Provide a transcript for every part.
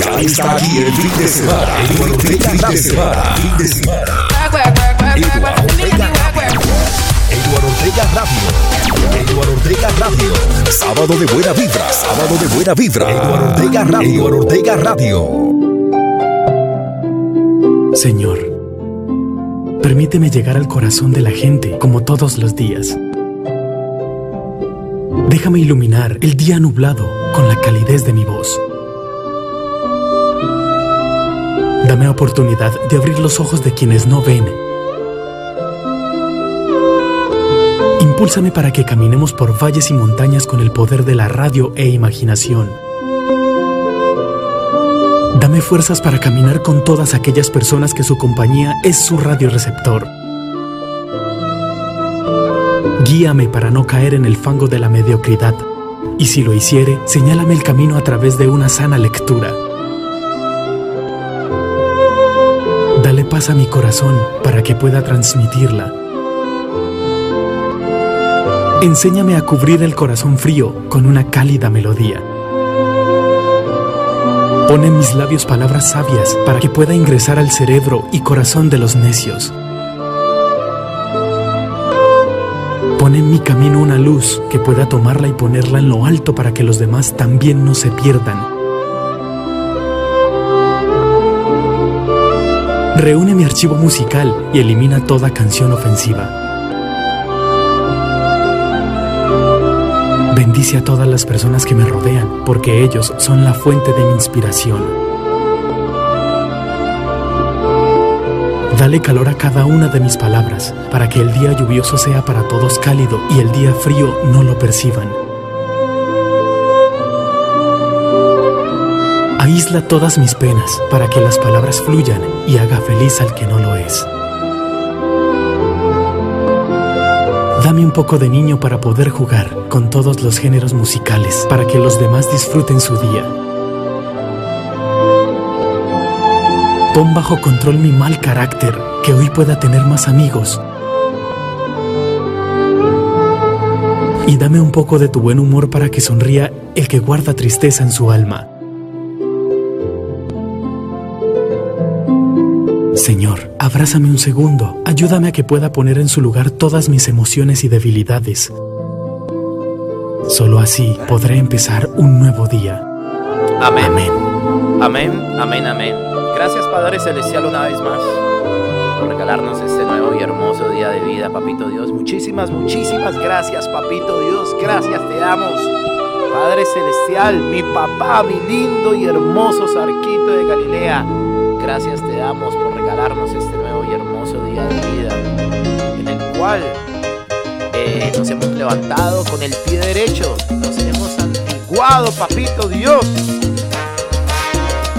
Ya está aquí el fin de semana. Eduardo Ortega Radio. Eduardo Ortega Radio. Eduardo Ortega Radio. Sábado de buena vibra. Sábado de buena vibra. Eduardo Ortega Radio. Eduardo Ortega Radio. Señor, permíteme llegar al corazón de la gente como todos los días. Déjame iluminar el día nublado con la calidez de mi voz. Dame oportunidad de abrir los ojos de quienes no ven. Impúlsame para que caminemos por valles y montañas con el poder de la radio e imaginación. Dame fuerzas para caminar con todas aquellas personas que su compañía es su radioreceptor. Guíame para no caer en el fango de la mediocridad. Y si lo hiciere, señálame el camino a través de una sana lectura. A mi corazón para que pueda transmitirla. Enséñame a cubrir el corazón frío con una cálida melodía. Pone en mis labios palabras sabias para que pueda ingresar al cerebro y corazón de los necios. Pone en mi camino una luz que pueda tomarla y ponerla en lo alto para que los demás también no se pierdan. Reúne mi archivo musical y elimina toda canción ofensiva. Bendice a todas las personas que me rodean, porque ellos son la fuente de mi inspiración. Dale calor a cada una de mis palabras, para que el día lluvioso sea para todos cálido y el día frío no lo perciban. Aísla todas mis penas, para que las palabras fluyan y haga feliz al que no lo es. Dame un poco de niño para poder jugar con todos los géneros musicales, para que los demás disfruten su día. Pon bajo control mi mal carácter, que hoy pueda tener más amigos. Y dame un poco de tu buen humor para que sonría el que guarda tristeza en su alma. Abrázame un segundo, ayúdame a que pueda poner en su lugar todas mis emociones y debilidades. Solo así podré empezar un nuevo día. Amén. Amén. Amén, amén, amén. Gracias Padre Celestial una vez más por regalarnos este nuevo y hermoso día de vida, Papito Dios. Muchísimas, muchísimas gracias, Papito Dios. Gracias te damos. Padre Celestial, mi papá, mi lindo y hermoso Sarquito de Galilea. Gracias te damos por regalarnos este nuevo y hermoso día de vida, en el cual eh, nos hemos levantado con el pie derecho, nos hemos antiguado, papito Dios,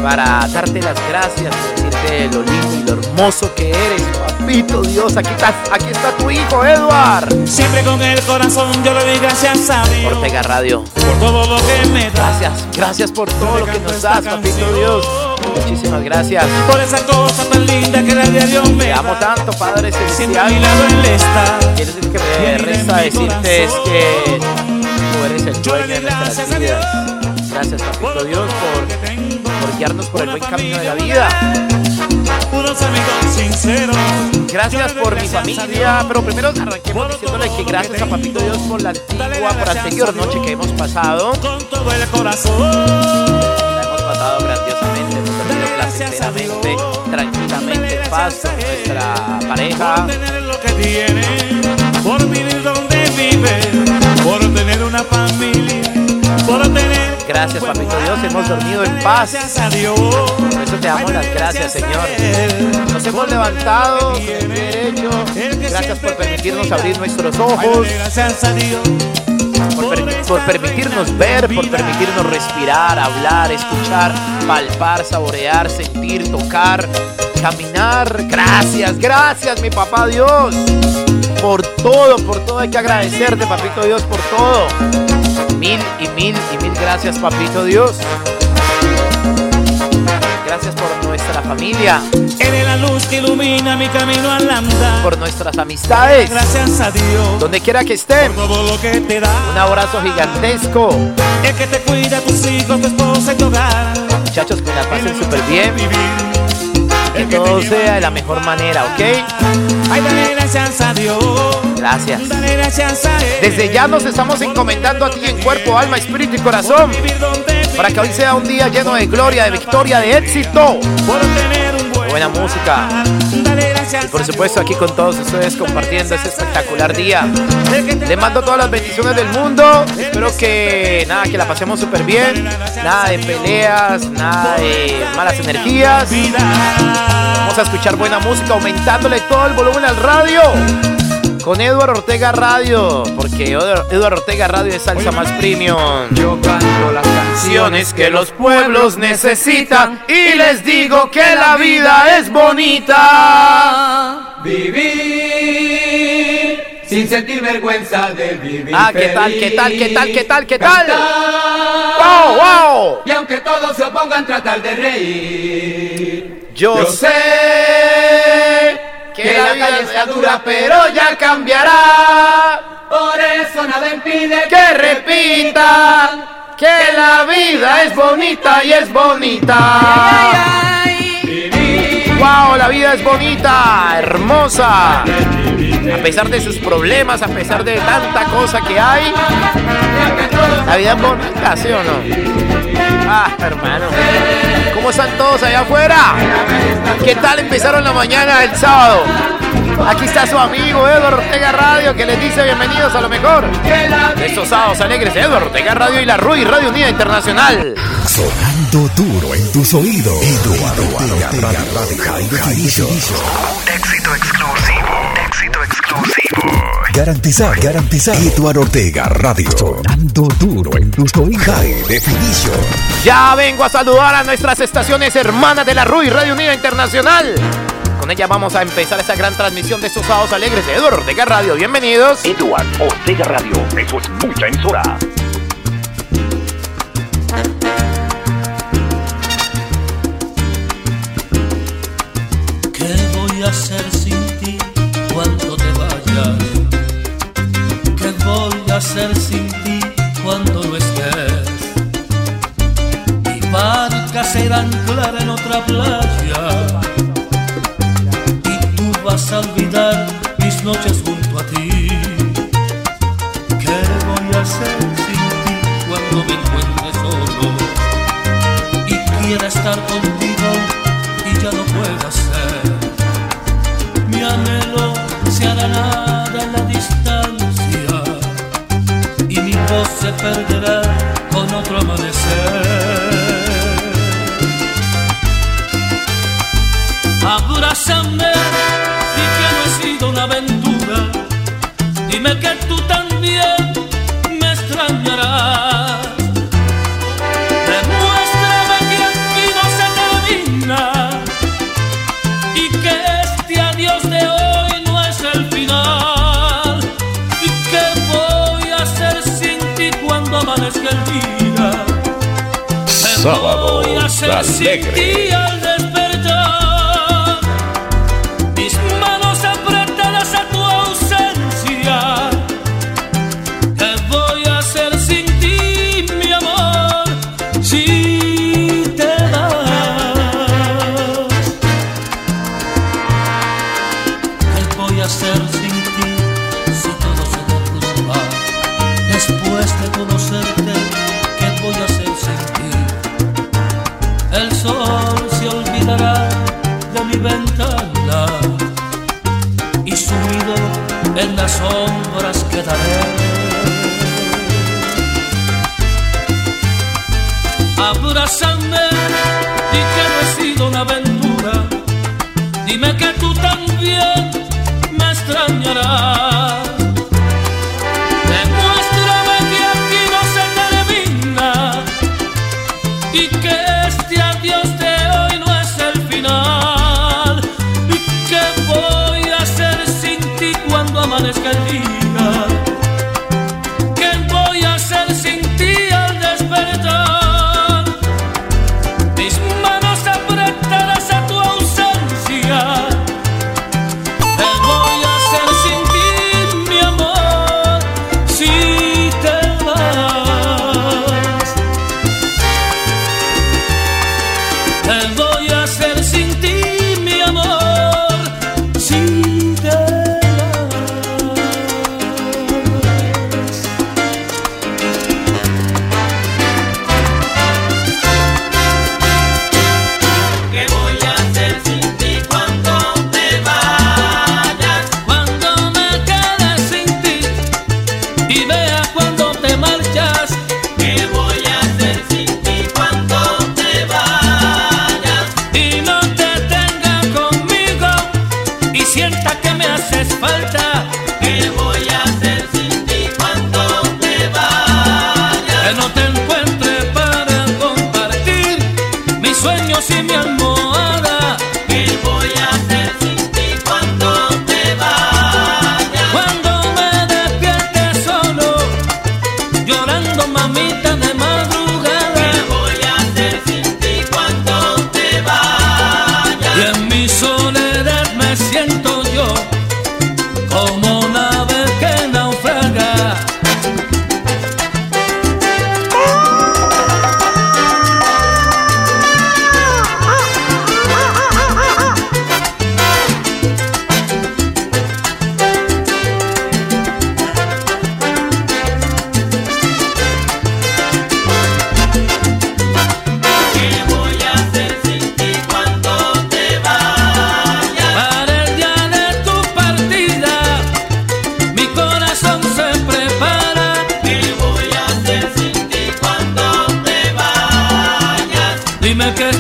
para darte las gracias, decirte lo lindo y lo hermoso que eres, papito Dios. Aquí está, aquí está tu hijo, Edward. Siempre con el corazón yo le doy gracias a Dios Ortega Radio. por todo lo que me da. Gracias, gracias por todo lo que nos das, papito Dios. Muchísimas gracias. Por esa cosa tan linda que la de Dios me Te amo tanto, Padre Celestial. Quiero decir que me resta decirte es que tú eres el dueño de nuestras vidas. Gracias, papito Dios, por, por guiarnos por el buen camino de la vida. Gracias por mi familia, pero primero arranquemos diciéndole que gracias a Papito Dios por la antigua, por la anterior noche que hemos pasado. Con todo el corazón. La hemos pasado grandiosamente, hemos dormido Dale gracias a placenteramente, Dios. tranquilamente, en paz con nuestra pareja. Por tener lo que tiene, por vivir donde vive, por tener una familia, por tener. Gracias, papito Dios, hemos dormido en paz. Por eso te damos las gracias, Señor. Nos hemos levantado derecho. Gracias por permitirnos abrir nuestros ojos, Gracias a Dios. por, per- por permitirnos ver, por permitirnos respirar, hablar, escuchar, palpar, saborear, sentir, tocar, caminar. Gracias, gracias, mi papá Dios. Por todo, por todo hay que agradecerte, papito Dios, por todo. Mil y mil y mil gracias, papito Dios. Gracias por nuestra familia. Eres la luz que ilumina mi camino al andar. Por nuestras amistades. Gracias a Dios. Donde quiera que estén. Por todo lo que te da. Un abrazo gigantesco. El que te cuida tus hijos, tu esposa y tu hogar. Muchachos, que la pasen súper bien. Que todo sea de la mejor manera, ¿ok? Ay, dale gracias a Dios. Gracias. Dale gracias a Él. Desde ya nos estamos encomendando a ti en cuerpo, alma, espíritu y corazón. Para que hoy sea un día lleno de gloria, de victoria, de éxito. Por tener Buena música. Y por supuesto aquí con todos ustedes compartiendo este espectacular día. Les mando todas las bendiciones del mundo. Espero que nada, que la pasemos súper bien. Nada de peleas, nada de malas energías. Vamos a escuchar buena música aumentándole todo el volumen al radio. Con Eduardo Ortega Radio, porque Eduardo Ortega Radio es salsa más premium. Yo canto las Canciones que los pueblos necesitan y les digo que la vida es bonita. Vivir sin sentir vergüenza de vivir. Ah, ¿qué tal, qué tal, qué tal, qué tal, qué tal? ¡Wow, wow! Y aunque todos se opongan, tratar de reír. Yo, Yo sé que, que la la vida calle está dura, pero ya cambiará. Por eso nada impide Que repita que la vida es bonita y es bonita. ¡Wow! La vida es bonita, hermosa. A pesar de sus problemas, a pesar de tanta cosa que hay, la vida es bonita, ¿sí o no? Ah, hermano. ¿Cómo están todos allá afuera? ¿Qué tal empezaron la mañana del sábado? Aquí está su amigo Eduardo Ortega Radio que les dice bienvenidos a lo mejor. de Estos sábados alegres de Eduardo Ortega Radio y la RUI Radio Unida Internacional. Sonando duro en tus oídos. Eduardo Ortega Radio. Definition. Éxito exclusivo. Éxito exclusivo. Garantizar, garantizar. Eduardo Ortega Radio. Sonando duro en tus oídos. High Definition. Ya vengo a saludar a nuestras estaciones hermanas de la RUI Radio Unida Internacional. Con ella vamos a empezar esta gran transmisión de estos sábados alegres de Eduardo Ortega Radio. Bienvenidos. Eduard Ortega Radio. Eso es mucha emisora. ¿Qué voy a hacer sin ti cuando te vayas? ¿Qué voy a hacer sin ti cuando no estés? Mi barca será anclar en otra playa vas a olvidar mis noches junto a ti. ¿Qué voy a hacer sin ti cuando me encuentre solo y quiera estar contigo y ya no pueda ser? Mi anhelo se hará nada en la distancia y mi voz se perderá con otro amanecer. Abrázame una aventura. Dime que tú también me extrañarás. Demuéstrame que aquí no se termina y que este adiós de hoy no es el final. ¿Y qué voy a hacer sin ti cuando amanezca el día? ¿Qué voy a hacer sin ti al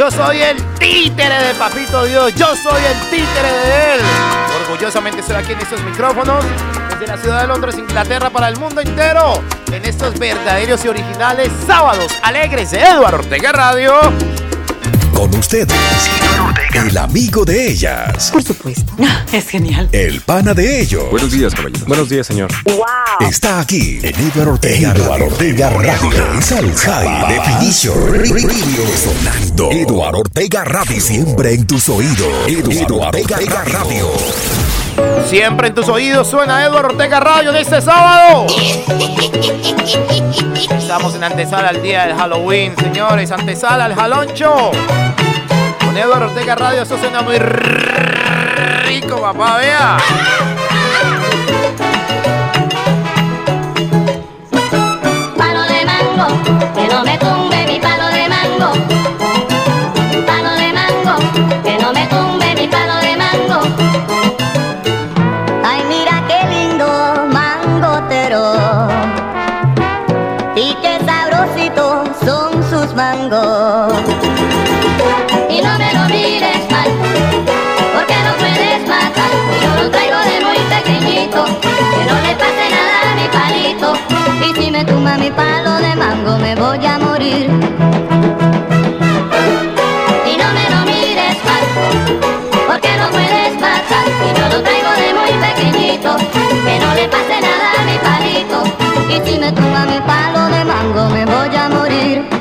Yo soy el títere de Papito Dios. Yo soy el títere de él. Orgullosamente estoy aquí en estos micrófonos. Desde la ciudad de Londres, Inglaterra, para el mundo entero. En estos verdaderos y originales sábados alegres de Eduardo Ortega Radio. Con ustedes, el amigo de ellas. Por supuesto. Es genial. El pana de ellos. Buenos días, caballero. Buenos días, señor. Wow. Está aquí en Eduardo Ortega, Eduardo Ortega Radio. Es al High Definition Radio. Sonando. Eduardo Ortega Radio. Siempre en tus oídos. Eduardo Ortega Radio. Siempre en tus oídos suena Eduardo Ortega Radio de este sábado. Estamos en antesala al día del Halloween, señores. Antesala al jaloncho. Con Eduardo Ortega Radio, eso suena muy rico, papá, vea. Palo de mango, que no me tumbe mi palo y no me lo mires mal, porque no puedes matar. Y yo lo traigo de muy pequeñito, que no le pase nada a mi palito. Y si me tumba mi palo de mango, me voy a morir. Y no me lo mires mal, porque no puedes matar. Y yo lo traigo de muy pequeñito, que no le pase nada a mi palito. Y si me tumba mi palo de mango, me voy a morir.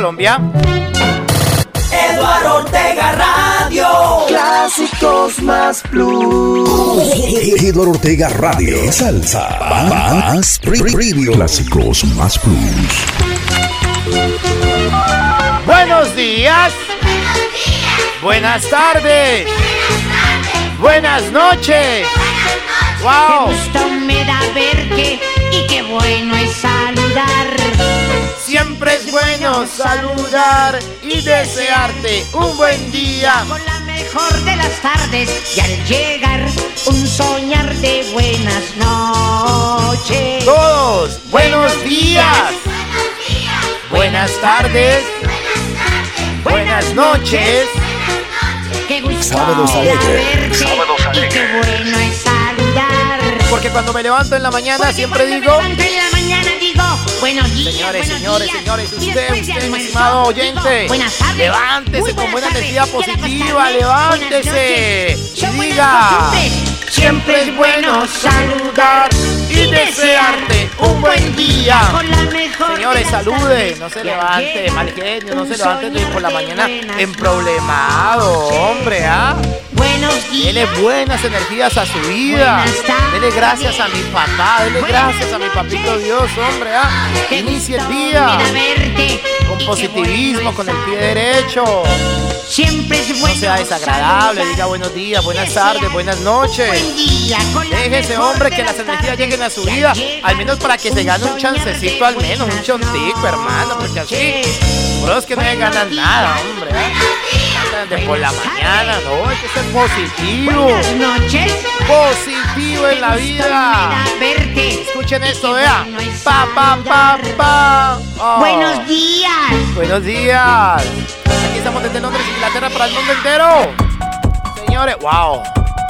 Colombia. Eduardo Ortega Radio. Clásicos más plus. Eduardo Ortega Radio. Salsa. Más preview. Clásicos más plus. Buenos días. Buenas tardes. Buenas noches. Wow. Qué gusto me da verte y qué bueno es saludar. Siempre es bueno saludar y desearte un buen día. Con la mejor de las tardes y al llegar un soñar de buenas noches. Todos, buenos días. Buenas tardes. Buenas noches. Qué gusto Sábados alegres. Sábados alegres. Y qué bueno es saludar. Porque cuando me levanto en la mañana siempre digo. Buenos días. Señores, buenos señores, días. señores, usted, usted, mi estimado oyente. digo, buenas tardes. Levántese con buena energía tardes. ¿Quiere positiva, levántese. Y diga. Siempre es bueno saludar y desearte un buen día. Con la mejor Señores, salude, no se levante, mal genio, no se levante por la mañana en problemado, hombre, ¿ah? Dele buenas energías a su vida. Dele gracias a mi papá. Dele gracias a mi papito. Dios, hombre. ¿ah? Inicie el día con positivismo, con el pie derecho. Siempre es No bueno sea desagradable. Diga buenos días, buenas tardes, buenas noches. Déjese, mejor hombre, que las energías lleguen a su vida. Al menos para que se gane un chancecito, al menos, un chontico, hermano. Porque así, por es que no ganan nada, hombre. ¿ah? De por la mañana, no, hay que ser positivo. Buenas noches. Positivo en la vida. verte. Escuchen esto, vea. Pa, pa, pa, pa. Oh. Buenos días. Buenos días. Aquí estamos desde Londres, Inglaterra, para el mundo entero. Señores, wow.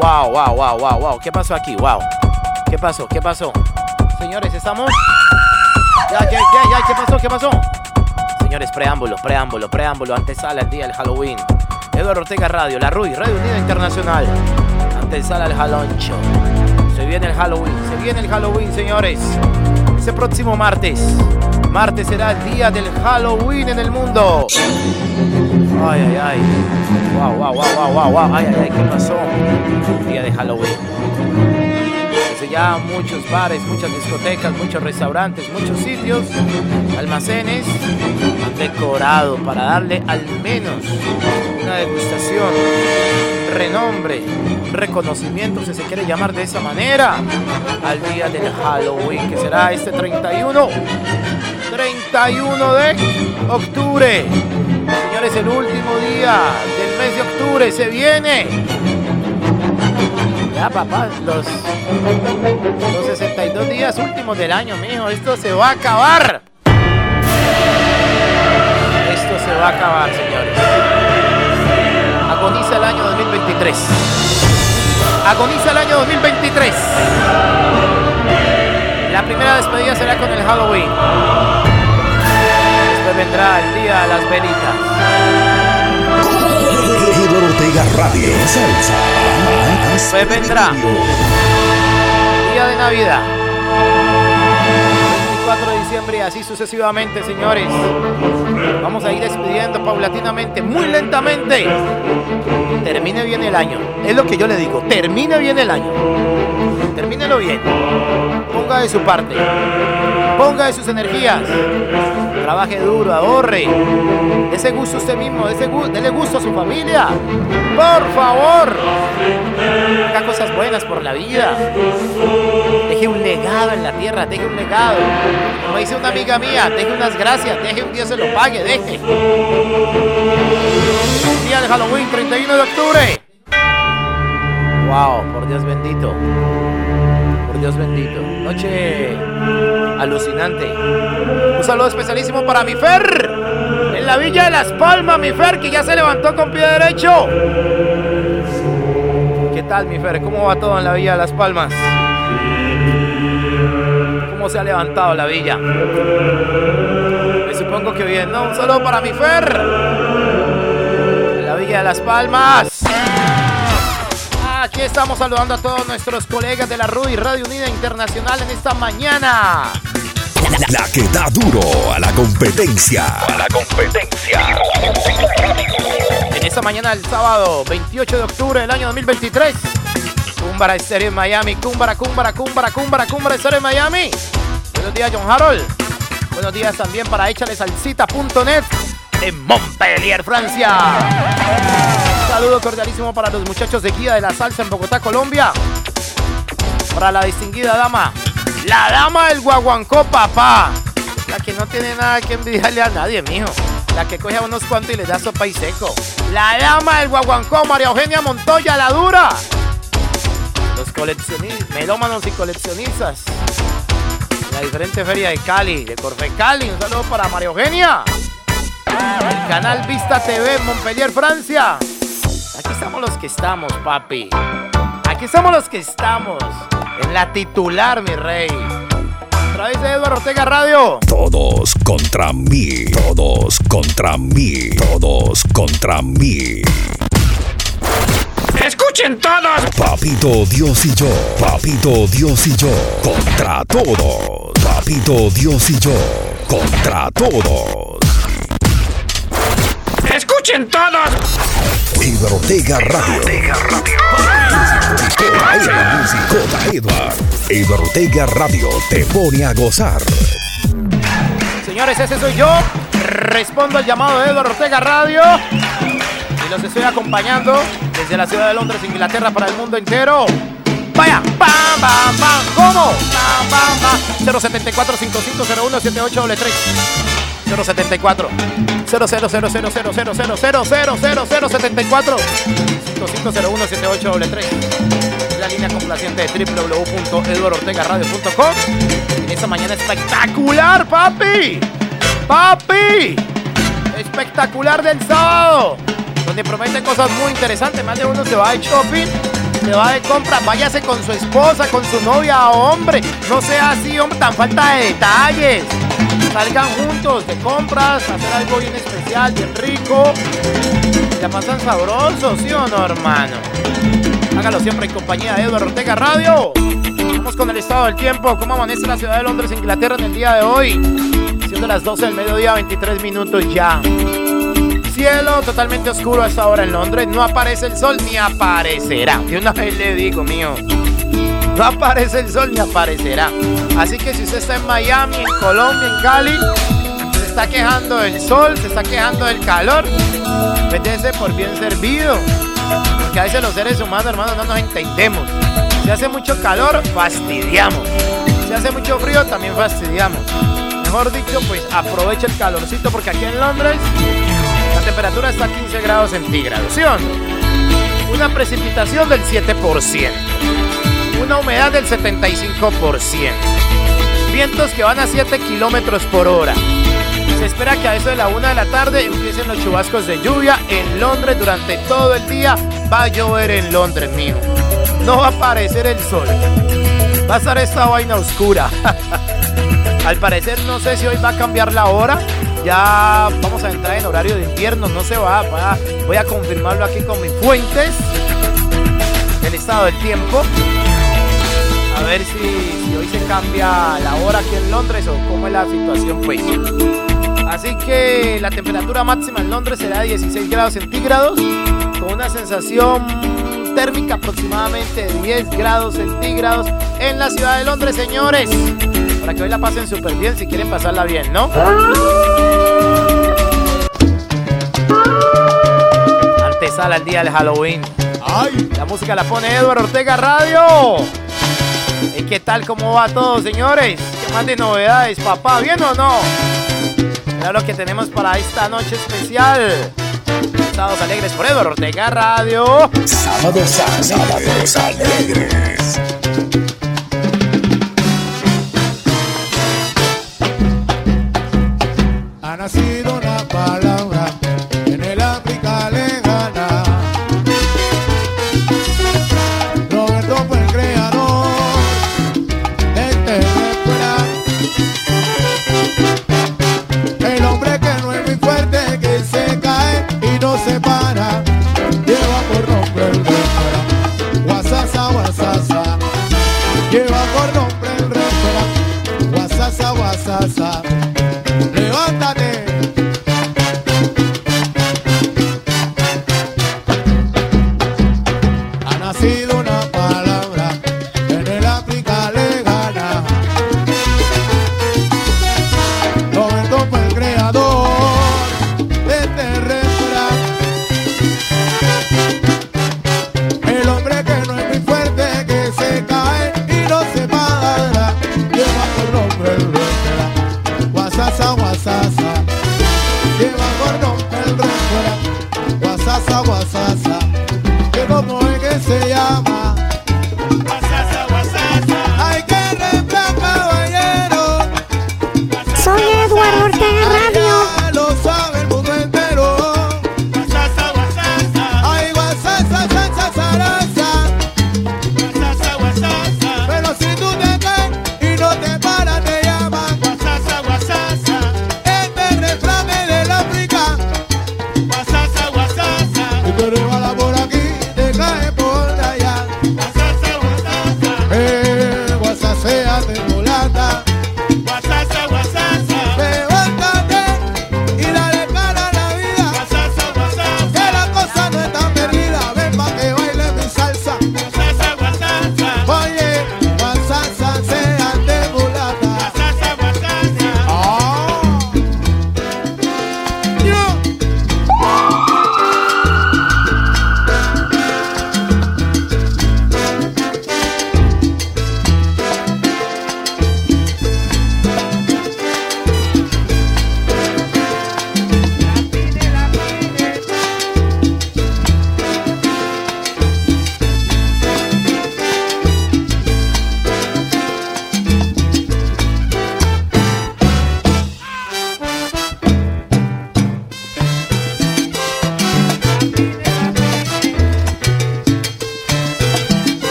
Wow, wow, wow, wow, wow. ¿Qué pasó aquí? Wow. ¿Qué pasó? ¿Qué pasó? Señores, estamos. Ya, ya, ya, ya. ¿Qué pasó? ¿Qué pasó? Señores, preámbulo, preámbulo, preámbulo. Antesala el día del Halloween. Eduardo Ortega Radio, La RUI, Radio Unida Internacional. Antesala el Jaloncho. Se viene el Halloween, se viene el Halloween, señores. Ese próximo martes. Martes será el día del Halloween en el mundo. Ay, ay, ay. Wow, wow, wow, wow, wow, wow. Ay, ay, ay, ¿qué pasó? Día de Halloween. Ya muchos bares, muchas discotecas, muchos restaurantes, muchos sitios, almacenes han decorado para darle al menos una degustación, renombre, reconocimiento, si se quiere llamar de esa manera, al día del Halloween, que será este 31, 31 de octubre. Señores, el último día del mes de octubre se viene. Ya, papá, los, los 62 días últimos del año, mijo, esto se va a acabar. Esto se va a acabar, señores. Agoniza el año 2023. Agoniza el año 2023. La primera despedida será con el Halloween. Después vendrá el día de las velitas. Ortega Radio. Salsa. Pues vendrá. Día de Navidad. 24 de diciembre y así sucesivamente, señores. Vamos a ir despidiendo paulatinamente, muy lentamente. Termine bien el año. Es lo que yo le digo. Termine bien el año. Termínelo bien. Ponga de su parte. Ponga de sus energías. Trabaje duro, ahorre. Dese gusto usted mismo. Dese gu- dele gusto a su familia. Por favor. Haga cosas buenas por la vida. Deje un legado en la tierra, deje un legado. Como dice una amiga mía, deje unas gracias, deje un Dios se lo pague, deje. Día de Halloween, 31 de octubre. Wow, por Dios bendito. Dios bendito. Noche alucinante. Un saludo especialísimo para mi Fer. la Villa de Las Palmas, mi Fer, que ya se levantó con pie derecho. ¿Qué tal, mi Fer? ¿Cómo va todo en la Villa de Las Palmas? ¿Cómo se ha levantado la villa? Me supongo que bien, ¿no? Un saludo para mi Fer. En la Villa de Las Palmas. Aquí estamos saludando a todos nuestros colegas de la RUI Radio Unida Internacional en esta mañana. La, que da duro a la competencia. A la competencia. En esta mañana del sábado 28 de octubre del año 2023. Cúmbara Estéreo en Miami. Cúmbara, Cúmbara, Cúmbara, Cúmbara, Cúmbara Estéreo en Miami. Buenos días, John Harold. Buenos días también para échalesalcita.net en Montpellier, Francia. Saludo cordialísimo para los muchachos de Guía de la Salsa en Bogotá, Colombia. Para la distinguida dama, la dama del guaguancó, papá. La que no tiene nada que envidiarle a nadie, mijo. La que coge a unos cuantos y les da sopa y seco. La dama del guaguancó, María Eugenia Montoya, la dura. Los coleccionistas, melómanos y coleccionistas. La diferente feria de Cali, de Corfe Cali. Un saludo para María Eugenia. El canal Vista TV Montpellier, Francia. Aquí estamos los que estamos, papi. Aquí estamos los que estamos. En la titular, mi rey. A través de Eduardo Ortega Radio. Todos contra mí. Todos contra mí. Todos contra mí. ¡Escuchen todos! Papito Dios y yo. Papito Dios y yo. Contra todos. Papito Dios y yo. Contra todos. ¡Escuchen todos! Edward Ortega Radio. Edward. Edward Ortega Radio te pone a gozar. Señores, ese soy yo. Respondo al llamado de Eduardo Ortega Radio. Y los estoy acompañando desde la ciudad de Londres, Inglaterra, para el mundo entero. Vaya, pam, pam, pam, ¿cómo? Pam, pam, pam. 074 5501 7833 074 0000000000074 5501 7833 Es la línea complaciente de www.eduardortegaradio.com esta mañana espectacular, papi. Papi. Espectacular del sábado. Donde prometen cosas muy interesantes. Más de uno se va de shopping se va de compra, váyase con su esposa, con su novia, hombre. No sea así, hombre, tan falta de detalles. Salgan juntos de compras, hacer algo bien especial, bien rico. Se pasan sabrosos, ¿sí o no, hermano? Hágalo siempre en compañía de Eduardo Ortega Radio. Vamos con el estado del tiempo. ¿Cómo amanece la ciudad de Londres, Inglaterra en el día de hoy? Siendo las 12 del mediodía, 23 minutos ya. Cielo totalmente oscuro a esta hora en Londres. No aparece el sol ni aparecerá. De una vez le digo, mío. No aparece el sol ni aparecerá. Así que si usted está en Miami, en Colombia, en Cali, se está quejando del sol, se está quejando del calor, métese por bien servido. Porque a veces los seres humanos, hermanos, no nos entendemos. Si hace mucho calor, fastidiamos. Si hace mucho frío, también fastidiamos. Mejor dicho, pues aprovecha el calorcito porque aquí en Londres la temperatura está a 15 grados centígrados, ¿sí o no? Una precipitación del 7%. Una humedad del 75%. Vientos que van a 7 kilómetros por hora. Se espera que a eso de la 1 de la tarde empiecen los chubascos de lluvia en Londres durante todo el día. Va a llover en Londres, mijo. No va a aparecer el sol. Va a estar esta vaina oscura. Al parecer, no sé si hoy va a cambiar la hora ya vamos a entrar en horario de invierno, no se va, va voy a confirmarlo aquí con mis fuentes del estado del tiempo. A ver si, si, hoy se cambia la hora aquí en Londres o cómo es la situación pues. Así que la temperatura máxima en Londres será de 16 grados centígrados con una sensación térmica aproximadamente de 10 grados centígrados en la ciudad de Londres, señores. Para que hoy la pasen súper bien si quieren pasarla bien, ¿no? Antesala al día del Halloween. ¡Ay! La música la pone Eduardo Ortega Radio. ¿Y qué tal? ¿Cómo va todo, señores? ¿Qué más de novedades, papá? ¿Bien o no? Mira lo que tenemos para esta noche especial. Sábados alegres por Eduardo Ortega Radio. Sábados, sábados alegres.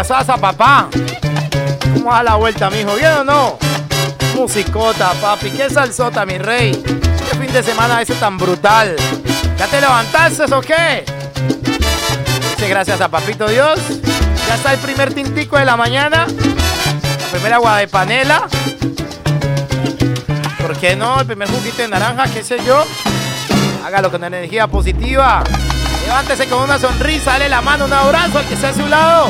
pasasa, papá. Vamos a la vuelta, mijo, ¿bien o no? Musicota, papi, qué salsota, mi rey. Qué fin de semana ese tan brutal. ¿Ya te levantaste o qué? Dice gracias a papito Dios. Ya está el primer tintico de la mañana. La primera agua de panela. ¿Por qué no? El primer juguito de naranja, qué sé yo. Hágalo con energía positiva. Levántese con una sonrisa, dale la mano, un abrazo al que está a su lado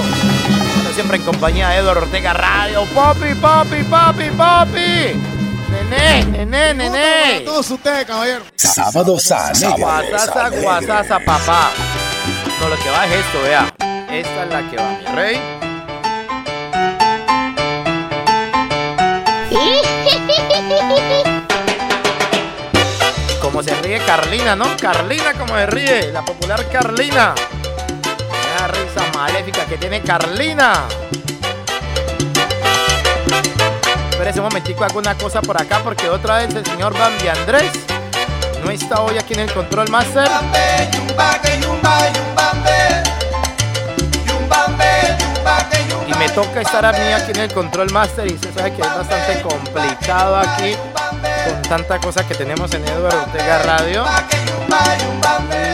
siempre en compañía de Eduardo Ortega Radio. Papi, papi, papi, papi. Nené, nené, nené. Todos ustedes, caballero. Sábado Sábado. Guasasa, guasasa, papá. No, lo que va es esto, vea. Esta es la que va, mi rey. Como se ríe Carlina, ¿no? Carlina como se ríe, la popular Carlina. Maléfica que tiene Carlina. Espérese un momentico, hago una cosa por acá porque otra vez el señor Bambi Andrés no está hoy aquí en el Control Master. Y me toca estar a mí aquí en el Control Master y se sabe que es bastante complicado aquí con tanta cosa que tenemos en Eduardo Ortega Radio.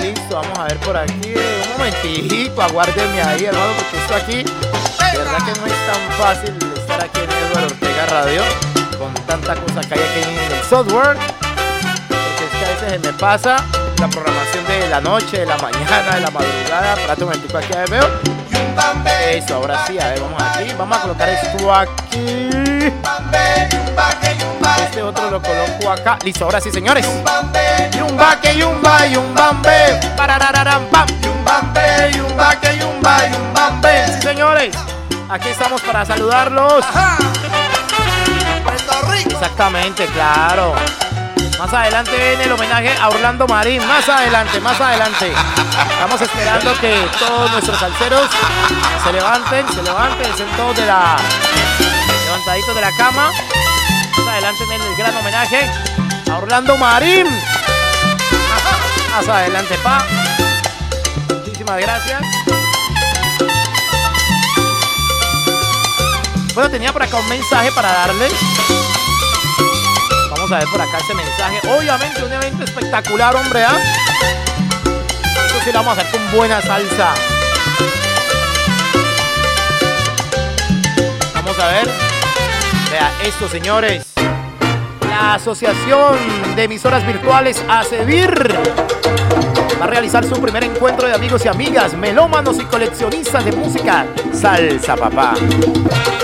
Listo, vamos a ver por aquí. Un momentito, aguárdeme ahí, hermano, porque esto aquí, de verdad que no es tan fácil estar aquí en Eduardo Ortega Radio con tanta cosa que hay aquí en el software. Porque es que a veces se me pasa la programación de la noche, de la mañana, de la madrugada. Un momentico aquí, a ver, veo. Eso, ahora sí, a ver, vamos aquí. Vamos a colocar esto aquí. Otro lo coloco acá. Listo, ahora sí, señores. Yumba que yumba, yumbambe. Pararararam, pam. Yumbambe, yumba que yumba, yumbambe. Sí, señores. Aquí estamos para saludarlos. Exactamente, claro. Más adelante viene el homenaje a Orlando Marín. Más adelante, más adelante. Estamos esperando que todos nuestros salseros se levanten, se levanten, estén todos de la. levantaditos de la cama. Adelante viene el gran homenaje a Orlando Marín. Más adelante, pa. Muchísimas gracias. Bueno, tenía por acá un mensaje para darle. Vamos a ver por acá ese mensaje. Obviamente un evento espectacular, hombre, ¿ah? Eso sí lo vamos a hacer con buena salsa. Vamos a ver. Vea esto, señores. La Asociación de Emisoras Virtuales ACEVIR va a realizar su primer encuentro de amigos y amigas, melómanos y coleccionistas de música salsa, papá.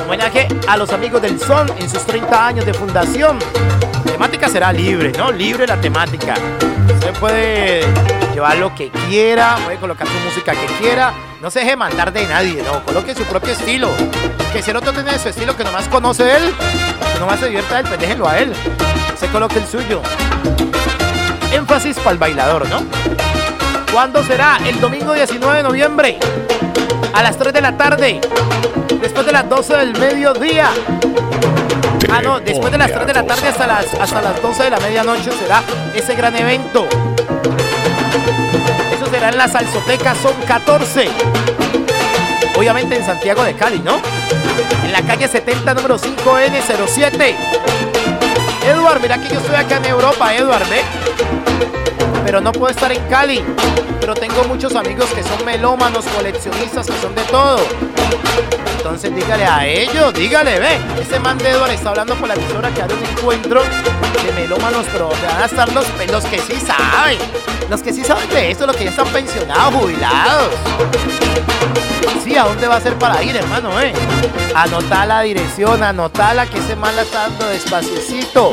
Homenaje a los amigos del son en sus 30 años de fundación. La temática será libre, ¿no? Libre la temática. Usted puede llevar lo que quiera, puede colocar su música que quiera. No se deje mandar de nadie, no. Coloque su propio estilo. Que si el otro tiene su estilo que nomás conoce él, que nomás se divierta él, pues déjenlo a él. Se coloque el suyo. Énfasis para el bailador, ¿no? ¿Cuándo será? El domingo 19 de noviembre. A las 3 de la tarde. Después de las 12 del mediodía. Ah, no, después de las 3 de la tarde hasta las, hasta las 12 de la medianoche será ese gran evento. Eso será en la Salsoteca Son 14. Obviamente en Santiago de Cali, ¿no? En la calle 70, número 5N07. Edward, mira que yo estoy acá en Europa, Edward, ¿ve? Pero no puedo estar en Cali. Pero tengo muchos amigos que son melómanos, coleccionistas, que son de todo. Entonces dígale a ellos, dígale, ve. Ese man de Edward está hablando por la emisora que hará un encuentro de melómanos, pero van a estar los, los que sí saben. Los que sí saben de esto, los que ya están pensionados, jubilados. Sí, ¿a dónde va a ser para ir, hermano, eh? Anotá la dirección, anotala que ese man la está dando despaciecito.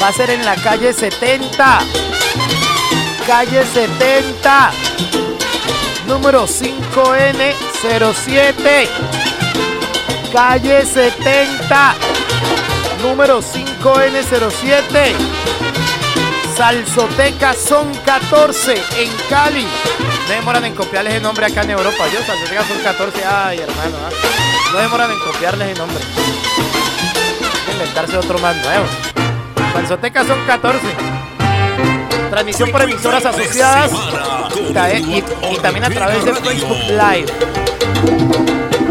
Va a ser en la calle 70. Calle 70. Número 5N07. Calle 70. Número 5N07. Salsoteca Son 14 en Cali. No demoran en copiarles el nombre acá en Europa. Yo, Salsoteca Son 14. Ay, hermano. ¿ah? No demoran en copiarles el nombre. Hay que inventarse otro más nuevo. Salsoteca son 14. Transmisión por emisoras asociadas y, y también a través de Facebook Live.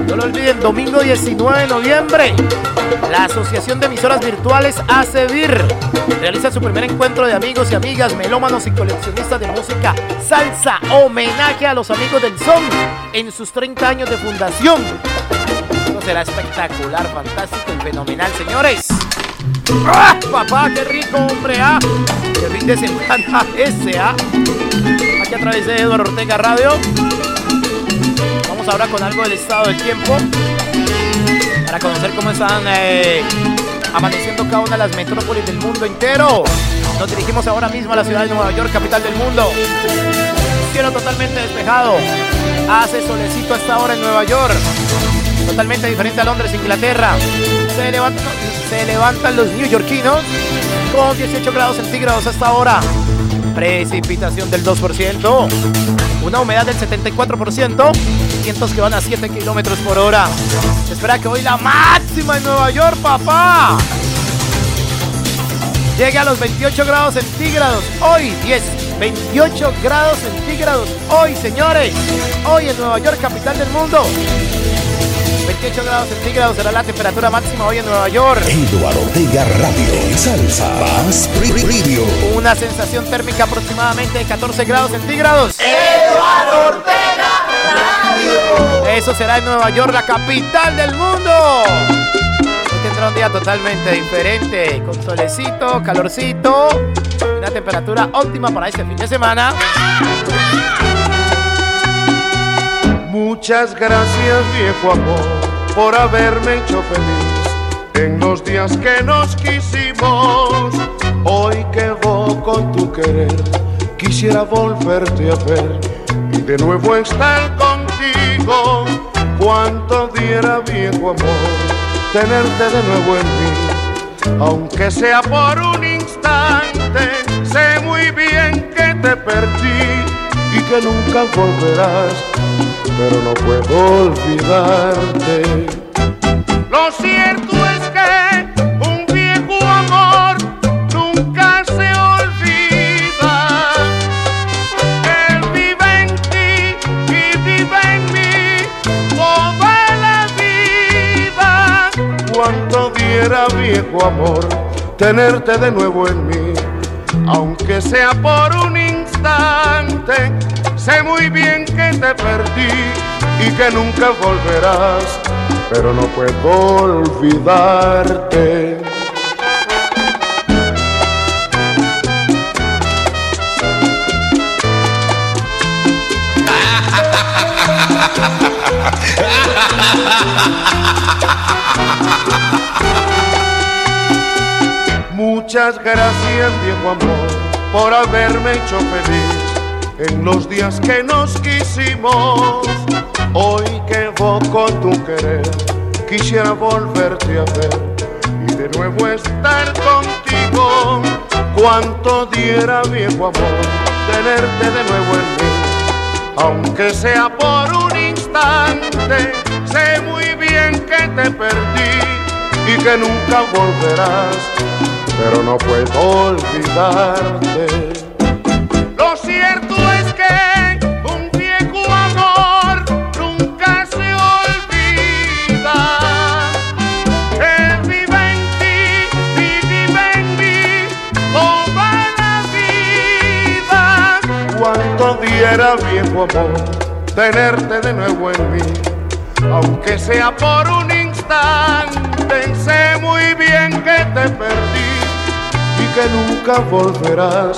No lo olviden, domingo 19 de noviembre, la Asociación de Emisoras Virtuales ACEVIR realiza su primer encuentro de amigos y amigas, melómanos y coleccionistas de música salsa, homenaje a los amigos del son en sus 30 años de fundación. Esto será espectacular, fantástico y fenomenal, señores. ¡Ah, papá, qué rico, hombre! ¡Ah! de fin de semana S.A. Aquí a través de Eduardo Ortega Radio. Vamos ahora con algo del estado del tiempo. Para conocer cómo están eh, amaneciendo cada una de las metrópolis del mundo entero. Nos dirigimos ahora mismo a la ciudad de Nueva York, capital del mundo. Cielo totalmente despejado. Hace solecito hasta ahora en Nueva York. Totalmente diferente a Londres, Inglaterra. Se levantan, se levantan los neoyorquinos con 18 grados centígrados hasta ahora. Precipitación del 2%. Una humedad del 74%. Vientos que van a 7 kilómetros por hora. Espera que hoy la máxima en Nueva York, papá. Llegue a los 28 grados centígrados. Hoy 10, 28 grados centígrados. Hoy, señores. Hoy en Nueva York, capital del mundo. 28 grados centígrados será la temperatura máxima hoy en Nueva York. Eduardo Ortega Radio. Salsa. Más Radio. Una sensación térmica aproximadamente de 14 grados centígrados. Eduardo Ortega Radio. Eso será en Nueva York, la capital del mundo. Tendrá un día totalmente diferente, con solecito, calorcito, una temperatura óptima para este fin de semana. Muchas gracias, viejo amor, por haberme hecho feliz en los días que nos quisimos. Hoy que voy con tu querer, quisiera volverte a ver y de nuevo estar contigo. Cuánto diera, viejo amor, tenerte de nuevo en mí, aunque sea por un instante. Sé muy bien que te perdí y que nunca volverás pero no puedo olvidarte. Lo cierto es que Viejo amor tenerte de nuevo en mí, aunque sea por un instante Sé muy bien que te perdí y que nunca volverás, pero no puedo olvidarte. Muchas gracias, viejo amor, por haberme hecho feliz en los días que nos quisimos. Hoy que voy con tu querer, quisiera volverte a ver y de nuevo estar contigo. Cuánto diera, viejo amor, tenerte de nuevo en mí, aunque sea por un instante. Sé muy bien que te perdí y que nunca volverás, pero no puedo olvidarte. Lo cierto es que un viejo amor nunca se olvida. Él vive en ti vive en mí toda la vida. Cuánto diera viejo amor tenerte de nuevo en mí, aunque sea por un instante. Sé muy bien que te perdí que nunca volverás,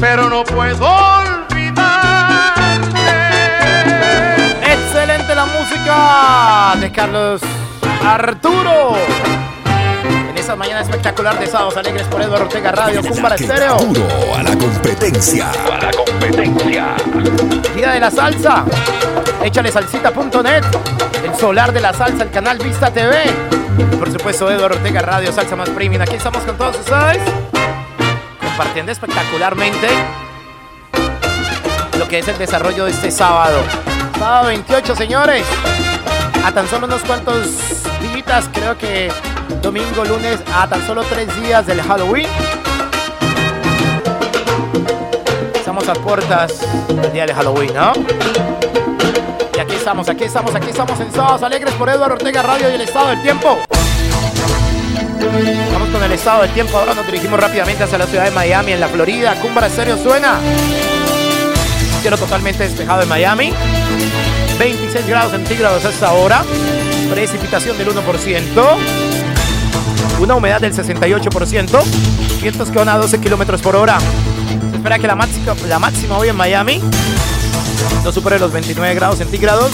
pero no puedo olvidarte. Excelente la música de Carlos Arturo. Esa mañana espectacular de Sábados Alegres por Eduardo Ortega Radio, Cumbara Estéreo. Duro a la competencia. A la competencia. Día de la salsa. Échale salsita.net. El solar de la salsa, el canal Vista TV. Y por supuesto, Eduardo Ortega Radio, Salsa Más Premium. Aquí estamos con todos ustedes. Compartiendo espectacularmente lo que es el desarrollo de este sábado. Sábado 28, señores. A tan solo unos cuantos días, creo que domingo, lunes, a tan solo tres días del Halloween. Estamos a puertas del día de Halloween, ¿no? Y aquí estamos, aquí estamos, aquí estamos en Sábados Alegres por Eduardo Ortega Radio y el estado del tiempo. Vamos con el estado del tiempo. Ahora nos dirigimos rápidamente hacia la ciudad de Miami, en la Florida. Cumbra Serio suena. Cielo totalmente despejado en Miami. 26 grados centígrados a esta hora. Precipitación del 1%. Una humedad del 68%, vientos que van a 12 kilómetros por hora. Espera que la máxima, la máxima hoy en Miami no supere los 29 grados centígrados,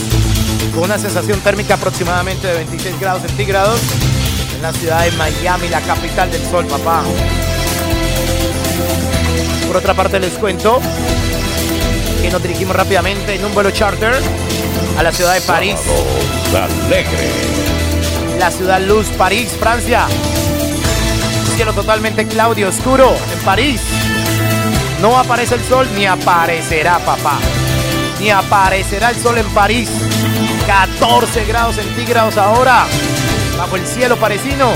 con una sensación térmica aproximadamente de 26 grados centígrados en la ciudad de Miami, la capital del sol, papá. Por otra parte les cuento que nos dirigimos rápidamente en un vuelo charter a la ciudad de París. La ciudad Luz, París, Francia. Cielo totalmente claudio, oscuro en París. No aparece el sol ni aparecerá, papá. Ni aparecerá el sol en París. 14 grados centígrados ahora. Bajo el cielo parisino.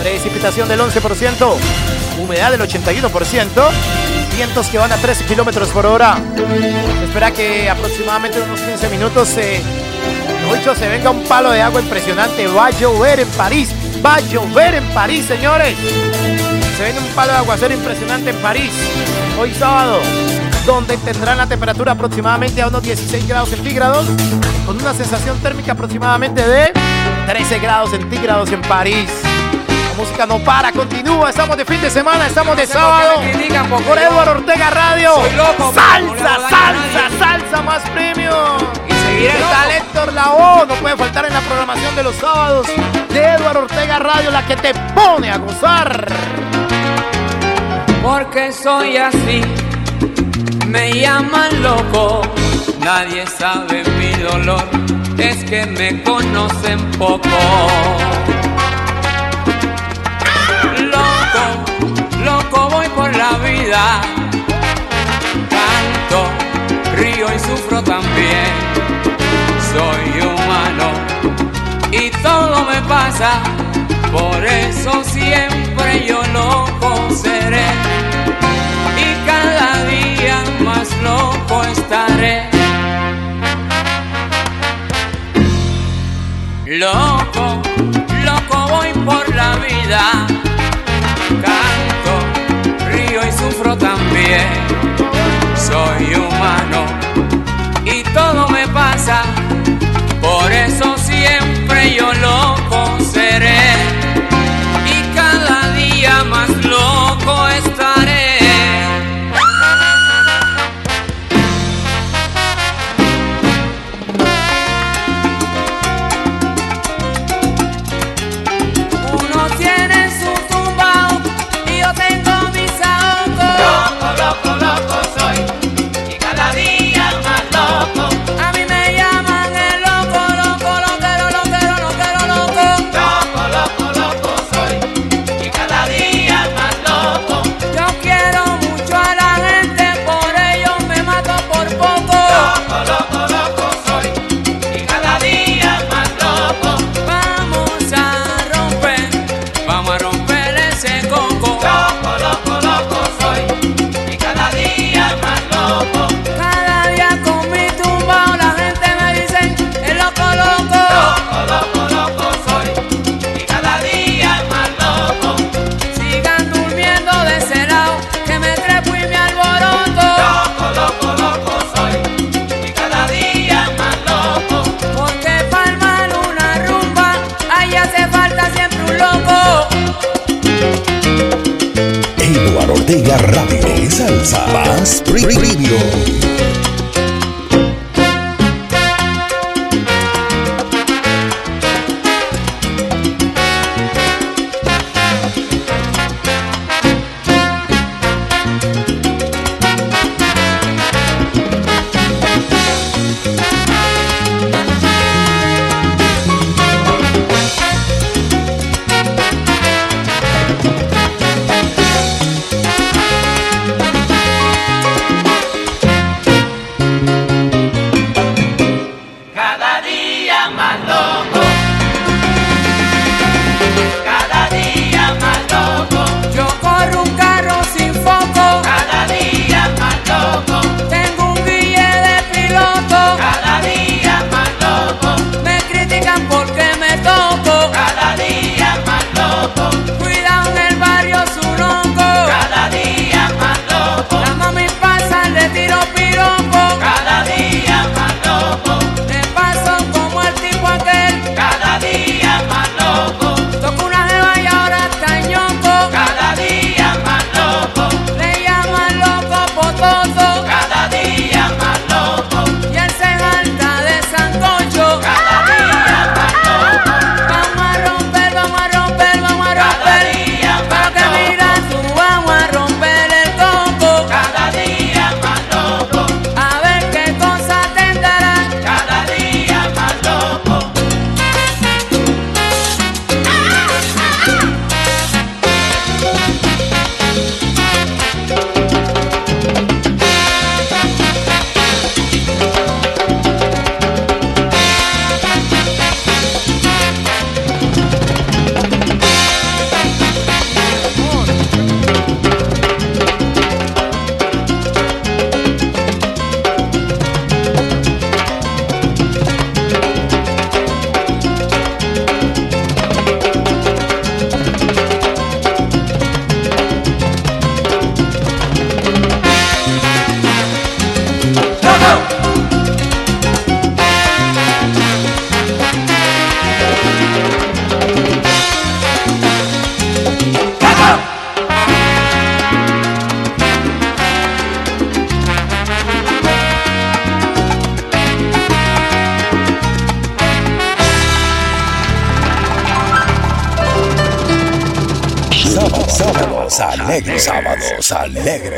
Precipitación del 11%. Humedad del 81% vientos que van a 13 kilómetros por hora. Espera que aproximadamente unos 15 minutos se, se venga un palo de agua impresionante. Va a llover en París. Va a llover en París, señores. Se viene un palo de aguacero impresionante en París. Hoy sábado, donde tendrán la temperatura aproximadamente a unos 16 grados centígrados, con una sensación térmica aproximadamente de 13 grados centígrados en París música no para, continúa. Estamos de fin de semana, estamos de sábado. Por Eduardo Ortega Radio. salsa, salsa, salsa más premium. Y seguir el talento la voz no puede faltar en la programación de los sábados de Eduardo Ortega Radio, la que te pone a gozar. Porque soy así, me llaman loco. Nadie sabe mi dolor, es que me conocen poco. loco voy por la vida. Canto, río y sufro también. Soy humano y todo me pasa. Por eso siempre yo loco seré. Y cada día más loco estaré. Loco, loco voy por la vida sufro también. Soy humano y todo me pasa, yo loco Ortega Radio. Salsa. Más. Sábados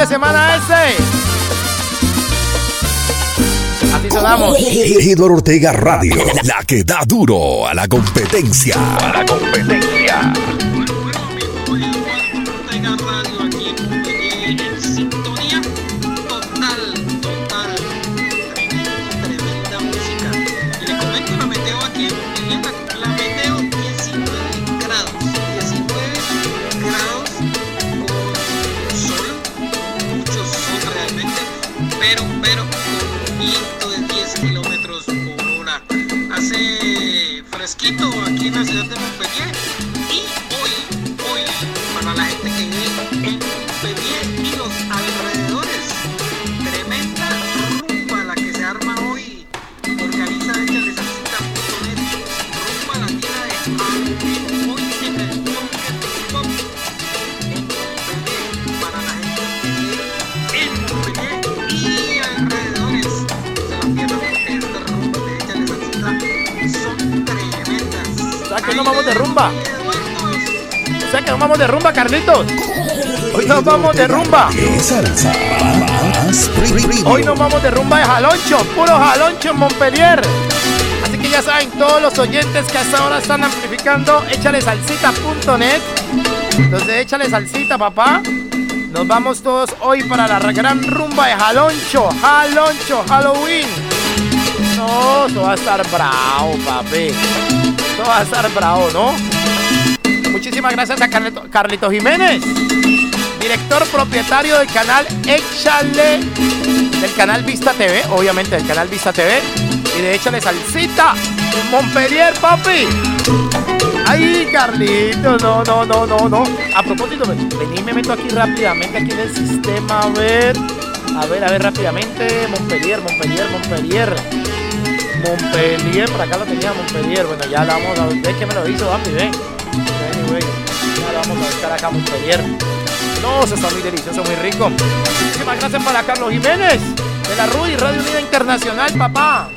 de semana ese. Así sonamos. Eduardo Ortega Radio, la que da duro a la competencia. A la competencia. Rumba. Salsa. Más Hoy nos vamos de rumba de jaloncho, puro jaloncho en Montpellier. Así que ya saben, todos los oyentes que hasta ahora están amplificando, échale salsita.net. Entonces échale salsita, papá. Nos vamos todos hoy para la gran rumba de jaloncho, jaloncho, Halloween. No, eso va a estar bravo, papi. Eso va a estar bravo, ¿no? Muchísimas gracias a Carlito, Carlito Jiménez, director propietario del canal Échale, del canal Vista TV, obviamente del canal Vista TV, y de Échale Salsita, Montpellier, papi. Ay, Carlito, no, no, no, no, no. A propósito, ven- vení, me meto aquí rápidamente, aquí en el sistema, a ver. A ver, a ver, rápidamente. Montpellier, Montpellier, Montpellier. Montpellier, por acá lo tenía Montpellier. Bueno, ya lo vamos a ver. ¿Ves que me lo hizo, papi? Ven. Güey. Ya vamos a buscar acá, Montpellier. No, eso está muy delicioso, muy rico. Muchísimas gracias para Carlos Jiménez de la RUI, Radio Unida Internacional, papá.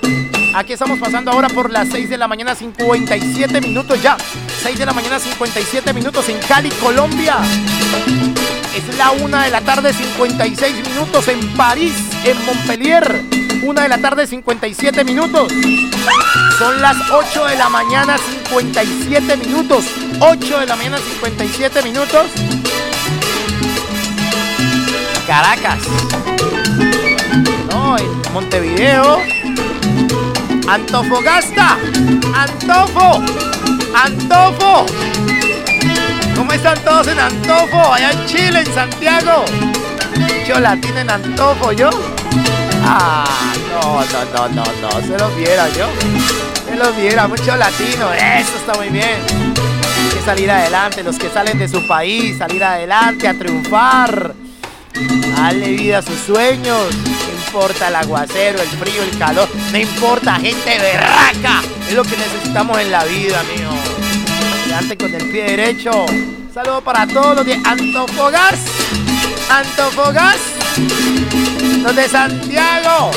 Aquí estamos pasando ahora por las 6 de la mañana, 57 minutos ya. 6 de la mañana, 57 minutos en Cali, Colombia. Es la 1 de la tarde, 56 minutos en París, en Montpellier. 1 de la tarde, 57 minutos. Son las 8 de la mañana, 57 minutos. 8 de la mañana, 57 minutos. Caracas. No, en Montevideo. Antofagasta. Antofo. Antofo. ¿Cómo están todos en Antofo? Allá en Chile, en Santiago. Yo latino en Antofo, yo. Ah, no, no, no, no, no. Se los viera yo. Se los viera, mucho latino. Eso está muy bien. Que salir adelante. Los que salen de su país, salir adelante, a triunfar. Darle vida a sus sueños. No importa el aguacero, el frío, el calor. No importa, gente berraca. Es lo que necesitamos en la vida, amigo. Adelante con el pie derecho. Saludo para todos los de Antofagasta. Antofagasta. Los de Santiago.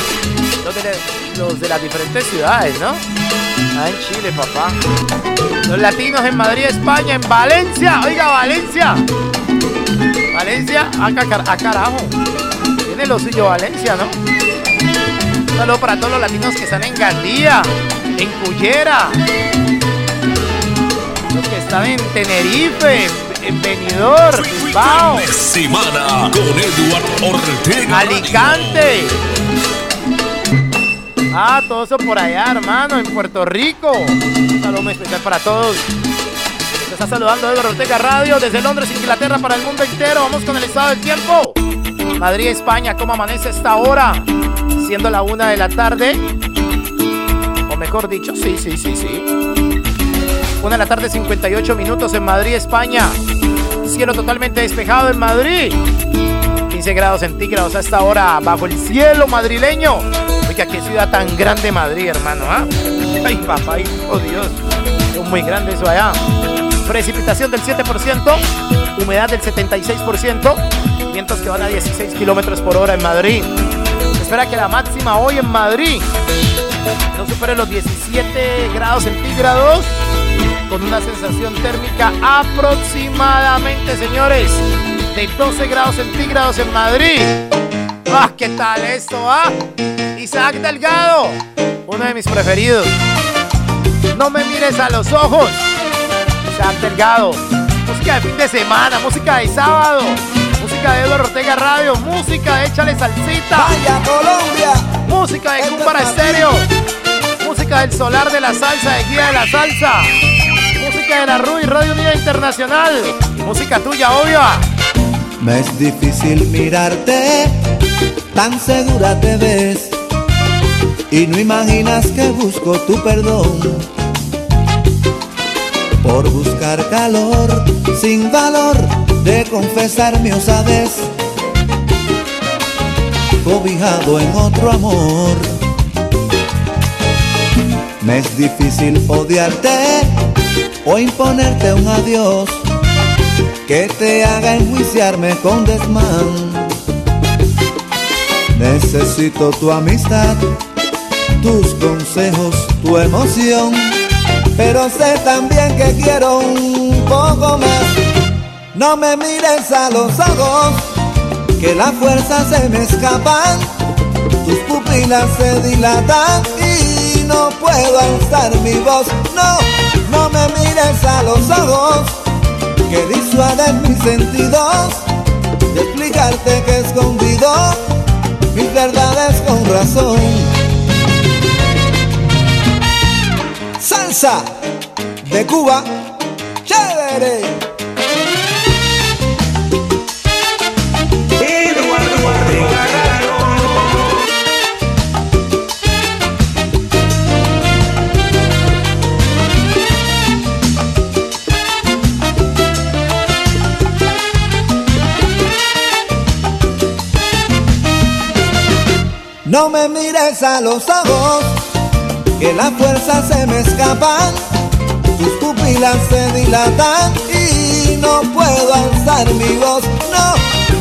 Los de las diferentes ciudades, ¿no? Ah, en Chile, papá. Los latinos en Madrid, España, en Valencia. Oiga, Valencia. Valencia, acá, car- a carajo. Tiene lo suyo Valencia, ¿no? Un saludo para todos los latinos que están en Gandía, en Cullera, los que están en Tenerife, en, en Benidorm, Bilbao, Semana con Eduardo Ortega. Alicante. Ah, todo eso por allá, hermano, en Puerto Rico. Un saludo especial para todos. Está saludando Eduardo Ortega Radio desde Londres, Inglaterra, para el mundo entero. Vamos con el estado del tiempo. Madrid, España, ¿cómo amanece esta hora? Siendo la una de la tarde. O mejor dicho, sí, sí, sí, sí. Una de la tarde, 58 minutos en Madrid, España. cielo totalmente despejado en Madrid. 15 grados centígrados a esta hora bajo el cielo madrileño. Oiga, qué ciudad tan grande Madrid, hermano, ¿ah? Ay, papá, oh Dios. Es muy grande eso allá. Precipitación del 7%, humedad del 76%, vientos que van a 16 kilómetros por hora en Madrid. Espera que la máxima hoy en Madrid no supere los 17 grados centígrados con una sensación térmica aproximadamente, señores, de 12 grados centígrados en Madrid. ¡Ah, qué tal esto, ah! Isaac Delgado, uno de mis preferidos. No me mires a los ojos. Isaac Delgado. Música de fin de semana, música de sábado, música de Eduardo Ortega Radio, música de Échale Salsita. ¡Vaya Colombia! Música de Cúmbara Estéreo. Música del Solar de la Salsa, de Guía de la Salsa. Música de la RUI, Radio Unida Internacional. Música tuya, obvio. Me es difícil mirarte, tan segura te ves. Y no imaginas que busco tu perdón. Por buscar calor, sin valor de confesar mi osadez. Cobijado en otro amor. Me es difícil odiarte o imponerte un adiós que te haga enjuiciarme con desmán. Necesito tu amistad, tus consejos, tu emoción, pero sé también que quiero un poco más. No me mires a los ojos, que la fuerza se me escapan, tus pupilas se dilatan y no puedo alzar mi voz. No, no me mires a los ojos que disuaden mis sentidos de explicarte que escondido mis verdades con razón. Salsa de Cuba, chévere. No me mires a los ojos, que la fuerza se me escapan, tus pupilas se dilatan y no puedo alzar mi voz. No,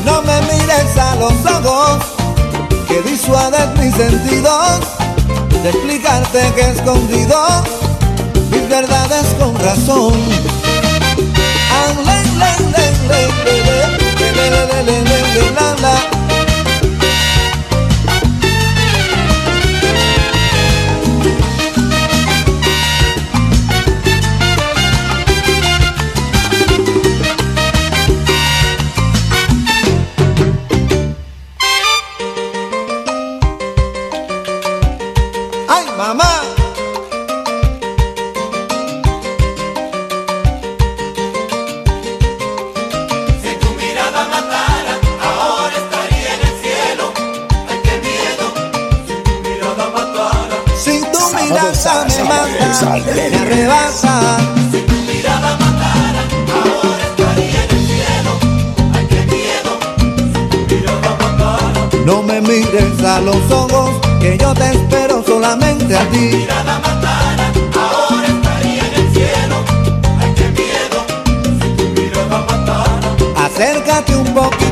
no me mires a los ojos, que disuades mis sentidos de explicarte que escondido mis verdades con razón. ¡Ay, arrebata. Si tu mirada matara, ahora estaría en el cielo. Ay, qué miedo. Si tu mirada matara. No me mires a los ojos, que yo te espero solamente a ti. Mirada matara, ahora estaría en el cielo. Ay, qué miedo. Si tu mirada matara. Acércate un poquito,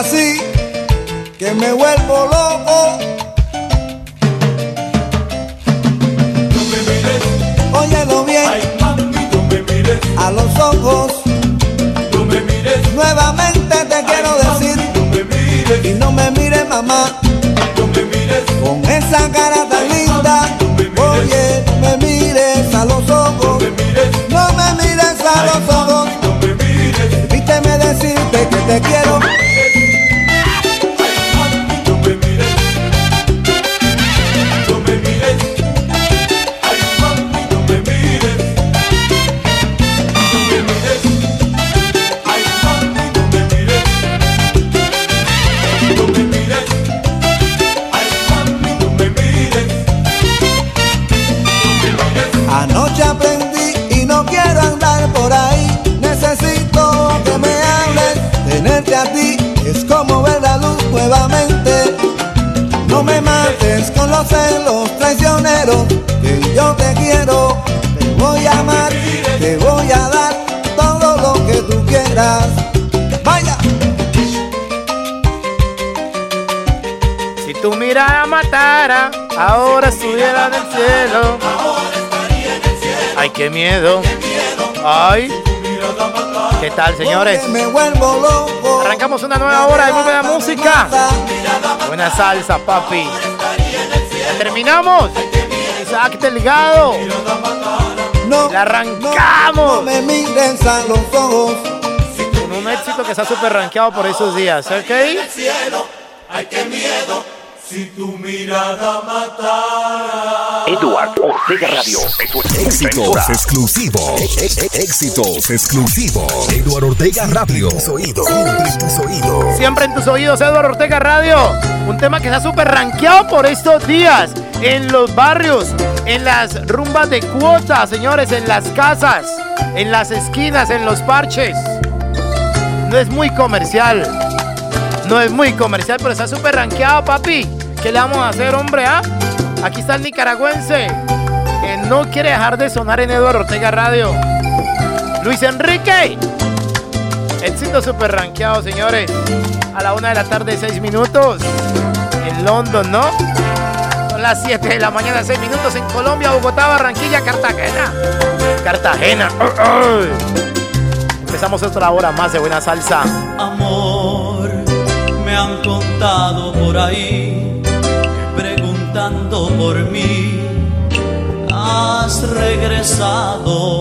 así, mates con los celos traicioneros, que yo te quiero, te voy a amar, te voy a dar todo lo que tú quieras. Vaya. Si tu mirada matara, ahora estuviera en el cielo. Ay, qué miedo. Ay. ¿Qué tal, señores? Me vuelvo loco. Arrancamos una nueva hora de buena música. Buena salsa, papi. Terminamos. Isaac Delgado. No, La arrancamos. no me mires a los ojos. Con un éxito que está súper rankeado por esos días, ¿ok? Si tu mirada matara. Edward Ortega Radio. Éxitos exclusivos. E- e- Éxitos exclusivos. Eduardo Ortega Radio. Tus oídos. Siempre en tus oídos. Siempre en tus oídos, Eduardo Ortega Radio. Un tema que está súper rankeado por estos días. En los barrios, en las rumbas de cuota, señores, en las casas, en las esquinas, en los parches. No es muy comercial. No es muy comercial, pero está súper rankeado, papi. ¿Qué le vamos a hacer, hombre? ah? Aquí está el nicaragüense que no quiere dejar de sonar en Eduardo Ortega Radio. Luis Enrique. Éxito super rankeado, señores. A la una de la tarde, seis minutos. En London, ¿no? Son las 7 de la mañana, seis minutos en Colombia, Bogotá, Barranquilla, Cartagena. Cartagena. Empezamos otra hora más de buena salsa. Amor, me han contado por ahí, por mí, has regresado.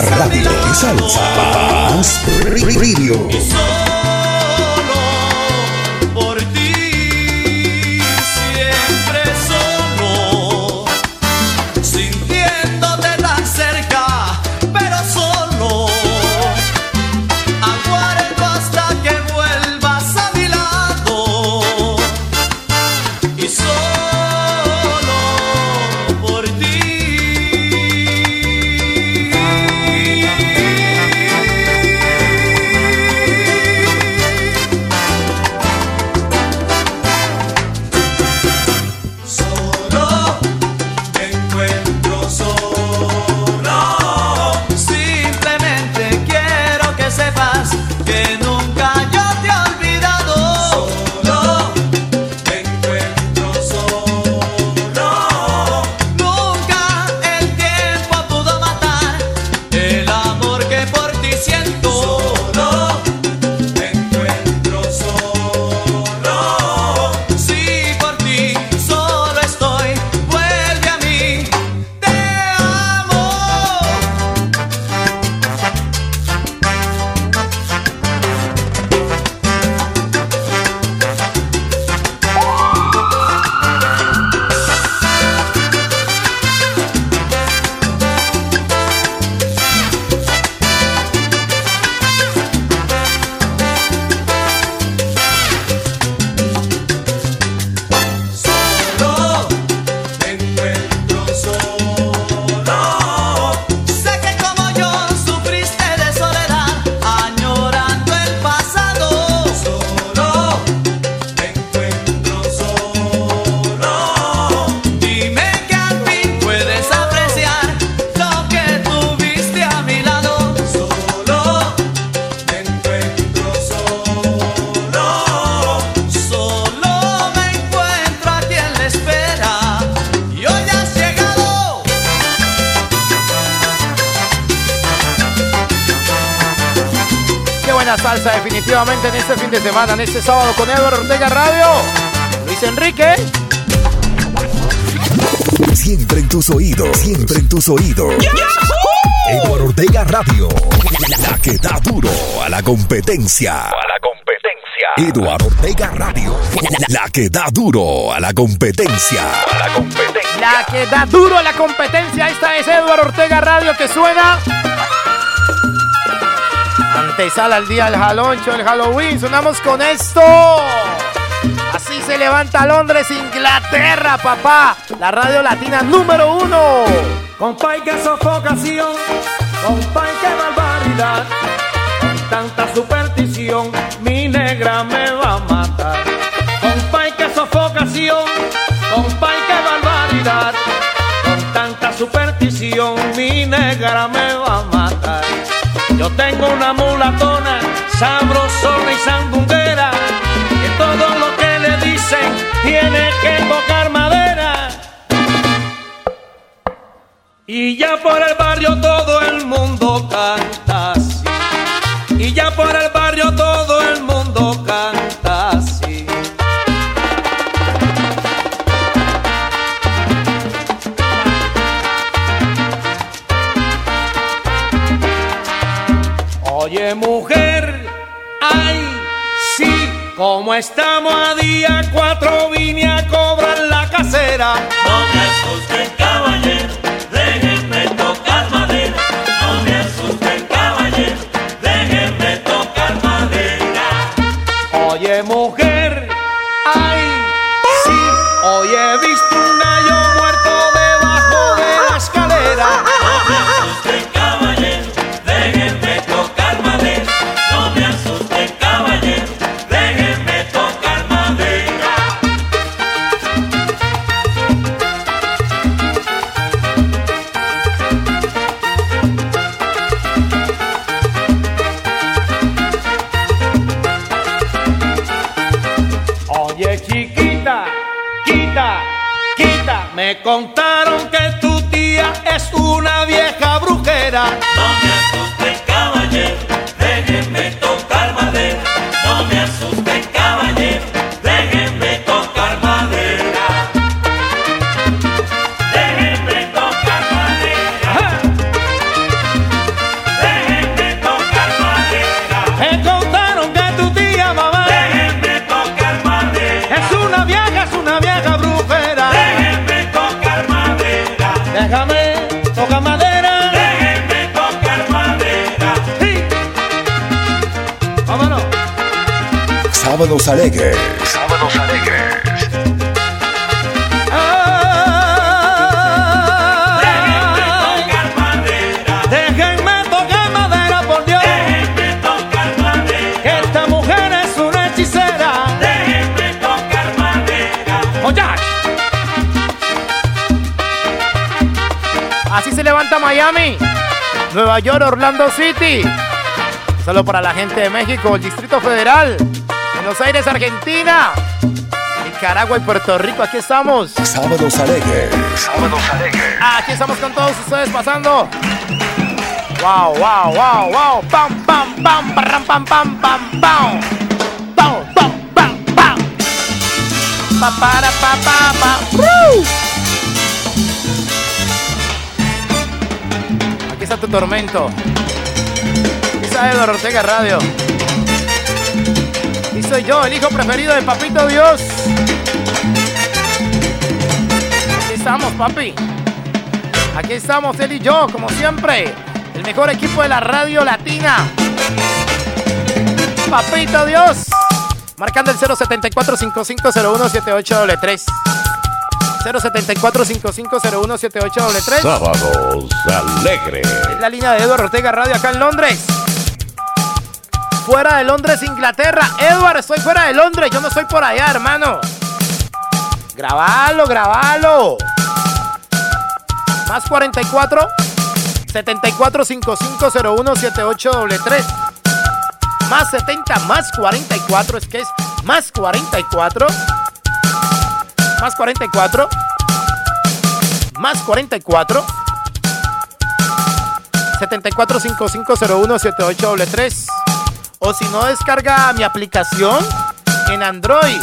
Vuelvas Ortega a mi Radio. lado. Salsa. Radio. Este sábado con Eduardo Ortega Radio. Luis Enrique. Siempre en tus oídos, siempre en tus oídos. Eduardo Ortega Radio, la que da duro a la competencia. A la competencia. Eduardo Ortega Radio, la que da duro a la competencia. A la competencia. La que da duro a la competencia. Esta es Eduardo Ortega Radio que suena. Antesala al día del jaloncho, el Halloween. Sonamos con esto. Así se levanta Londres, Inglaterra, papá. La radio latina número uno. Compay, que sofocación, compay, que barbaridad. Con tanta superstición, mi negra me va a matar. Compay, que sofocación, compay, que barbaridad. Con tanta superstición, mi negra me va a matar. Tengo una mulatona, sabrosona y sandunguera, que todo lo que le dicen tiene que tocar madera. Y ya por el barrio todo el mundo canta Como estamos a día 4 brujera. Sábados alegres. Sábados alegres. Tocar madera. Déjenme tocar madera, por Dios. Déjenme tocar madera. Que esta mujer es una hechicera. Déjenme tocar madera. Oye, Así se levanta Miami, Nueva York, Orlando City. Solo para la gente de México, el Distrito Federal, Buenos Aires, Argentina, Nicaragua y Puerto Rico. Aquí estamos. Sábados alegres. Sábados alegres. Aquí estamos con todos ustedes pasando. Wow, wow, wow, wow. Pam, pam, pam, pam, pam, pam, pam, pam. Pam, pam, pam, pam. Pa, para, pa, pa, pa. ¡Woo! Aquí está tu tormento. Aquí está Eduardo Ortega Radio. Soy yo, el hijo preferido de Papito Dios. Aquí estamos, papi. Aquí estamos él y yo, como siempre. El mejor equipo de la radio latina. Papito Dios. Marcando el 074-5501-7833. 074-5501-7833. Sábados alegres. Es la línea de Eduardo Ortega Radio acá en Londres. Fuera de Londres, Inglaterra. Edward, estoy fuera de Londres. Yo no estoy por allá, hermano. Grabalo, grabalo. Más 44 74 5501 7833. Más 70 más 44. Es que es más 44. Más 44. Más 44. 74 5501 7833. O si no, descarga mi aplicación en Android.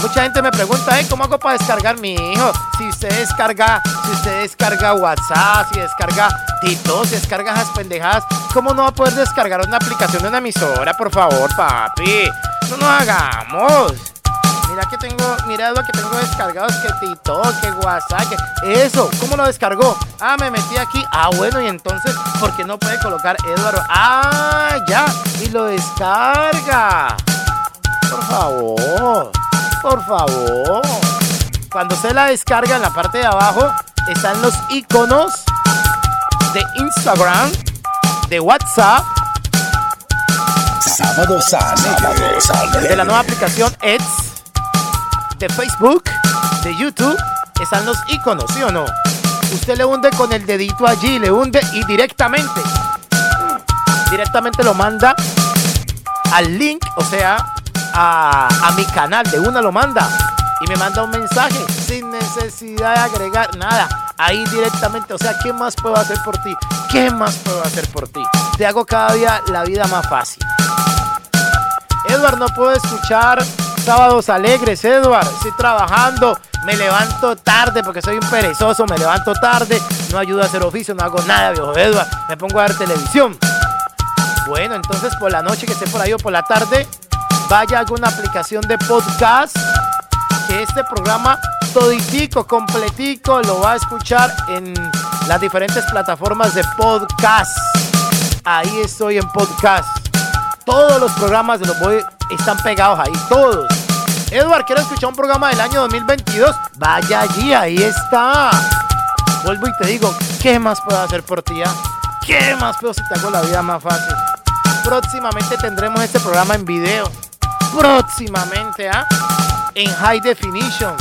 Mucha gente me pregunta, ¿eh? ¿cómo hago para descargar mi hijo? Si usted descarga, si usted descarga WhatsApp, si descarga Tito, si descarga esas pendejadas, ¿cómo no va a poder descargar una aplicación de una emisora? Por favor, papi. No nos hagamos. Mira que tengo, mira lo que tengo descargados, que Tito, que WhatsApp, que eso, ¿cómo lo descargó? Ah, me metí aquí. Ah, bueno, y entonces, ¿por qué no puede colocar Eduardo? Ah, ya, y lo descarga. Por favor, por favor. Cuando se la descarga en la parte de abajo, están los iconos de Instagram, de WhatsApp, Sábados alegres. de la nueva aplicación Eds, de Facebook, de YouTube, están los iconos, ¿sí o no? Usted le hunde con el dedito allí, le hunde y directamente, directamente lo manda al link, o sea, a, a mi canal, de una lo manda y me manda un mensaje sin necesidad de agregar nada. Ahí directamente, o sea, ¿qué más puedo hacer por ti? ¿Qué más puedo hacer por ti? Te hago cada día la vida más fácil. Edward, no puedo escuchar sábados alegres, Edward. Estoy trabajando, me levanto tarde porque soy un perezoso, me levanto tarde, no ayudo a hacer oficio, no hago nada, viejo Edward. Me pongo a ver televisión. Bueno, entonces por la noche que esté por ahí o por la tarde, vaya a alguna aplicación de podcast que este programa toditico, completico, lo va a escuchar en las diferentes plataformas de podcast. Ahí estoy en podcast. Todos los programas de los voy están pegados ahí, todos. Edward, quiero escuchar un programa del año 2022. Vaya allí, ahí está. Vuelvo y te digo, ¿qué más puedo hacer por ti? ah? ¿Qué más puedo si te hago la vida más fácil? Próximamente tendremos este programa en video. Próximamente, ¿ah? En high definition.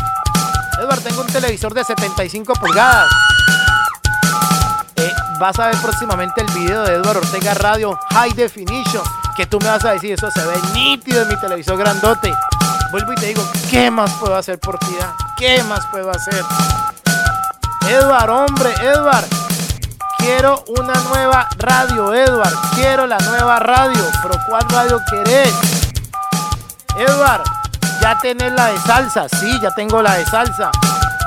Edward, tengo un televisor de 75 pulgadas. Eh, vas a ver próximamente el video de Edward Ortega Radio High Definition. Que tú me vas a decir, eso se ve nítido en mi televisor grandote. Vuelvo y te digo, ¿qué más puedo hacer por ti? ah? ¿Qué más puedo hacer? Edward, hombre, Edward. Quiero una nueva radio, Edward. Quiero la nueva radio. Pero ¿cuál radio querés? Edward, ya tenés la de salsa. Sí, ya tengo la de salsa.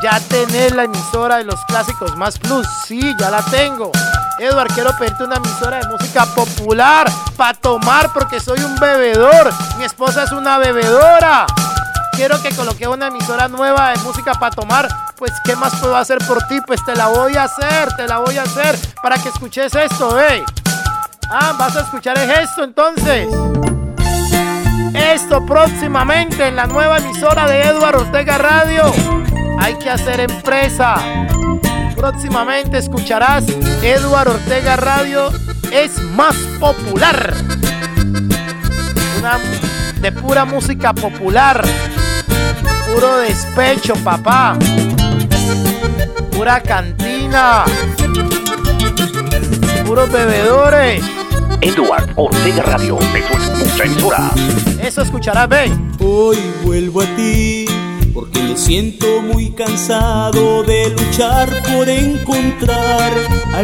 Ya tenés la emisora de los clásicos más plus. Sí, ya la tengo. Edward, quiero pedirte una emisora de música popular para tomar porque soy un bebedor. Mi esposa es una bebedora. Quiero que coloque una emisora nueva de música para tomar. Pues, ¿qué más puedo hacer por ti? Pues te la voy a hacer, te la voy a hacer para que escuches esto, ¿eh? Ah, vas a escuchar esto entonces. Esto próximamente en la nueva emisora de Edward Ortega Radio. Hay que hacer empresa. Próximamente escucharás Edward Ortega Radio es más popular. Una de pura música popular. Puro despecho, papá. Pura cantina. Puros bebedores. Edward Ortega Radio, eso es mucha emisora. Eso escucharás, ven. Hoy vuelvo a ti porque me siento muy cansado de luchar por encontrar.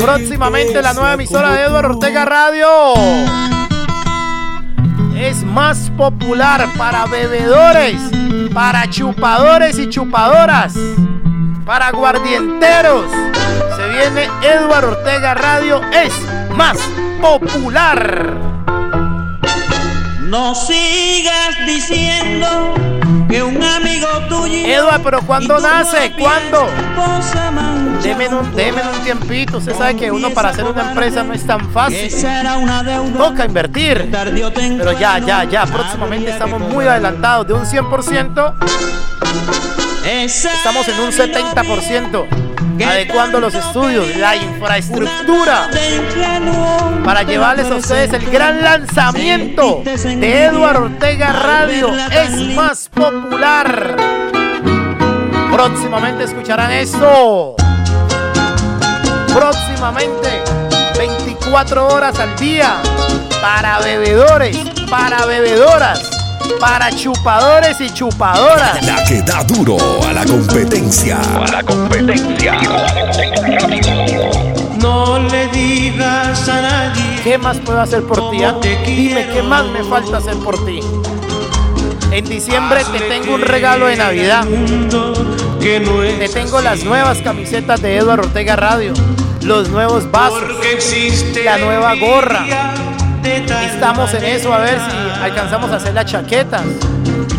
Próximamente la nueva emisora de Edward tú. Ortega Radio. Es más popular para bebedores, para chupadores y chupadoras, para guardienteros. Se viene Edward Ortega Radio, es más popular. No sigas diciendo que un amigo tuyo. Edward, pero ¿cuándo nace? ¿Cuándo? Deme un, deme un tiempito. Usted sabe que uno para hacer una empresa no es tan fácil. Toca invertir. Pero ya, ya, ya. Próximamente estamos muy adelantados. De un 100%, estamos en un 70%. Adecuando los estudios, la infraestructura. Para llevarles a ustedes el gran lanzamiento de Eduardo Ortega Radio. Es más popular. Próximamente escucharán esto. Próximamente, 24 horas al día. Para bebedores, para bebedoras, para chupadores y chupadoras. La que da duro a la competencia. A la competencia. No le digas a nadie. ¿Qué más puedo hacer por ti? ah? Dime, ¿qué más me falta hacer por ti? En diciembre te tengo un regalo de Navidad. Te tengo las nuevas camisetas de Eduardo Ortega Radio, los nuevos vasos, la nueva gorra. Estamos en eso a ver si alcanzamos a hacer las chaquetas.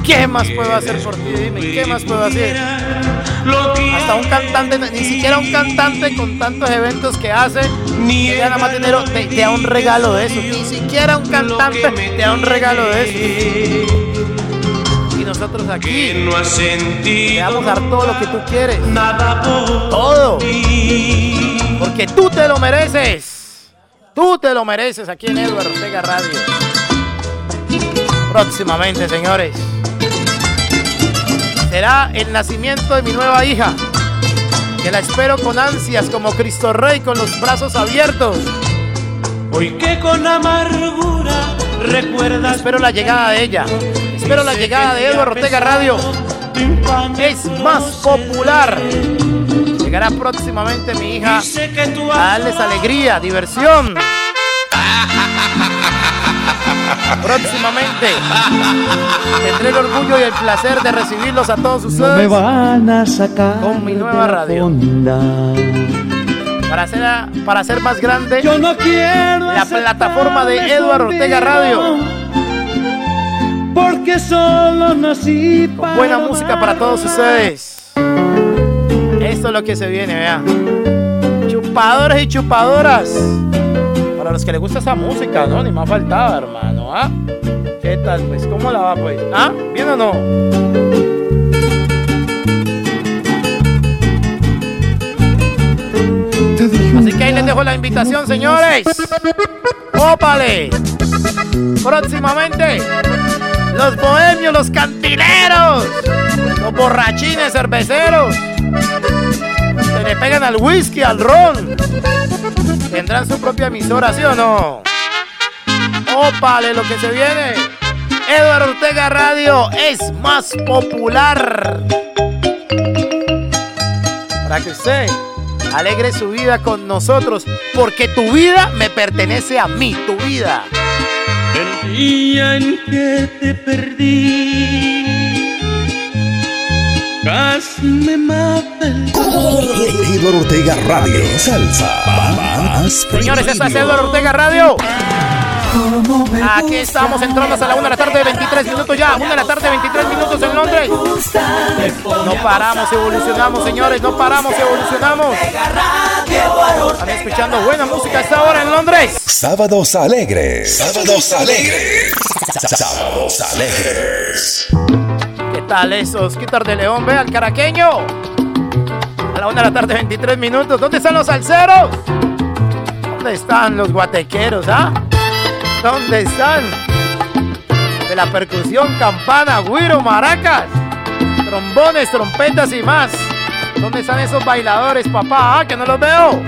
¿Qué más puedo hacer por ti? Dime, ¿qué más puedo hacer? Hasta un cantante, ni siquiera un cantante con tantos eventos que hace, que gana más dinero, te, te da un regalo de eso. Ni siquiera un cantante te da un regalo de eso. Y nosotros aquí te vamos a dar todo lo que tú quieres. Todo. Porque tú te lo mereces. Tú te lo mereces aquí en Eduardo Ortega Radio. Próximamente, señores. Será el nacimiento de mi nueva hija. Que la espero con ansias como Cristo Rey con los brazos abiertos. Hoy que con amargura recuerdas. Espero la llegada de ella. Espero la llegada de Eduardo Ortega Radio. Es más popular. Llegará próximamente mi hija a darles alegría, diversión. Próximamente tendré el orgullo y el placer de recibirlos a todos No ustedes me van a sacar con mi nueva radio. para hacer, para hacer más grande Yo no quiero la plataforma de Eduardo Ortega Radio. Porque solo nací Con buena música para todos ustedes. Esto es lo que se viene, vea. Chupadores y chupadoras. Para los que les gusta esa música, ¿no? Ni más faltaba, hermano. ¿Ah? ¿Qué tal, pues? ¿Cómo la va, pues? ¿Ah? ¿Bien o no? Así que ahí les dejo la invitación, señores. ¡Ópale! Próximamente, los bohemios, los cantineros, los borrachines cerveceros, le pegan al whisky, al ron. Tendrán su propia emisora, ¿sí o no? ¡Ópale lo que se viene! Eduardo Ortega Radio es más popular. Para que usted alegre su vida con nosotros, porque tu vida me pertenece a mí, tu vida. El día en que te perdí, casi me mata Eduardo Ortega Radio. Salsa. Más Señores, esta es Eduardo Ortega Radio. Aquí estamos entrando hasta la 1 de la tarde, 23 minutos ya. 1 de la tarde, 23 minutos en Londres. No paramos, evolucionamos, señores. No paramos, evolucionamos. Están escuchando buena música a esta hora en Londres. Sábados alegres. Sábados alegres. Sábados alegres. ¿Qué tal esos? Quitar de León, ve al caraqueño. A la 1 de la tarde, 23 minutos. ¿Dónde están los salseros? ¿Dónde están los guatequeros, ah? ¿Dónde están? De la percusión, campana, güiro, maracas, trombones, trompetas y más. ¿Dónde están esos bailadores, papá? Ah, que no los veo.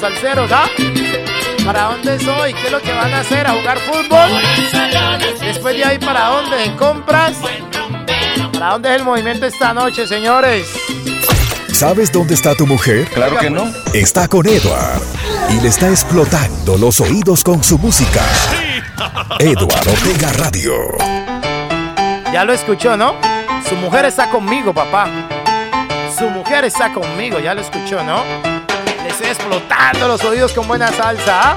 Salseros, ¿ah? ¿Para dónde soy? ¿Qué es lo que van a hacer? ¿A jugar fútbol? Después de ahí, ¿para dónde? ¿En compras? ¿Para dónde es el movimiento esta noche, señores? ¿Sabes dónde está tu mujer? Claro que no. Está con Edward y le está explotando los oídos con su música. Edward Ortega Radio. Ya lo escuchó, ¿no? Su mujer está conmigo, papá. Su mujer está conmigo, ya lo escuchó, ¿no? estoy explotando los oídos con buena salsa. ¿ah?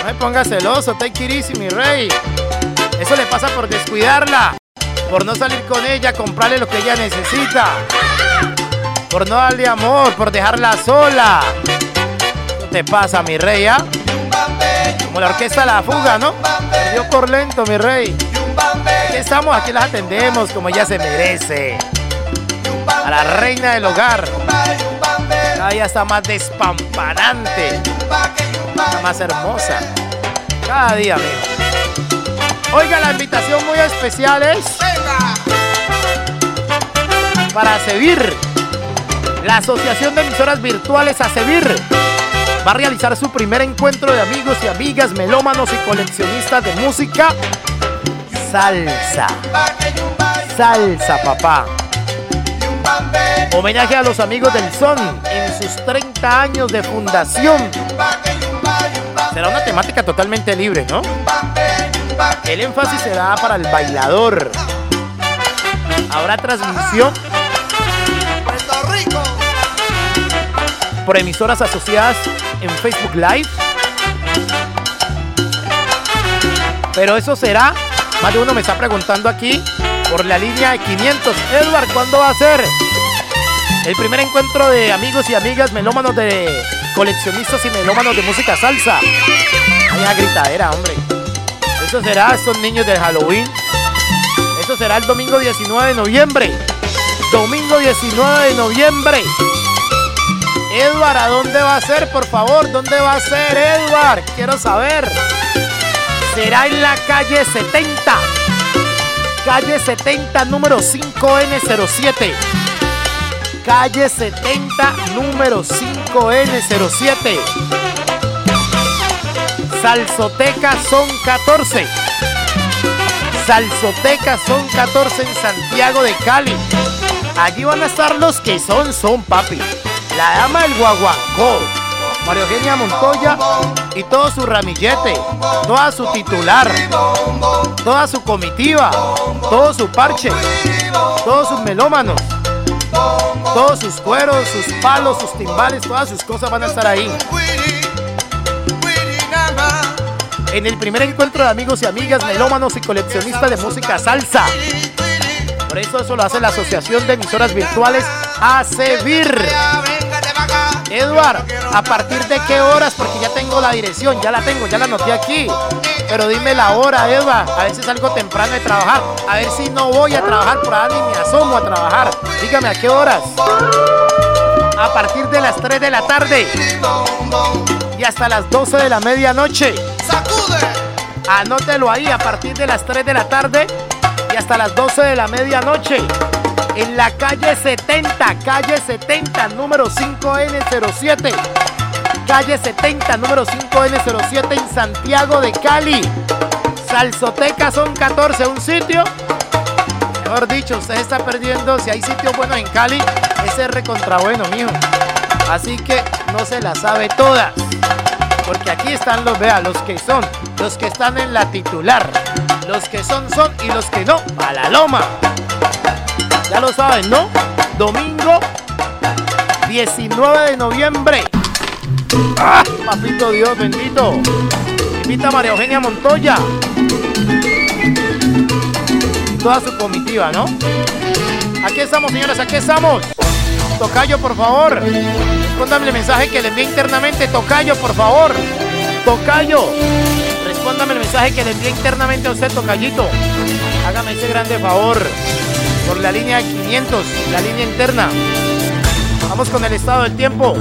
No me pongas celoso, take it easy, mi rey. Eso le pasa por descuidarla, por no salir con ella, comprarle lo que ella necesita, por no darle amor, por dejarla sola. ¿Qué te pasa, mi rey? ¿ah? Como la orquesta La Fuga, ¿no? Perdió por lento, mi rey. Aquí estamos, aquí las atendemos como ella se merece. A la reina del hogar. Cada día está más despampanante. Está más hermosa. Cada día, amigo. Oiga, la invitación muy especial es. Para Sevir. La Asociación de Emisoras Virtuales a Sevir va a realizar su primer encuentro de amigos y amigas, melómanos y coleccionistas de música. Salsa. Salsa, papá. Homenaje a los amigos del son en sus 30 años de fundación. Será una temática totalmente libre, ¿no? El énfasis será para el bailador. Habrá transmisión por emisoras asociadas en Facebook Live. Pero eso será, más de uno me está preguntando aquí, por la línea de 500. Edward, ¿cuándo va a ser? El primer encuentro de amigos y amigas melómanos de coleccionistas y melómanos de música salsa. Una gritadera, hombre. Eso será estos niños de Halloween. Eso será el domingo 19 de noviembre. Domingo 19 de noviembre. Edward, ¿a dónde va a ser, por favor? ¿Dónde va a ser, Edward? Quiero saber. Será en la calle 70 calle 70, número 5N07. Calle 70, número 5N07. Salsoteca son 14. Salsoteca son 14 en Santiago de Cali. Allí van a estar los que son, son papi. La dama del guaguancó. María Eugenia Montoya y todo su ramillete, toda su titular, toda su comitiva, todo su parche, todos sus melómanos. Todos sus cueros, sus palos, sus timbales, todas sus cosas van a estar ahí. En el primer encuentro de amigos y amigas, melómanos y coleccionistas de música salsa. Por eso eso lo hace la Asociación de Emisoras Virtuales ACEVIR. Edward, ¿a partir de qué horas? Porque ya tengo la dirección, ya la tengo, ya la anoté aquí. Pero dime la hora, Edward. A veces salgo temprano de trabajar. A ver si no voy a trabajar por ahí ni me asomo a trabajar. Dígame a qué horas. A partir de las 3 de la tarde. Y hasta las 12 de la medianoche. Anótelo ahí, a partir de las 3 de la tarde y hasta las 12 de la medianoche. En la calle 70, calle 70, número 5N07. Calle 70, número 5N07 en Santiago de Cali. Salsoteca son 14, un sitio. Mejor dicho, usted está perdiendo. Si hay sitios buenos en Cali, ese es recontra bueno, mijo. Así que no se la sabe todas. Porque aquí están los, vea, los que son, los que están en la titular. Los que son, son y los que no, a la loma. Ya lo saben, ¿no? Domingo 19 de noviembre. ¡Ah! Papito Dios bendito. Invita a María Eugenia Montoya. Toda su comitiva, ¿no? Aquí estamos, señores, aquí estamos. Tocayo, por favor. Respóndame el mensaje que le envié internamente. Tocayo, por favor. Tocayo. Respóndame el mensaje que le envié internamente a usted, Tocayito. Hágame ese grande favor. Por la línea 500, la línea interna. Vamos con el estado del tiempo.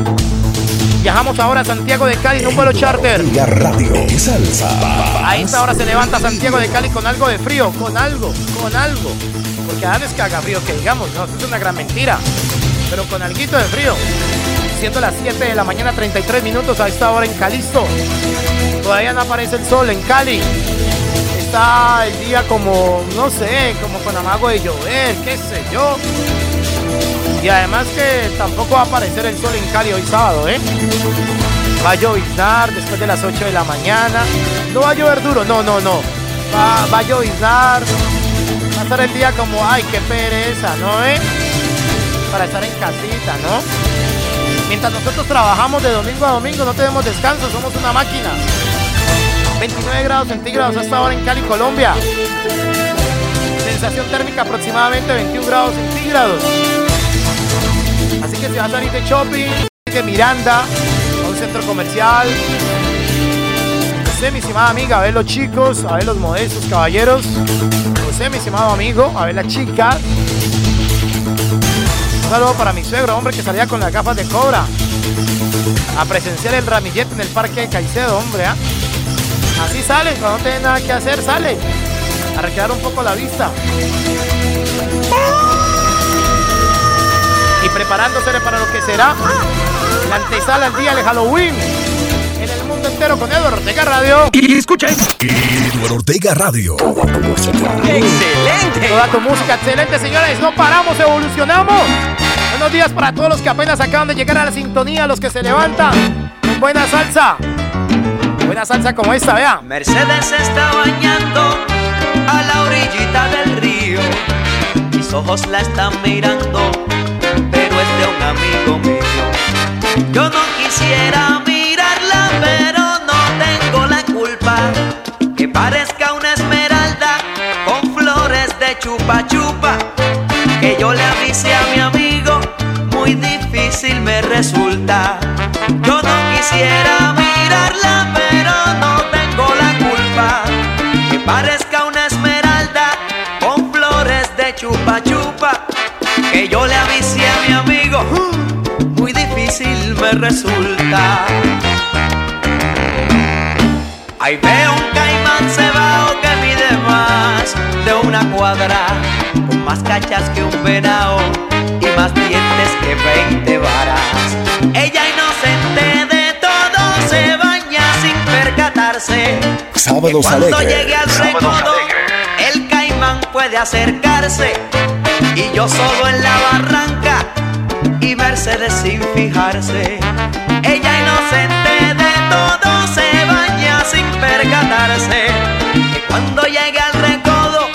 Viajamos ahora a Santiago de Cali en un vuelo charter. Radio Salsa. A esta hora se levanta Santiago de Cali con algo de frío, con algo, con algo. Porque a veces que haga frío, que digamos, no, eso es una gran mentira. Pero con algo de frío. Siendo las 7 de la mañana, 33 minutos a esta hora en Calisto. Todavía no aparece el sol en Cali. El día como, no sé, como con amago de llover, qué sé yo. Y además que tampoco va a aparecer el sol en Cali hoy sábado, ¿eh? Va a lloviznar después de las 8 de la mañana. No va a llover duro, no, no, no. Va, va a lloviznar. Va a estar el día como, ay, qué pereza, ¿no, eh? Para estar en casita, ¿no? Mientras nosotros trabajamos de domingo a domingo, no tenemos descanso, somos una máquina. 29 grados centígrados hasta ahora en Cali, Colombia. Sensación térmica aproximadamente 21 grados centígrados. Así que si vas a salir de shopping, de Miranda, a un centro comercial, usted, mi estimada amiga, a ver los chicos, a ver los modestos caballeros, usted, mi estimado amigo, a ver las chicas. Un saludo para mi suegro, hombre, que salía con las gafas de cobra. A presenciar el ramillete en el parque de Caicedo, hombre, ¿ah? Así sale, cuando no tiene nada que hacer, sale. A recrear un poco la vista. Y preparándose para lo que será la antesala al día de Halloween. En el mundo entero con Eduardo Ortega Radio. Y escucha Eduardo Ortega Radio. ¡Excelente! Toda tu música, excelente, señores. No paramos, evolucionamos. Buenos días para todos los que apenas acaban de llegar a la sintonía, los que se levantan. Buena salsa. Buena salsa como esta, vea. Mercedes está bañando a la orillita del río. Mis ojos la están mirando, pero es de un amigo mío. Yo no quisiera mirarla, pero no tengo la culpa. Que parezca una esmeralda con flores de chupa chupa. Que yo le avise a mi muy difícil me resulta. Yo no quisiera mirarla, pero no tengo la culpa. Que parezca una esmeralda con flores de chupa chupa. Que yo le avise a mi amigo, muy difícil me resulta. Ahí veo un caimán cebao que mide más de una cuadra, con más cachas que un venado más dientes que 20 varas. Ella inocente de todo se baña sin percatarse. Sábados que cuando llegue al recodo, el caimán puede acercarse y yo solo en la barranca y Mercedes sin fijarse. Ella inocente de todo se baña sin percatarse. Que cuando llegue al recodo,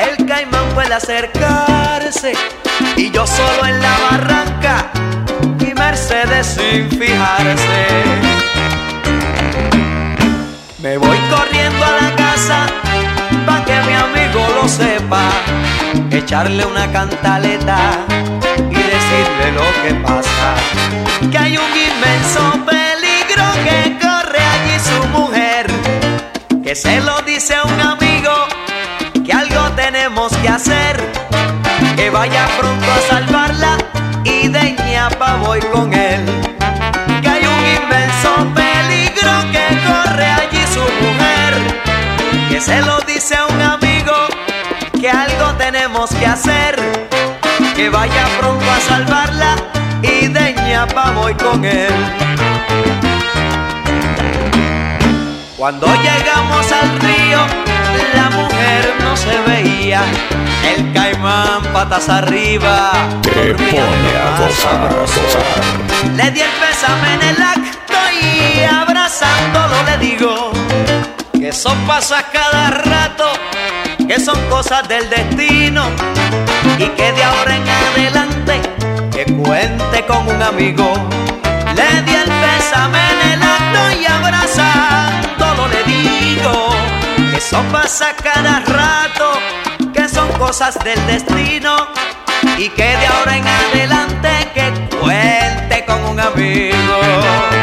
el caimán puede acercarse y yo solo en la barranca y Mercedes sin fijarse. Me voy corriendo a la casa pa' que mi amigo lo sepa, echarle una cantaleta y decirle lo que pasa, que hay un inmenso peligro que corre allí su mujer, que se lo dice a un amigo, que algo tenemos que hacer, que vaya pronto a salvarla y de ñapa voy con él, que hay un inmenso peligro que corre allí su mujer, que se lo dice a un amigo, que algo tenemos que hacer, que vaya pronto a salvarla y de ñapa voy con él. Cuando llegamos al río, la mujer no se veía. El caimán patas arriba. Te pone a gozar, gozar. Le di el pésame en el acto y abrazándolo le digo que son pasa cada rato, que son cosas del destino y que de ahora en adelante que cuente con un amigo. Le di el pésame en el acto y abrazándolo le digo eso pasa cada rato, que son cosas del destino y que de ahora en adelante que cuente con un amigo.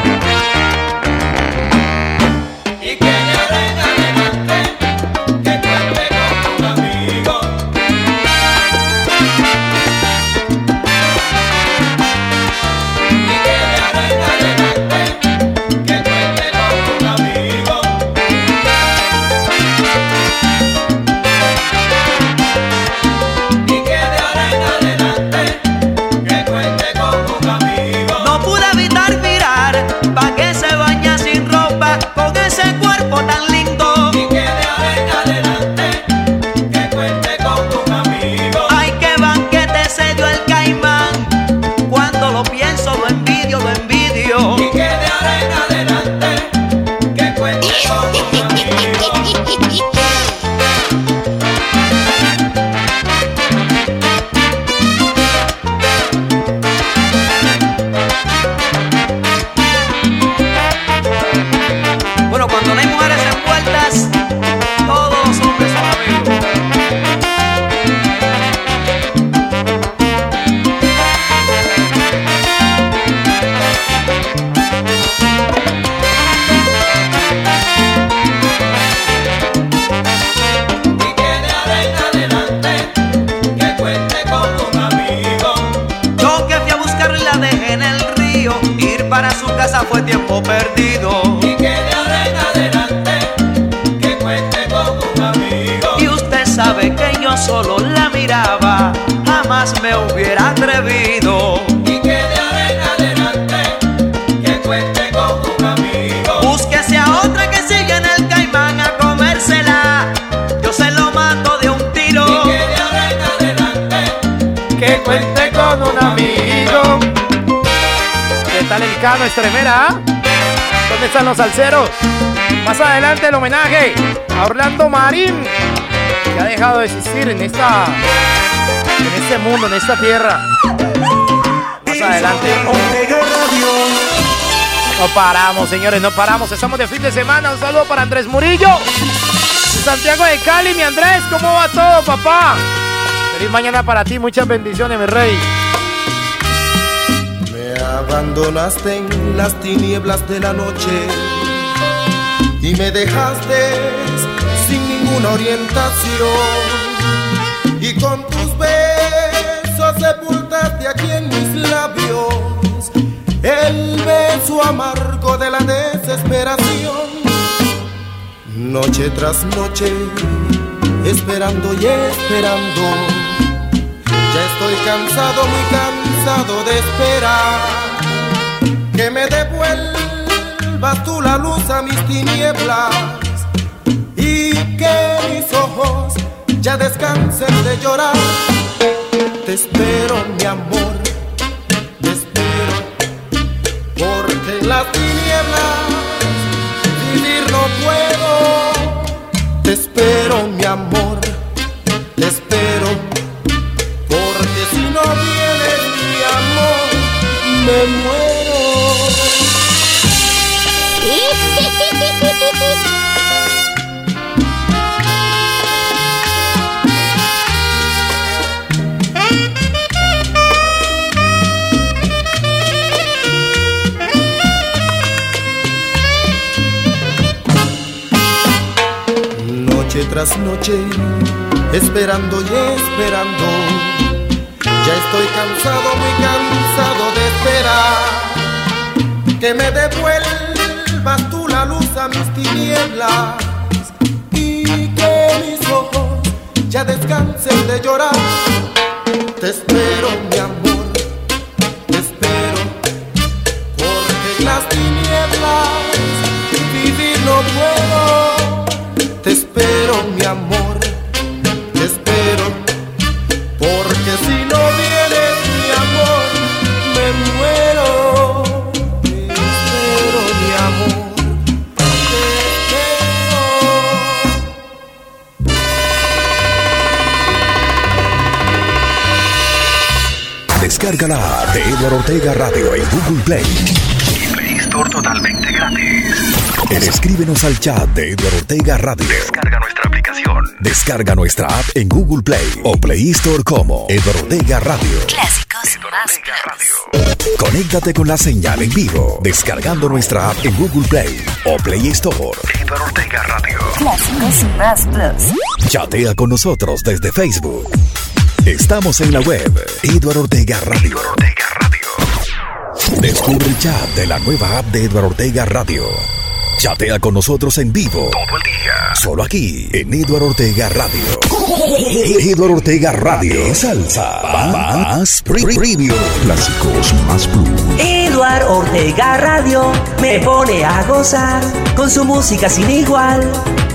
Atrevido. Y que de ahora en adelante que cuente con un amigo. Búsquese a otra que siga en el caimán a comérsela. Yo se lo mato de un tiro. Y que de ahora en adelante Que cuente con un amigo. ¿Qué tal el cano estremera? ah? ¿Dónde están los salseros? Más adelante el homenaje a Orlando Marín, que ha dejado de existir en esta, este mundo, en esta tierra. Más adelante. No paramos, señores, no paramos. Estamos de fin de semana. Un saludo para Andrés Murillo. Santiago de Cali, mi Andrés, ¿cómo va todo, papá? Feliz mañana para ti, muchas bendiciones, mi rey. Me abandonaste en las tinieblas de la noche y me dejaste sin ninguna orientación aquí en mis labios el beso amargo de la desesperación. Noche tras noche, esperando y esperando. Ya estoy cansado, muy cansado de esperar que me devuelvas tú la luz a mis tinieblas y que mis ojos ya descansen de llorar te espero, mi amor, te espero, porque en las tinieblas vivir no puedo. Te espero, mi amor, te espero, porque si no vienes, mi amor, me muero. Noche, esperando y esperando. Ya estoy cansado, muy cansado de esperar que me devuelvas tú la luz a mis tinieblas y que mis ojos ya descansen de llorar. Te espero, Eduardo Ortega Radio en Google Play. Play Store totalmente gratis. Escríbenos al chat de Eduardo Ortega Radio. Descarga nuestra aplicación. Descarga nuestra app en Google Play o Play Store como Eduardo Ortega Radio. Clásicos más plus. Conéctate con la señal en vivo descargando nuestra app en Google Play o Play Store. Eduardo Ortega Radio. Clásicos más plus. Chatea con nosotros desde Facebook. Estamos en la web Eduardo Ortega Radio. Descubre el chat de la nueva app de Eduardo Ortega Radio. Chatea con nosotros en vivo. Todo el día. Solo aquí en Eduardo Ortega Radio. Eduardo Ortega Radio. Salsa. Más pre- Premium. Clásicos más plus. Eduard Ortega Radio me pone a gozar con su música sin igual.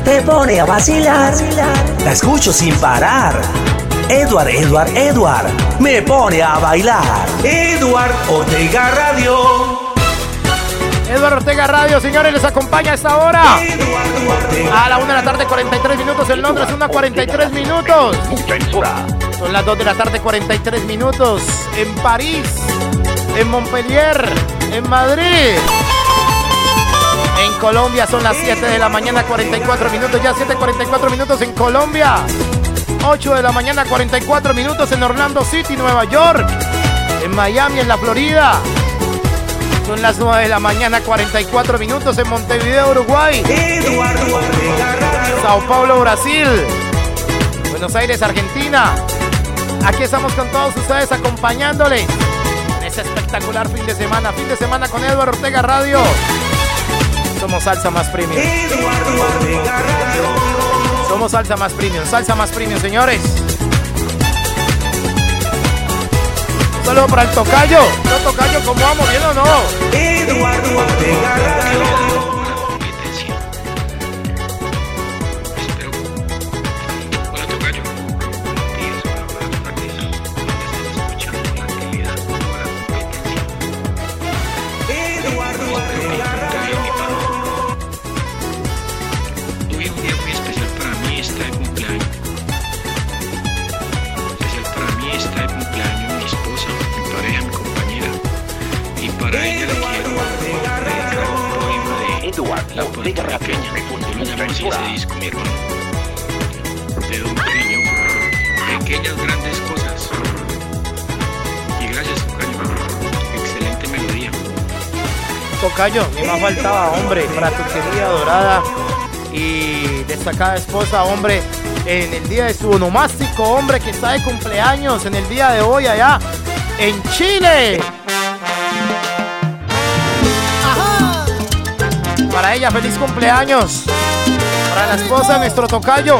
Te pone a vacilar, la escucho sin parar. Edward, Edward, Edward me pone a bailar. Eduard Ortega Radio. Eduardo Ortega Radio, señores, les acompaña a esta hora. A la 1 de la tarde, 43 minutos en Londres, 1 a 43 minutos. Son las 2 de la tarde, 43 minutos en París, en Montpellier, en Madrid. En Colombia son las 7 de la mañana, 44 minutos. Ya 7, 44 minutos en Colombia. 8 de la mañana, 44 minutos en Orlando City, Nueva York. En Miami, en la Florida. Son las 9 de la mañana, 44 minutos en Montevideo, Uruguay. Sao Paulo, Brasil. Buenos Aires, Argentina. Aquí estamos con todos ustedes acompañándoles en ese espectacular fin de semana. Fin de semana con Eduardo Ortega Radio. Somos salsa más premium. Somos salsa más premium, salsa más premium, señores. Solo para el tocayo. No tocayo, ¿cómo vamos? ¿Bien o no? Disco, mi hermano. De. Pequeñas grandes cosas. Y gracias, Tocayo. Excelente melodía. Tocayo, ni más faltaba, hombre, para tu querida dorada y destacada esposa, hombre, en el día de su onomástico, hombre, que está de cumpleaños en el día de hoy allá en Chile. Para ella, feliz cumpleaños. Para la esposa de nuestro tocayo,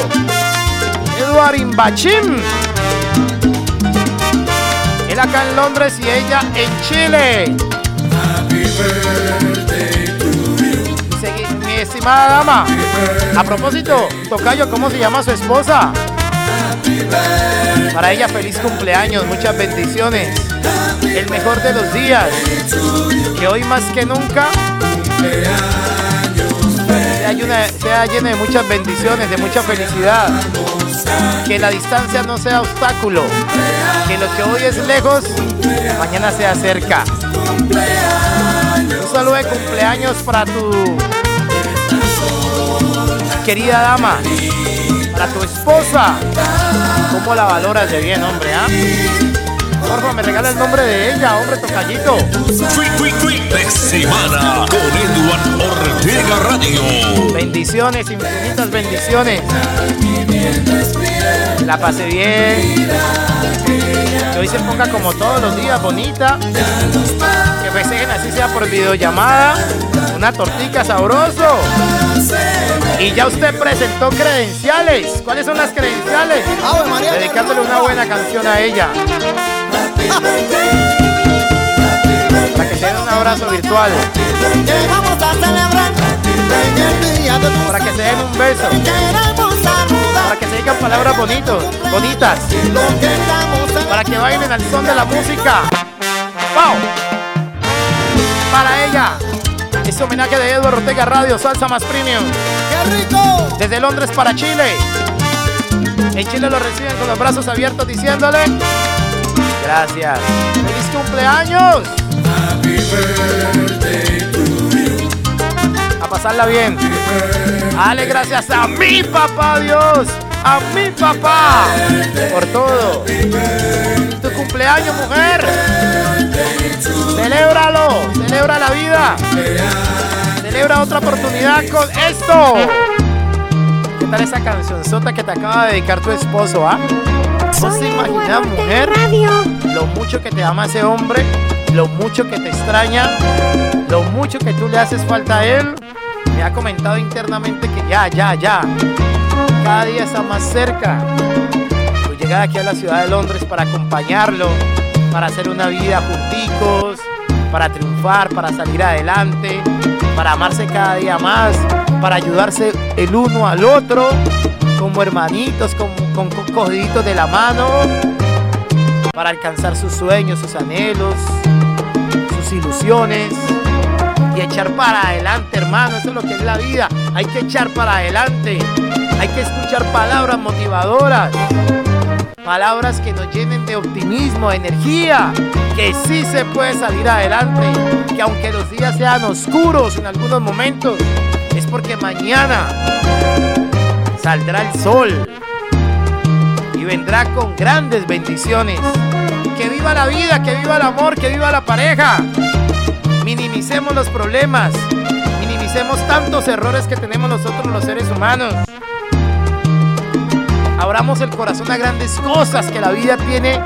Eduard Imbachim. Él acá en Londres y ella en Chile. Mi estimada dama, a propósito, Tocayo, ¿cómo se llama su esposa? Para ella, feliz cumpleaños, muchas bendiciones. El mejor de los días. Que hoy más que nunca llena, sea llena de muchas bendiciones, de mucha felicidad. Que la distancia no sea obstáculo. Que lo que hoy es lejos, mañana sea cerca. Un saludo de cumpleaños para tu querida dama, para tu esposa. ¿Cómo la valoras de bien, hombre? ah? Porfa, me regala el nombre de ella, hombre tocallito. de semana con Edward Ortega Radio. Bendiciones, infinitas bendiciones. La pasé bien. Que hoy se ponga como todos los días, bonita. Que festejen así sea por videollamada. Una tortica sabroso. Y ya usted presentó credenciales. ¿Cuáles son las credenciales? Dedicándole una buena canción a ella. Para que se den un abrazo virtual. Para que se den un beso. Para que se digan palabras bonitos, bonitas. Para que bailen al son de la música. ¡Wow! Para ella. Este homenaje de Eduardo Ortega Radio, Salsa Más Premium. ¡Qué rico! Desde Londres para Chile. En Chile lo reciben con los brazos abiertos diciéndole Gracias. ¡Feliz cumpleaños! A pasarla bien. Dale gracias a mi papá Dios. A mi papá. Por todo. Tu cumpleaños, mujer. Celébralo. Celebra la vida. Celebra otra oportunidad con esto. ¿Qué tal esa cancionzota que te acaba de dedicar tu esposo, ah? ¿No se imagina, mujer, lo mucho que te ama ese hombre, lo mucho que te extraña, lo mucho que tú le haces falta a él? Me ha comentado internamente que ya, ya, ya, cada día está más cerca. Tu llegada aquí a la ciudad de Londres para acompañarlo, para hacer una vida junticos, para triunfar, para salir adelante, para amarse cada día más, para ayudarse el uno al otro, como hermanitos, como, con, con de la mano, para alcanzar sus sueños, sus anhelos, sus ilusiones y echar para adelante, hermano. Eso es lo que es la vida. Hay que echar para adelante. Hay que escuchar palabras motivadoras. Palabras que nos llenen de optimismo, de energía. Que sí se puede salir adelante. Que aunque los días sean oscuros en algunos momentos, es porque mañana saldrá el sol. Vendrá con grandes bendiciones. Que viva la vida, que viva el amor, que viva la pareja minimicemos los problemas, minimicemos tantos errores que tenemos nosotros los seres humanos. Abramos el corazón a grandes cosas que la vida tiene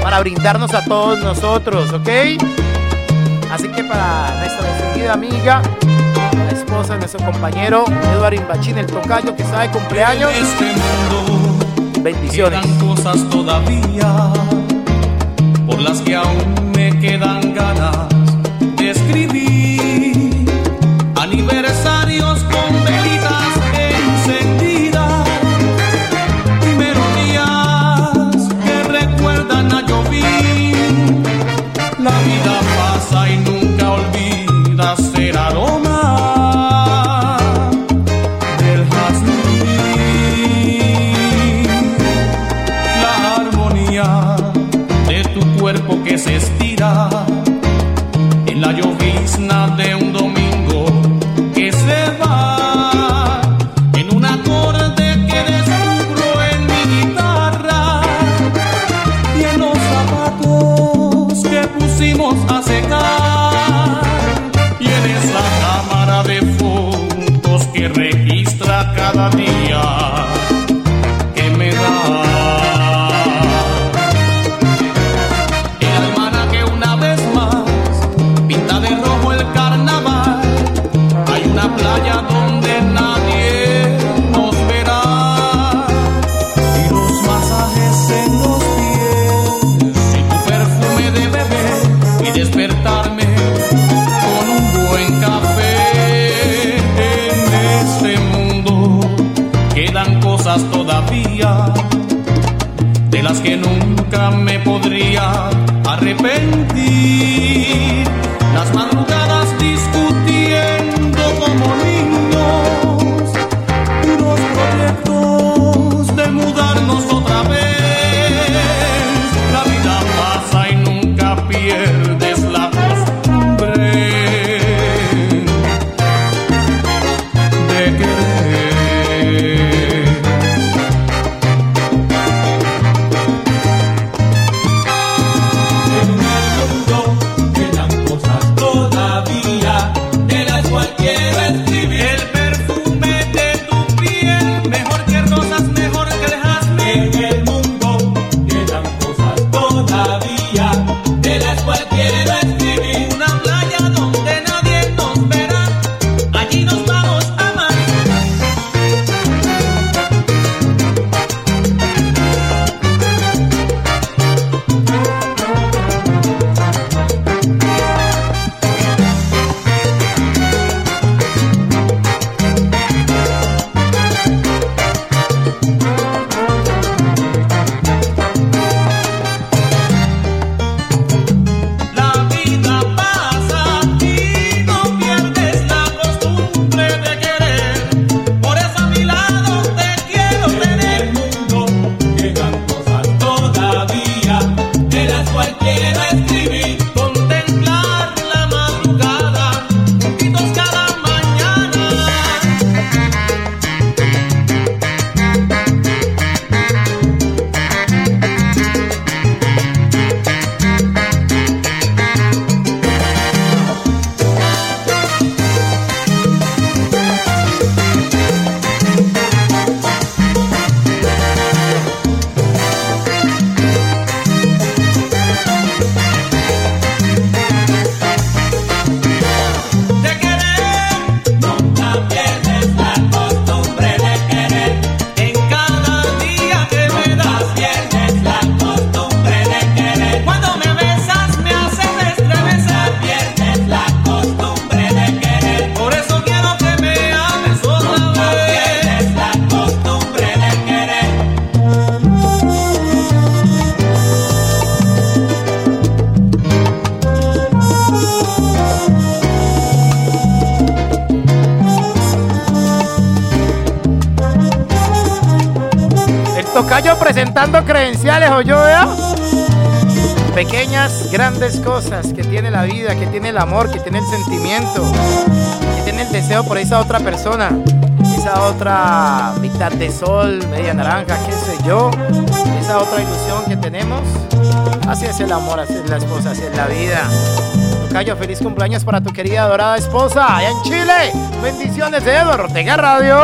para brindarnos a todos nosotros, ¿ok? Así que para nuestra distinguida amiga, la esposa de nuestro compañero Eduardo Imbachín, el tocayo que de cumpleaños. Bendiciones. Quedan cosas todavía por las que aún me quedan ganas vida mía. Cosas que tiene la vida, que tiene el amor, que tiene el sentimiento, que tiene el deseo por esa otra persona, esa otra mitad de sol, media naranja, qué sé yo, esa otra ilusión que tenemos. Así es el amor, así es la esposa, así es la vida. Tocayo, feliz cumpleaños para tu querida adorada esposa allá en Chile. Bendiciones de Eduardo Ortega Radio.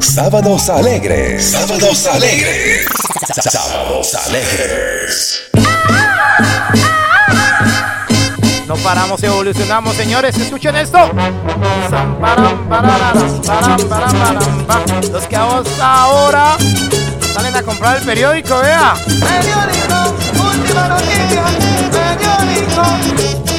Sábados alegres. Sábados alegres. Sábados alegres. Paramos, evolucionamos, señores. Escuchen esto. Los que ahora salen a comprar el periódico, vea. Periódico, última noticia, periódico.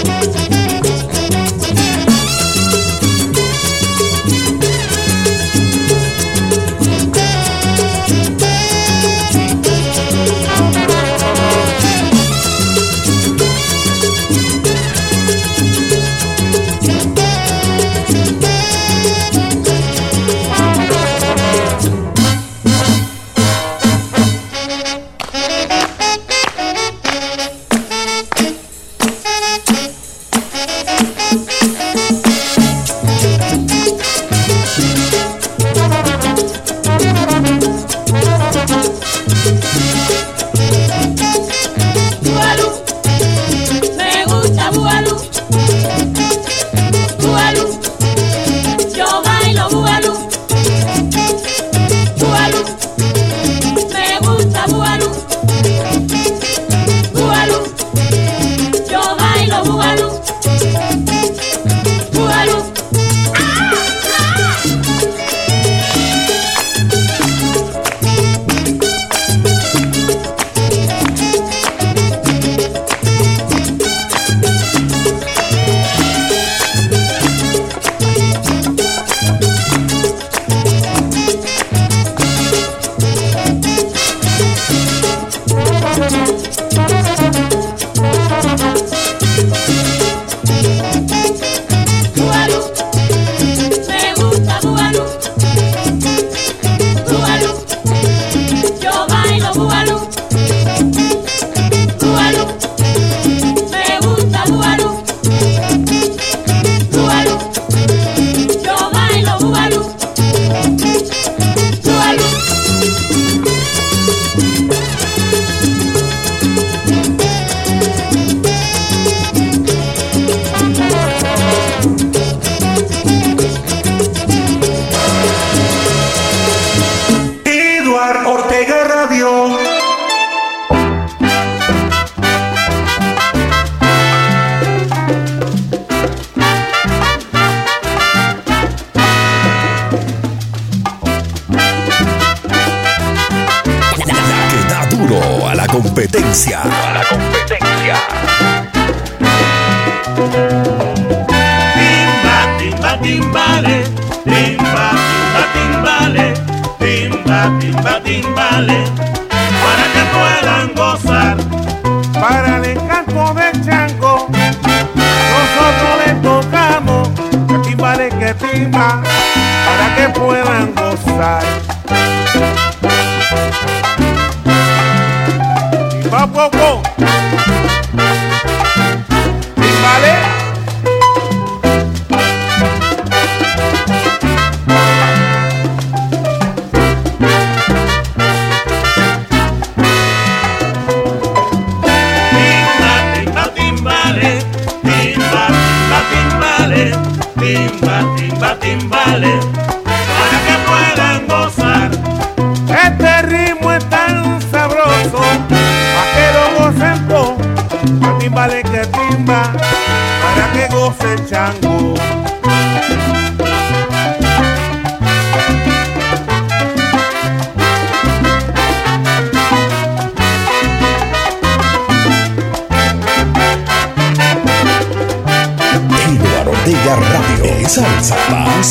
Timba, timba le.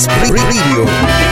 Más Radio.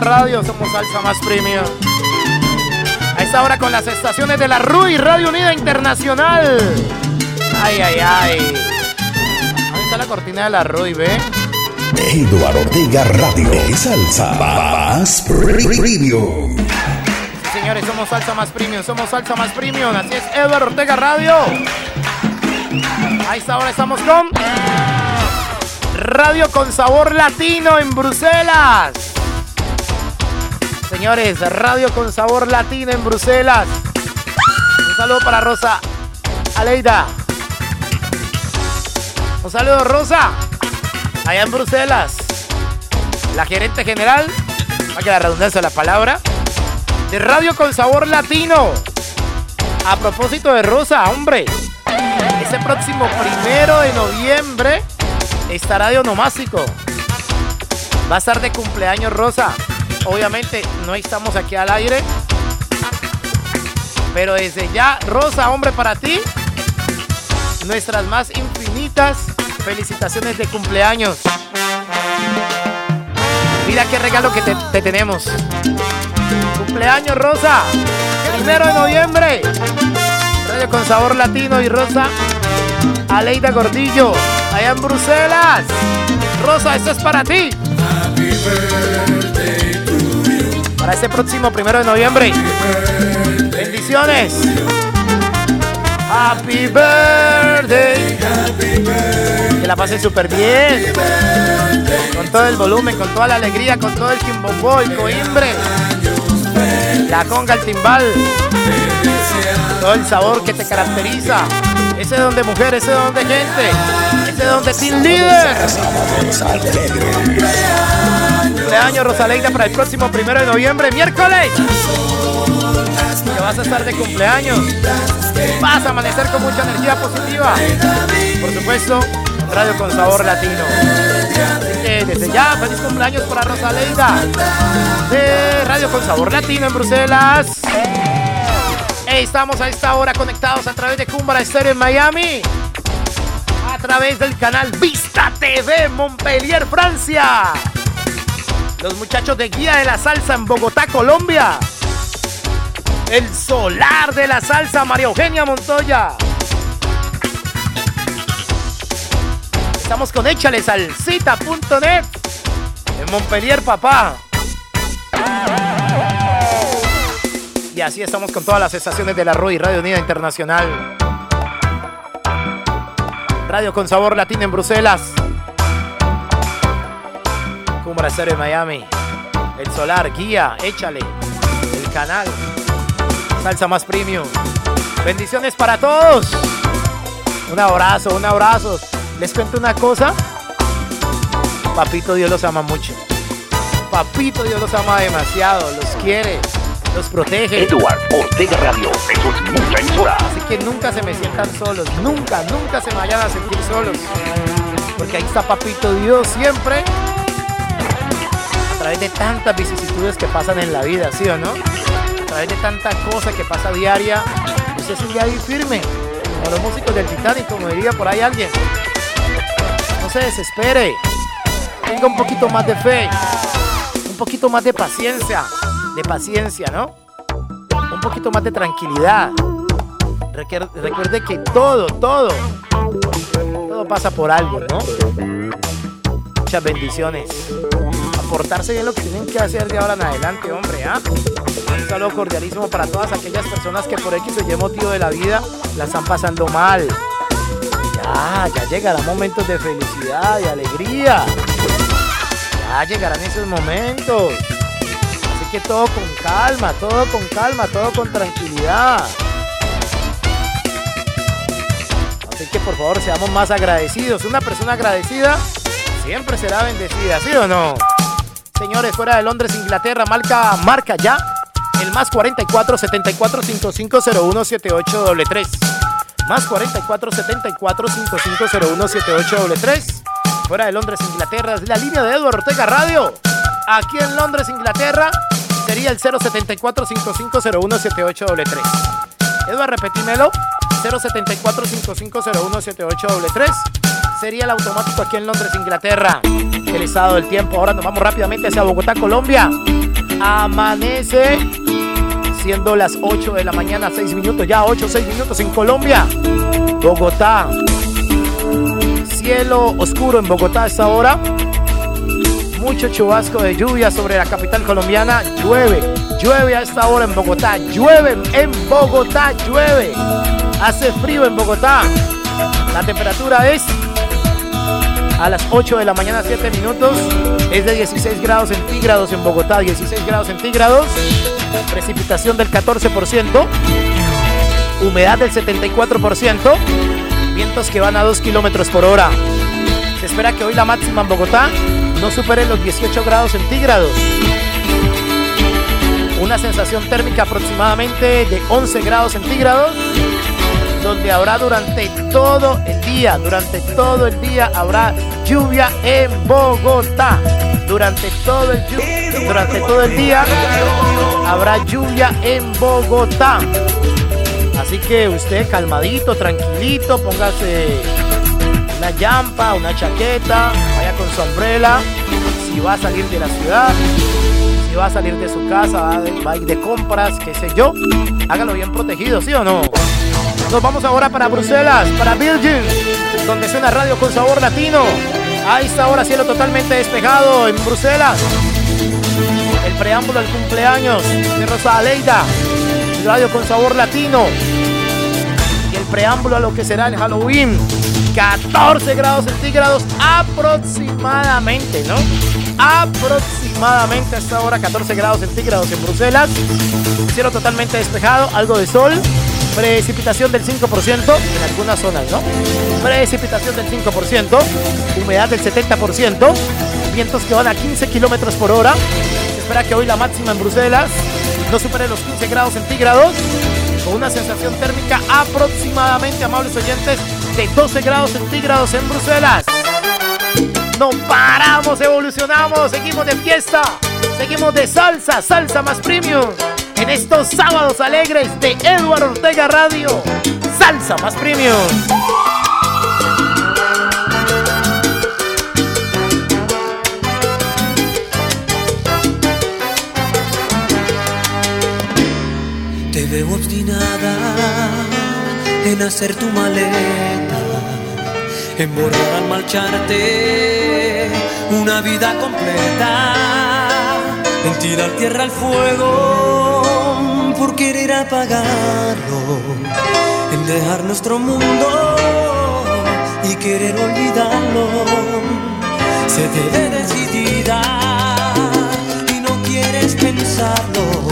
Radio. Somos Salsa Más Premium. A esta hora con las estaciones de la RUI, Radio Unida Internacional. Ay, ay, ay. Ahí está la cortina de la RUI, ve? Eduardo Ortega Radio. Salsa más premium. Sí, señores, somos Salsa Más Premium, somos Salsa Más Premium. Así es, Eduardo Ortega Radio. A esta hora estamos con Radio con Sabor Latino en Bruselas. Señores, Radio con Sabor Latino en Bruselas. Un saludo para Rosa Aleida. Un saludo, Rosa. Allá en Bruselas. La gerente general, para que la redundancia la palabra, de Radio con Sabor Latino. A propósito de Rosa, hombre. Ese próximo primero de noviembre estará de onomástico. Va a estar de cumpleaños Rosa. Obviamente no estamos aquí al aire. Pero desde ya, Rosa, hombre, para ti, nuestras más infinitas felicitaciones de cumpleaños. Mira qué regalo que te, te tenemos. Cumpleaños, Rosa. Primero de noviembre. Radio con sabor latino y Rosa. Aleida Gordillo, allá en Bruselas. Rosa, esto es para ti. Para este próximo primero de noviembre. Bendiciones. Happy birthday. Que la pasen súper bien. Con todo el volumen, con toda la alegría, con todo el quimbombo, el coimbre. La conga, el timbal. Todo el sabor que te caracteriza. Ese don de mujer, ese don de gente. Ese don de team líder. Cumpleaños Rosaleida para el próximo primero de noviembre, miércoles. Que vas a estar de cumpleaños. Vas a amanecer con mucha energía positiva. Por supuesto, radio con sabor latino. Que desde ya, feliz cumpleaños para Rosaleida. De Radio con sabor latino en Bruselas. Estamos a esta hora conectados a través de Cumbra Estéreo en Miami. A través del canal Vista TV Montpellier, Francia. Los muchachos de Guía de la Salsa en Bogotá, Colombia. El solar de la salsa, María Eugenia Montoya. Estamos con Échale Salsita.net en Montpellier, papá. Y así estamos con todas las estaciones de la RUI, Radio Unida Internacional. Radio con sabor latino en Bruselas. Cumbra Cero en Miami. El Solar, Guía, Échale. El canal. Salsa más premium. Bendiciones para todos. Un abrazo, un abrazo. Les cuento una cosa. Papito Dios los ama mucho. Papito Dios los ama demasiado, los quiere, los protege. Edward Ortega Radio, eso es mucha emisora. Así que nunca se me sientan solos, nunca, nunca se me vayan a sentir solos. Porque ahí está Papito Dios siempre. Través de tantas vicisitudes que pasan en la vida, ¿sí o no? A través de tanta cosa que pasa diaria, usted sigue ahí firme. Como los músicos del Titanic, como diría por ahí alguien. No se desespere. Tenga un poquito más de fe. Un poquito más de paciencia. De paciencia, ¿no? Un poquito más de tranquilidad. Recuerde que todo, todo, todo pasa por algo, ¿no? Muchas bendiciones. Aportarse bien lo que tienen que hacer de ahora en adelante, hombre, ¿ah? Un saludo cordialísimo para todas aquellas personas que por X o Y motivo de la vida la están pasando mal. Ya, ya llegarán momentos de felicidad y alegría. Ya llegarán esos momentos. Así que todo con calma, todo con calma, todo con tranquilidad. Así que por favor seamos más agradecidos. Una persona agradecida siempre será bendecida, ¿sí o no? Señores, fuera de Londres, Inglaterra, marca, marca ya el más 44 74 55 01 78 3 Más 44 74 5501 78 Fuera de Londres, Inglaterra, es la línea de Eduardo Ortega Radio. Aquí en Londres, Inglaterra, sería el 074 5501 78 Eduardo, repetímelo. 074 5501 78 Sería el automático aquí en Londres, Inglaterra. El estado del tiempo. Ahora nos vamos rápidamente hacia Bogotá, Colombia. Amanece siendo las 8 de la mañana, 6 minutos, ya 8, 6 minutos en Colombia. Bogotá. Cielo oscuro en Bogotá a esta hora. Mucho chubasco de lluvia sobre la capital colombiana. Llueve, llueve a esta hora en Bogotá. Llueve en Bogotá, llueve. Hace frío en Bogotá. La temperatura es a las 8 de la mañana, 7 minutos. Es de 16 grados centígrados en Bogotá, 16 grados centígrados. Precipitación del 14%. Humedad del 74%. Vientos que van a 2 kilómetros por hora. Se espera que hoy la máxima en Bogotá no supere los 18 grados centígrados. Una sensación térmica aproximadamente de 11 grados centígrados donde habrá durante todo el día, durante todo el día habrá lluvia en Bogotá. Durante todo el, durante todo el día habrá lluvia en Bogotá. Así que usted calmadito, tranquilito, póngase una yampa, una chaqueta, vaya con su umbrella. Si va a salir de la ciudad, si va a salir de su casa, va a ir de compras, qué sé yo, hágalo bien protegido, ¿sí o no? Nos vamos ahora para Bruselas, para Belgium, donde suena radio con sabor latino. A esta hora cielo totalmente despejado en Bruselas. El preámbulo al cumpleaños de Rosa Aleida, radio con sabor latino. Y el preámbulo a lo que será el Halloween. 14 grados centígrados aproximadamente, ¿no? Aproximadamente a esta hora 14 grados centígrados en Bruselas. Cielo totalmente despejado, algo de sol. Precipitación del 5% en algunas zonas, ¿no? Precipitación del 5%, humedad del 70%, vientos que van a 15 kilómetros por hora. Se espera que hoy la máxima en Bruselas no supere los 15 grados centígrados, con una sensación térmica aproximadamente, amables oyentes, de 12 grados centígrados en Bruselas. No paramos, evolucionamos, seguimos de fiesta, seguimos de salsa, salsa más premium. Estos sábados alegres de Edward Ortega Radio, salsa más premium. Te veo obstinada en hacer tu maleta, en borrar al marcharte una vida completa, en tirar tierra al fuego por querer apagarlo, en dejar nuestro mundo y querer olvidarlo. Se te ve decidida y no quieres pensarlo.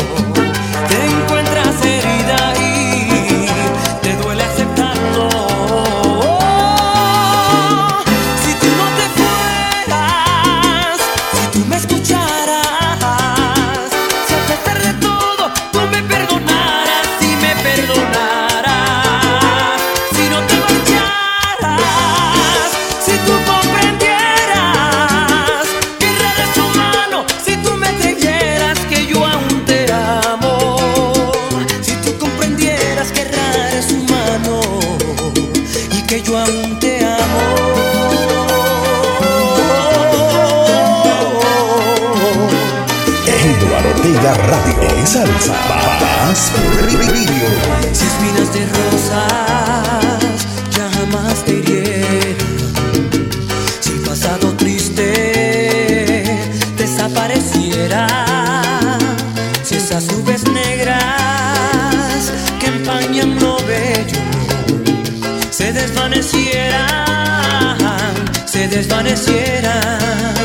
salsa. Paz Radio. Si espinas de rosas ya jamás te. Si pasado triste desapareciera. Si esas nubes negras que empañan lo bello se desvanecieran, se desvanecieran.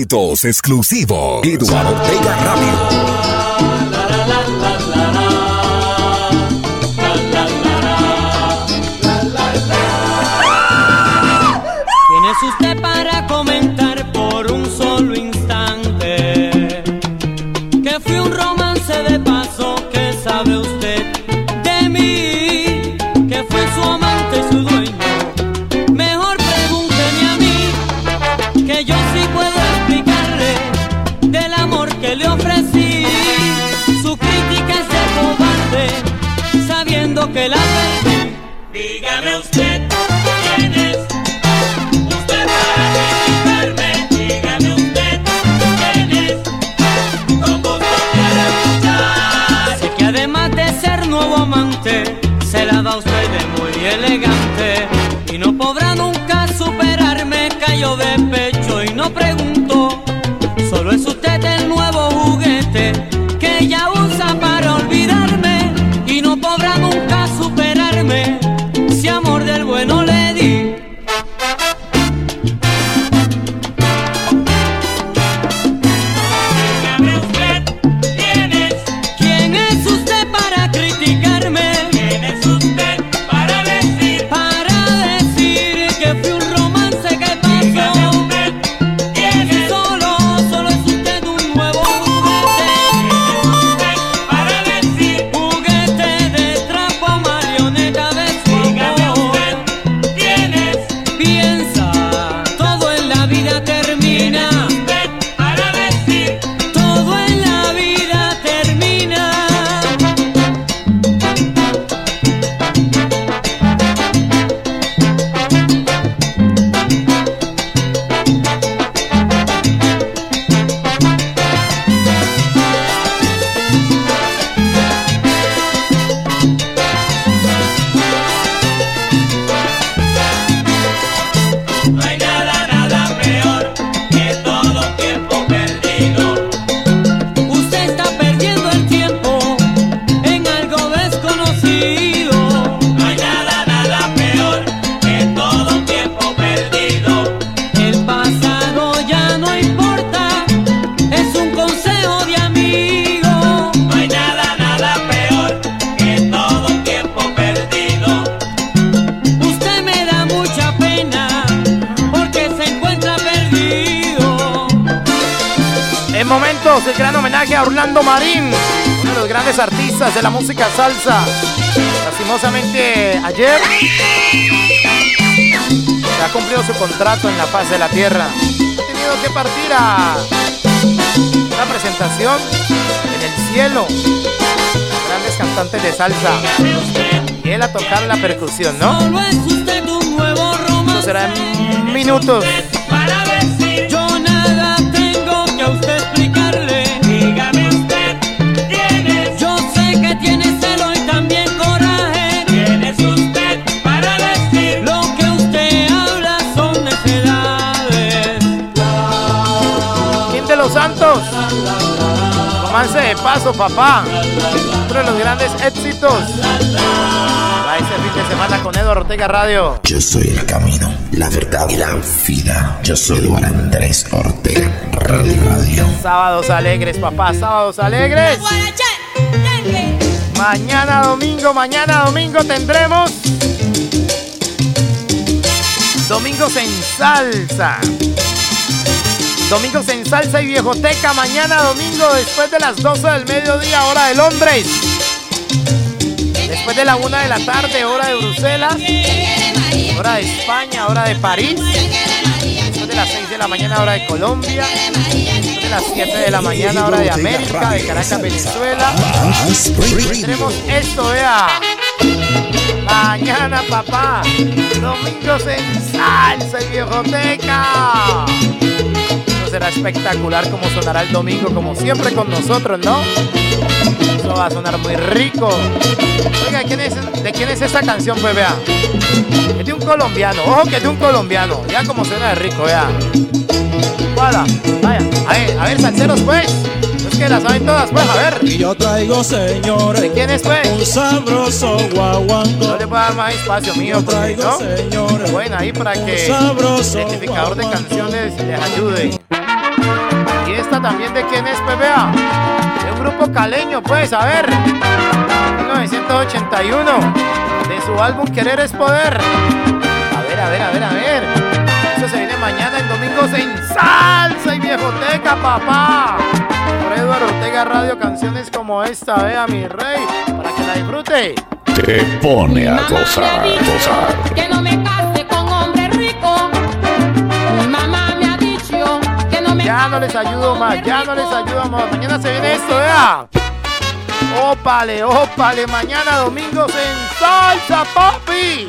éxitos exclusivos. Eduardo Vega Radio. Salsa. Lastimosamente ayer se ha cumplido su contrato en la faz de la tierra. Ha tenido que partir a una presentación en el cielo. Grandes cantantes de salsa. Y él a tocar la percusión, ¿no? Eso será en minutos. Romance de paso, papá. Otro de los grandes éxitos. Va ese fin de semana con Eduardo Ortega Radio. Yo soy el camino, la verdad y la vida. Yo soy Eduardo Andrés Ortega Radio Radio. Sábados alegres, papá, sábados alegres. Mañana domingo, mañana domingo tendremos Domingos en salsa. Domingos en salsa y viejoteca. Mañana domingo después de las 12 del mediodía, hora de Londres. Después de la 1 de la tarde, hora de Bruselas. Hora de España, hora de París. Después de las 6 de la mañana, hora de Colombia. Después de las 7 de la mañana, hora de América, de Caracas, Venezuela. Tendremos esto, vea. Mañana, papá. Domingos en salsa y viejoteca. Será espectacular como sonará el domingo, como siempre con nosotros, ¿no? Eso va a sonar muy rico. Oiga, ¿quién es, ¿de quién es esta canción, pues vea? Es de un colombiano, ojo que es de un colombiano. Ya como suena de rico, vea. Vaya, vaya. A ver, a ver, salseros, pues. Es que las saben todas, pues, a ver. Y yo traigo, señores, ¿De quién es, pues? un sabroso guaguanco. No le puedo dar más espacio mío, porque traigo, no. señores, Bueno, ahí para que el identificador de canciones les ayude. También de quién es, pues vea. De un grupo caleño, pues, a ver. 1981. De su álbum Querer es Poder. A ver, a ver, a ver, a ver. Eso se viene mañana en Domingos en Salsa y Viejoteca, papá. Por Eduardo Ortega Radio, canciones como esta, vea mi rey, para que la disfrute. Te pone a gozar, gozar. Que no me Ya no les ayudo más, ya no les ayudo más. Mañana se viene esto, vea. Ópale, ópale, mañana domingos en salsa, papi.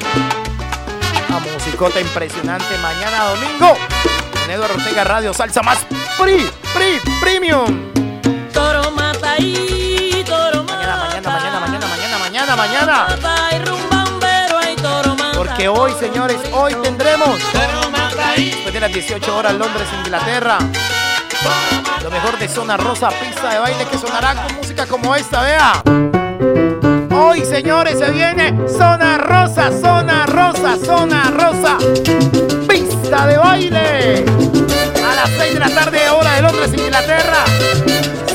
La musicota impresionante mañana domingo. En Eduardo Ortega Radio, salsa más free, free, premium. Toro mata y toro Mañana, mañana, mañana, mañana, mañana, mañana, mañana. Hoy, señores, hoy tendremos después de las 18 horas Londres, Inglaterra. Lo mejor de Zona Rosa, pista de baile que sonará con música como esta, vea. Hoy, señores, se viene Zona Rosa, Zona Rosa, Zona Rosa. Pista de baile. A las 6 de la tarde, hora de Londres, Inglaterra.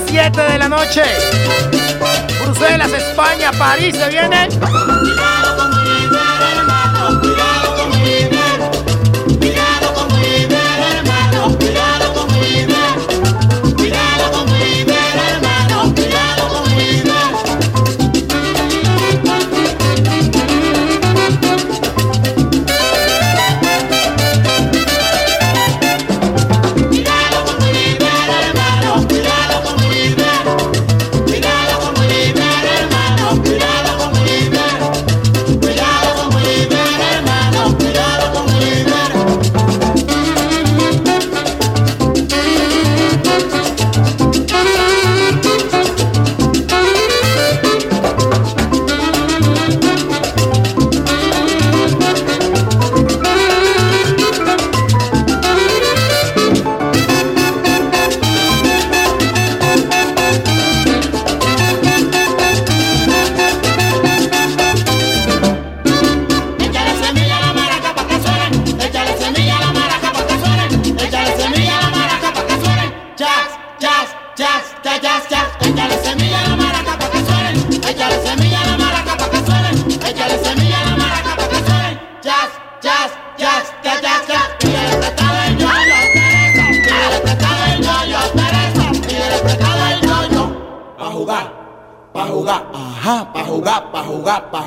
7 de la noche. Bruselas, España, París, se viene.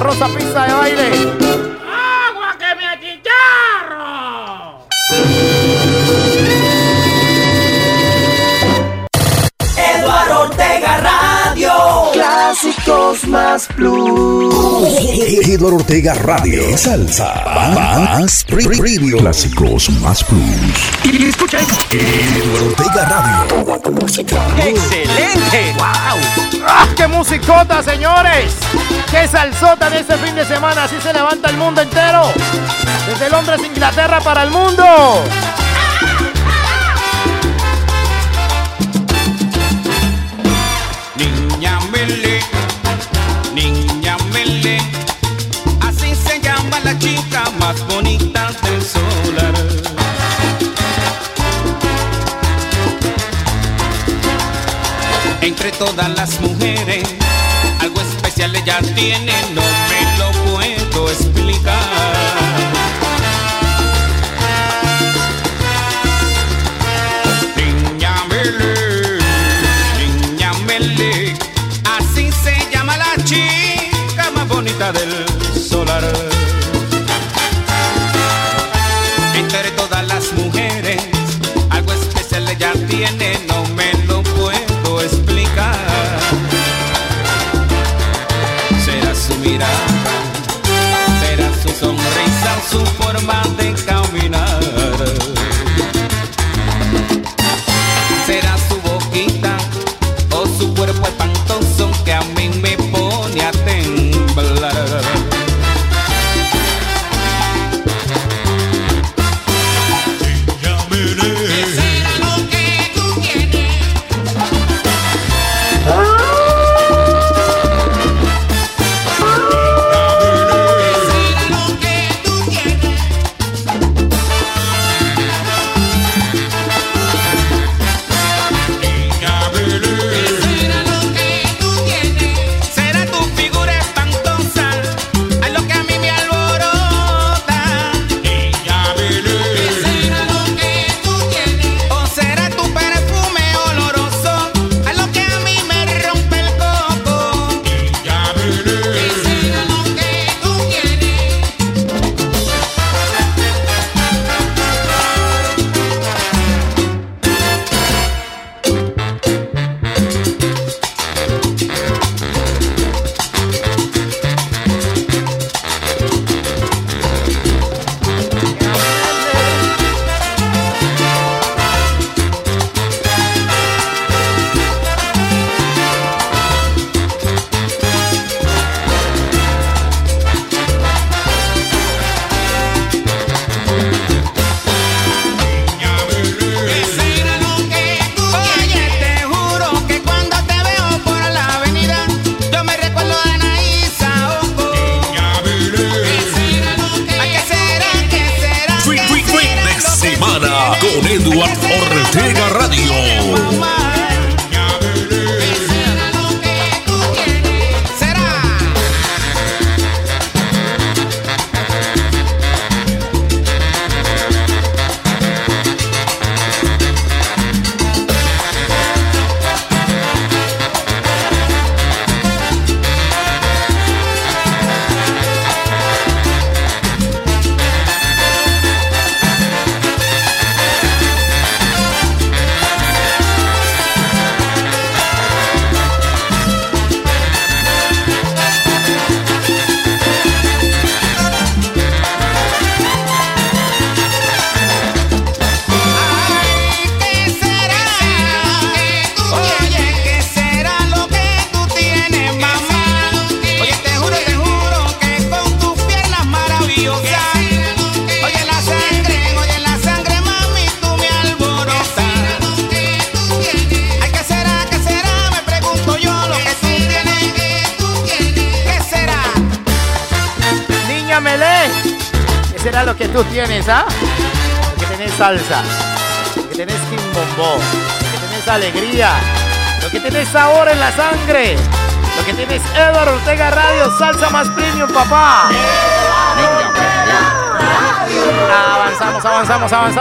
rosa, pista de baile. ¡Agua que me achicharro! Eduardo Ortega Radio. Clásicos más plus. Eduardo Ortega Radio. Salsa. Más Preview. Clásicos más plus. Y escucha Eduardo Ortega Radio. Toda tu música. ¡Excelente! ¡Wow! ¡Ah, qué musicota, señores! ¡Qué salsota de este fin de semana! Así se levanta el mundo entero. Desde Londres, Inglaterra para el mundo. Todas las mujeres, algo especial ella tiene,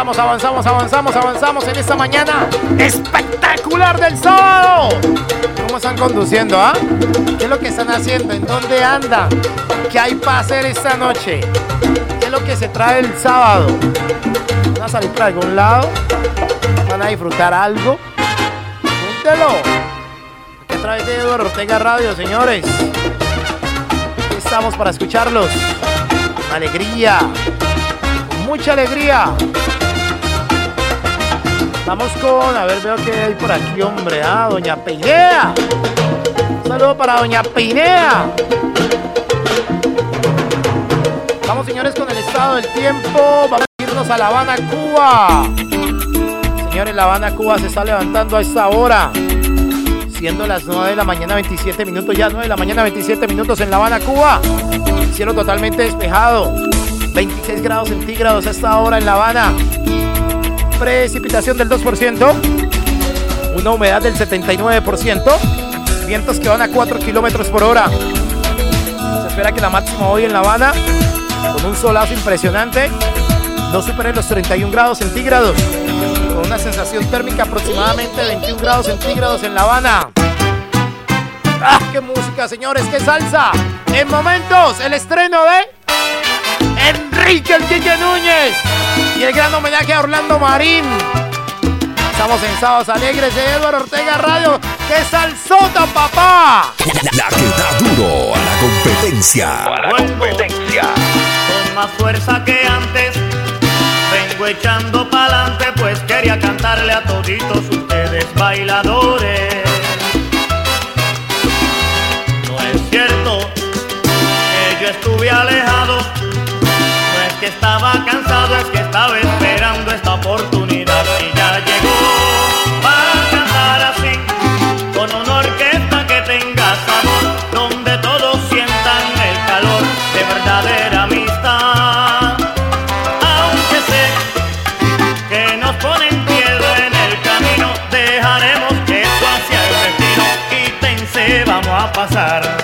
avanzamos, avanzamos, avanzamos, avanzamos, en esta mañana espectacular del sábado. ¿Cómo están conduciendo, ah? ¿Qué es lo que están haciendo? ¿En dónde andan? ¿Qué hay para hacer esta noche? ¿Qué es lo que se trae el sábado? ¿Van a salir para algún lado? ¿Van a disfrutar algo? Cuéntelo. A través de Eduardo Ortega Radio, señores. Aquí estamos para escucharlos. Alegría. Mucha alegría. Vamos con, a ver, veo que hay por aquí, hombre, ah, Doña Peinea. Un saludo para Doña Peinea. Vamos, señores, con el estado del tiempo. Vamos a irnos a La Habana, Cuba. Señores, La Habana, Cuba se está levantando a esta hora. Siendo las 9 de la mañana, 27 minutos, ya 9 de la mañana, 27 minutos en La Habana, Cuba. Cielo totalmente despejado. 26 grados centígrados a esta hora en La Habana precipitación del 2%, una humedad del 79%, vientos que van a 4 kilómetros por hora. Se espera que la máxima hoy en La Habana, con un solazo impresionante, no supere los 31 grados centígrados, con una sensación térmica aproximadamente de 21 grados centígrados en La Habana. ¡Ah, qué música, señores! ¡Qué salsa! En momentos, el estreno de Enrique el Quique Núñez y el gran homenaje a Orlando Marín. Estamos en Sábados Alegres de Eduardo Ortega Radio. ¡Qué salsota, papá! La que da duro a la competencia. A la competencia. Con más fuerza que antes. Vengo echando pa'lante, pues quería cantarle a toditos ustedes bailadores. No es cierto que yo estuve alejado. Que estaba cansado, es que estaba esperando esta oportunidad y ya llegó para cantar así con una orquesta que tenga sabor, donde todos sientan el calor de verdadera amistad. Aunque sé que nos ponen piedra en el camino, dejaremos que eso hacia el destino. Quítense, vamos a pasar.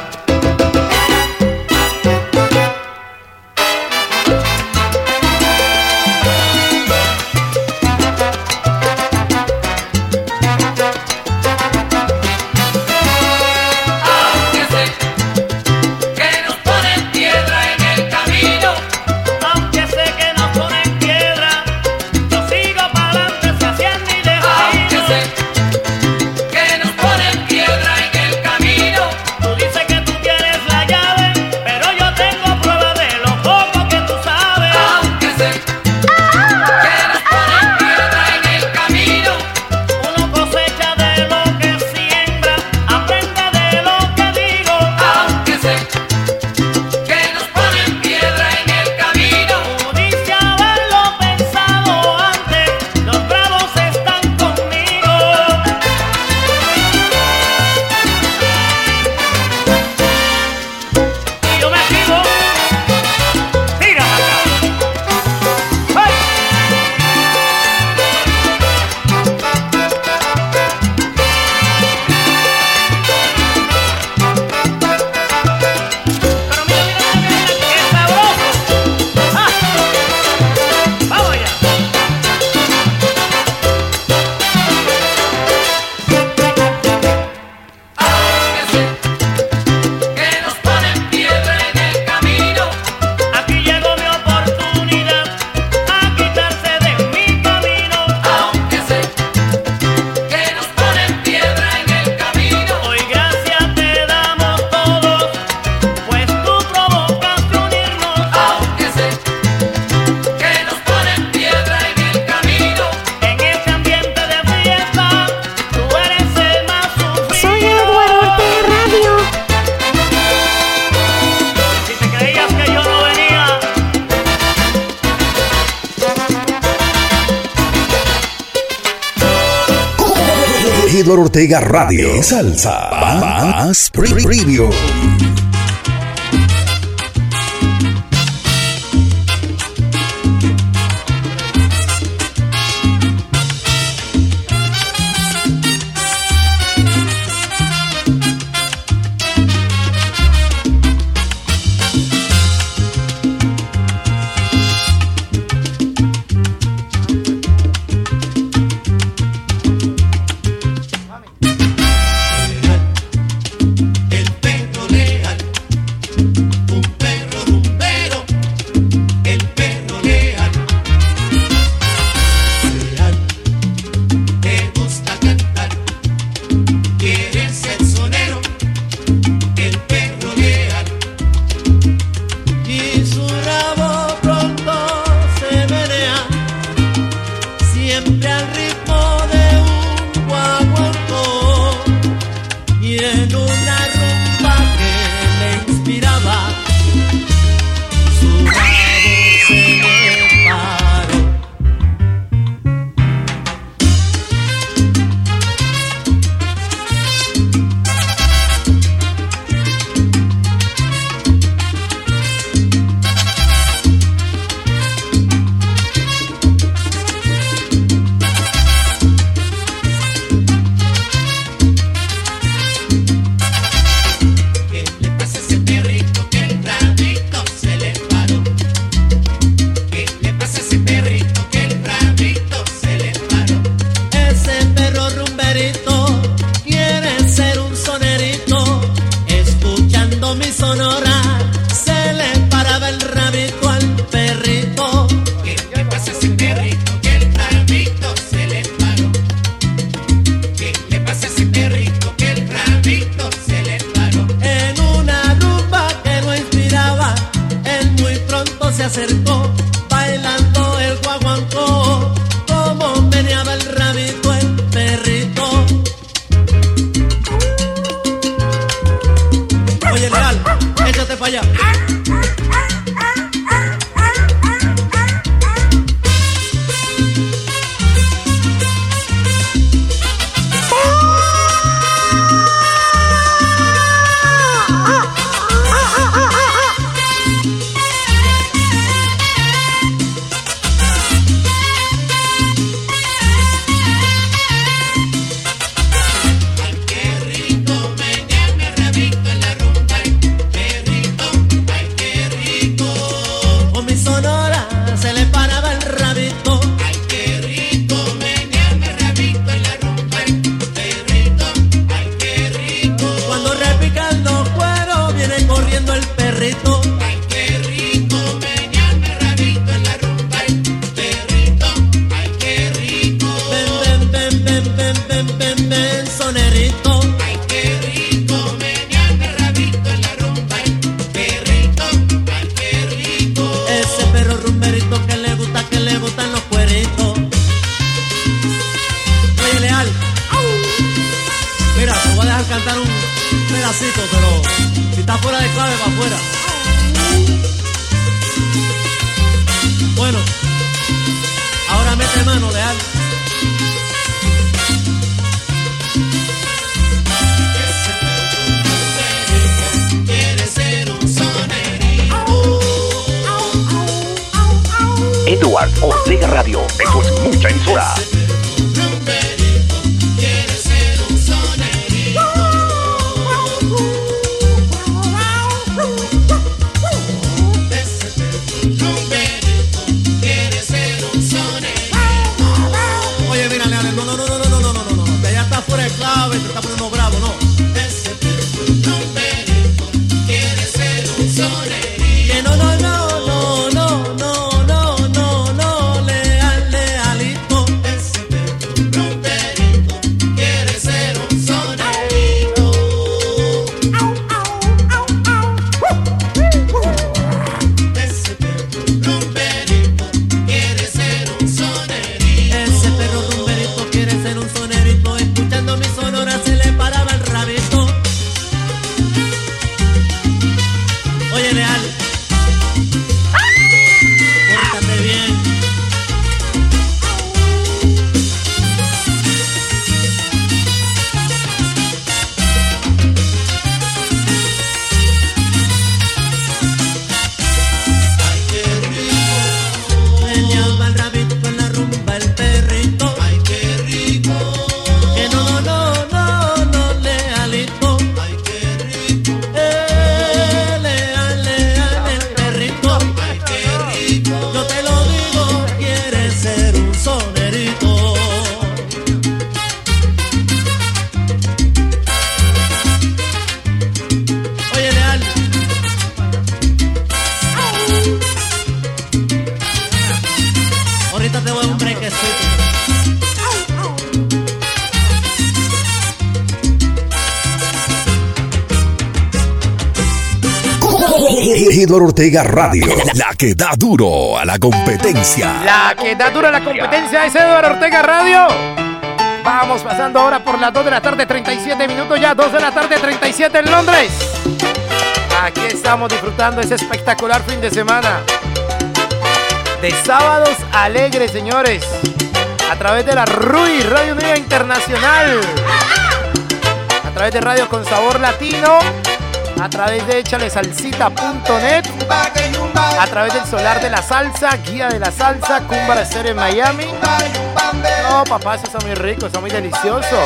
Ortega Radio. Salsa. Más Premium. Ortega Radio, la que da duro a la competencia. La que da dura la competencia es Eduardo Ortega Radio. Vamos pasando ahora por las 2 de la tarde, 37 minutos ya, 2 de la tarde, 37 en Londres. Aquí estamos disfrutando ese espectacular fin de semana. De sábados alegres, señores. A través de la RUI, Radio Unida Internacional. A través de Radio con Sabor Latino. A través de échalesalsita.net. A través del Solar de la Salsa, Guía de la Salsa, Cúmbara Estéreo en Miami. No, papá, eso está muy rico, está muy delicioso.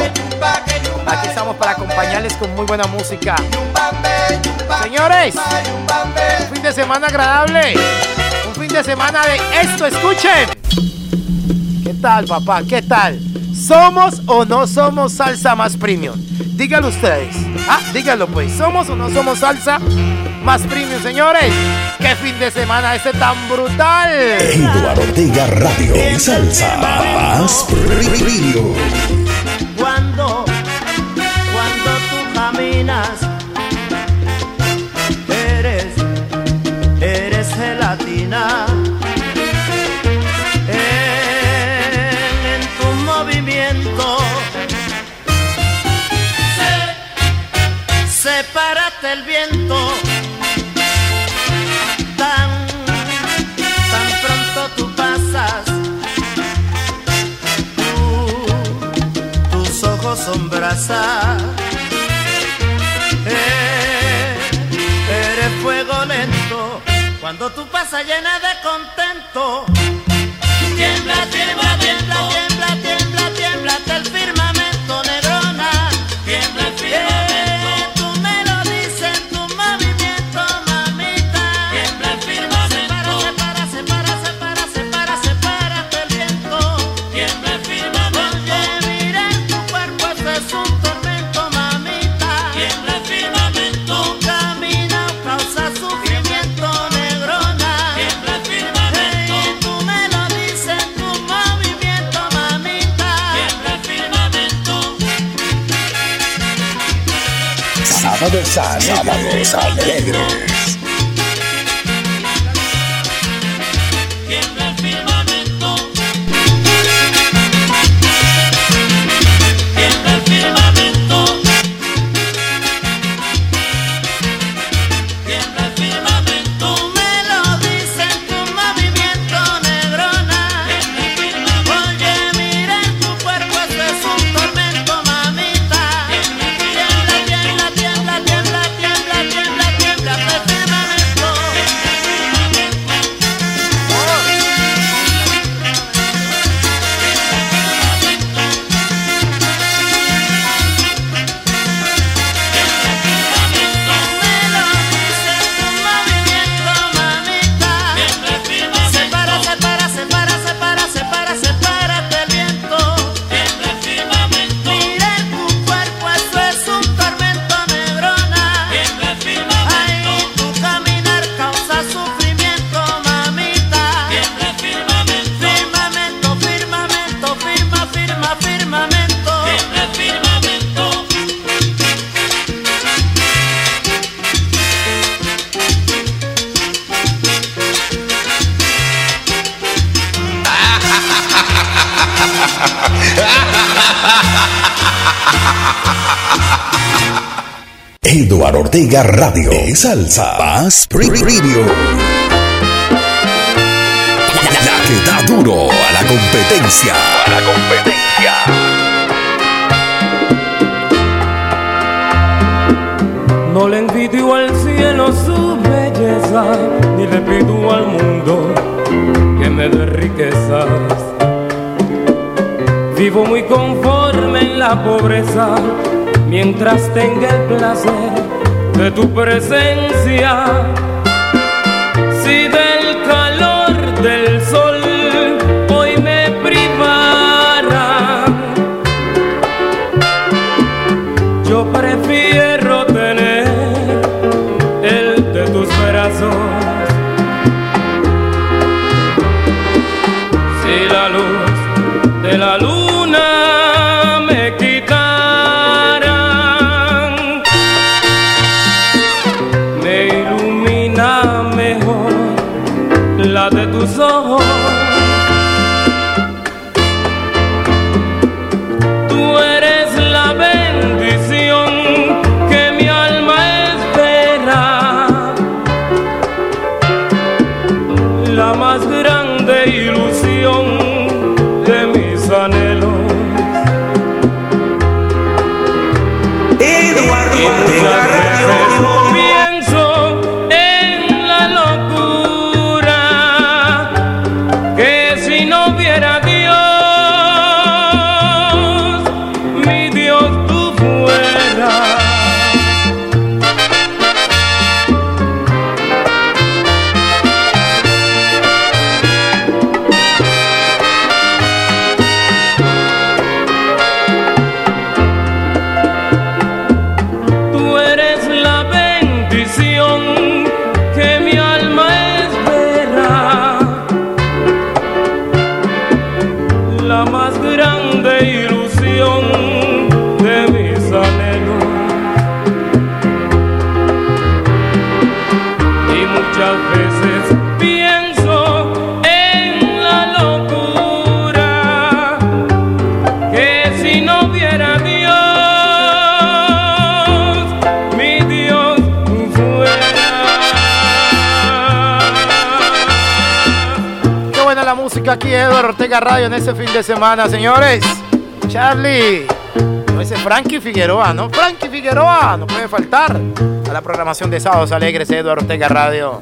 Aquí estamos para acompañarles con muy buena música. Señores, un fin de semana agradable. Un fin de semana de esto, escuchen. ¿Qué tal, papá? ¿Qué tal? ¿Somos o no somos salsa más premium? Díganlo ustedes. Ah, díganlo pues. ¿Somos o no somos salsa más premium, señores? ¡Qué fin de semana ese tan brutal! Eduardo Ortega Radio, salsa más premium. Cuando, cuando tú caminas, eres, eres gelatina. En, en tu movimiento, se, sepárate el viento. Brasa. Eh, eres fuego lento cuando tú pasas llena de contento. Tiembla, tiembla, tiembla, tiembla, tiembla, Sábados alegres. Radio, salsa más premium. La que da duro a la competencia. A la competencia. No le envidio al cielo su belleza, ni le pido al mundo que me dé riquezas. Vivo muy conforme en la pobreza, mientras tenga el placer de tu presencia. Radio en este fin de semana, señores. Charlie. No, ese Frankie Figueroa, ¿no? Frankie Figueroa, no puede faltar a la programación de Sábados Alegres Eduardo Ortega Radio.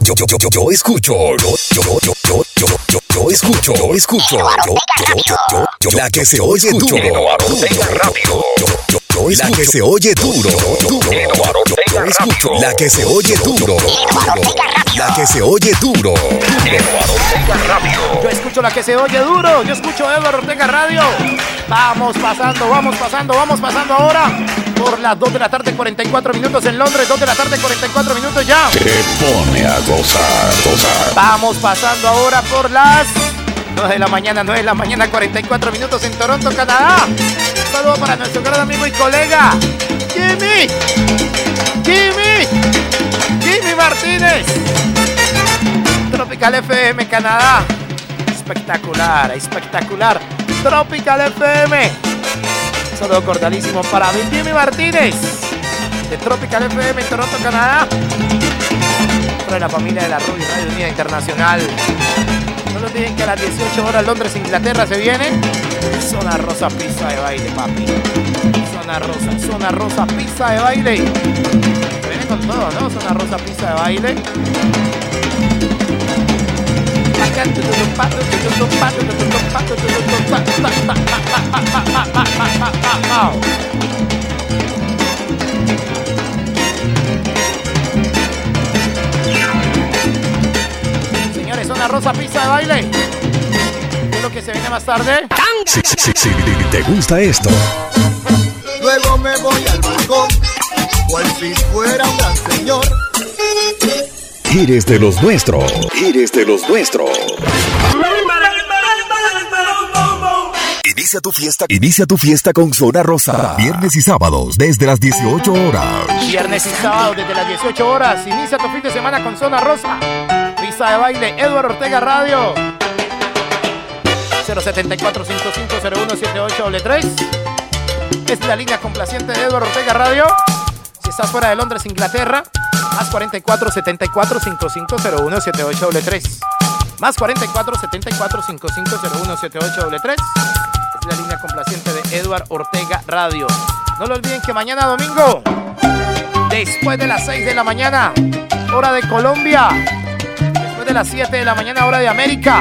Yo, yo, yo, yo escucho. Yo, yo, yo, yo, yo, yo, yo, yo escucho. Yo escucho. Yo, yo, yo, yo, yo, la que se oye duro. Yo, yo, yo escucho. La que se oye duro. Duro. Yo escucho. La que se oye duro. La que se oye duro. Yo escucho la que se oye duro. Yo escucho Eduardo Ortega Radio. Vamos pasando, vamos pasando, vamos pasando ahora por las 2 de la tarde, 44 minutos en Londres. 2 de la tarde, 44 minutos ya. Te pone a gozar, gozar. Vamos pasando ahora por las 9 de la mañana, 9 de la mañana, 44 minutos en Toronto, Canadá. Un saludo para nuestro gran amigo y colega, Jimmy. Jimmy. Jimmy Martínez. Tropical FM, Canadá. Espectacular, espectacular. Tropical FM. Saludo cordialísimo para mi Martínez. De Tropical FM, Toronto, Canadá. Para la familia de la Rubio Radio Unida Internacional. No lo olviden que a las 18 horas Londres, Inglaterra se viene. Zona rosa, pista de baile, papi. Zona rosa, zona rosa, pista de baile. Se viene con todo, ¿no? Zona rosa, pista de baile. Señores, zona rosa, pista de baile. ¿Qué es lo que se viene más tarde? Sí, sí, sí, sí, ¿te gusta esto? Luego me voy al balcón, cual si fuera un gran señor. Eres de los nuestros. Eres de los nuestros. Inicia tu fiesta. Inicia tu fiesta con Zona Rosa. Viernes y sábados desde las 18 horas. Viernes y sábado desde las 18 horas. Inicia tu fin de semana con Zona Rosa. Pista de baile, Eduardo Ortega Radio. 074 5501 3 Es la línea complaciente de Eduardo Ortega Radio. Si estás fuera de Londres, Inglaterra, más 44 74 5501 3 Más 44 74 5501 3 Es la línea complaciente de Eduardo Ortega Radio. No lo olviden que mañana domingo, después de las 6 de la mañana, hora de Colombia, después de las 7 de la mañana, hora de América,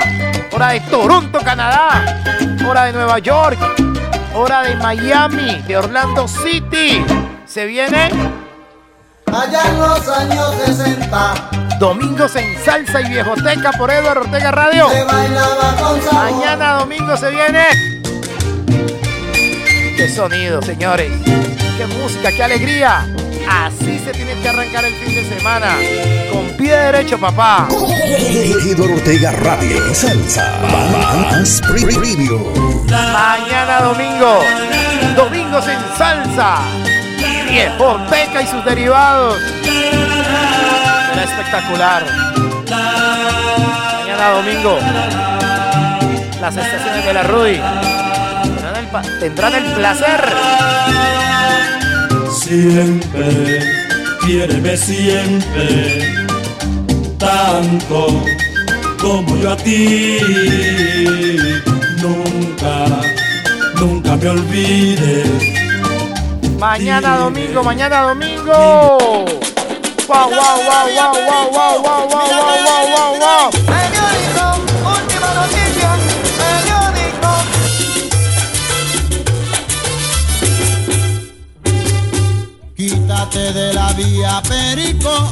hora de Toronto, Canadá, hora de Nueva York, hora de Miami, de Orlando City. Se viene Allá en los años 60, Domingos en Salsa y Viejoteca por Eduardo Ortega Radio. se bailaba con sabor. Mañana domingo se viene. Qué sonido, señores. Qué música, qué alegría. Así se tiene que arrancar el fin de semana. Con pie derecho, papá. Eduardo Ortega Radio. Salsa. Más preview. Mañana domingo. Domingos en salsa. Y Viejoteca y sus derivados. Será espectacular. Mañana domingo. Las estaciones de la Rudy tendrán el, tendrán el placer Siempre, quiéreme siempre, tanto como yo a ti. Nunca, nunca me olvides. Mañana domingo, mañana domingo. Wow, wow, wow, wow, wow, wow, wow, wow, wow, wow, wow, wow. Periódico, última noticia, periódico. Quítate de la vía, perico.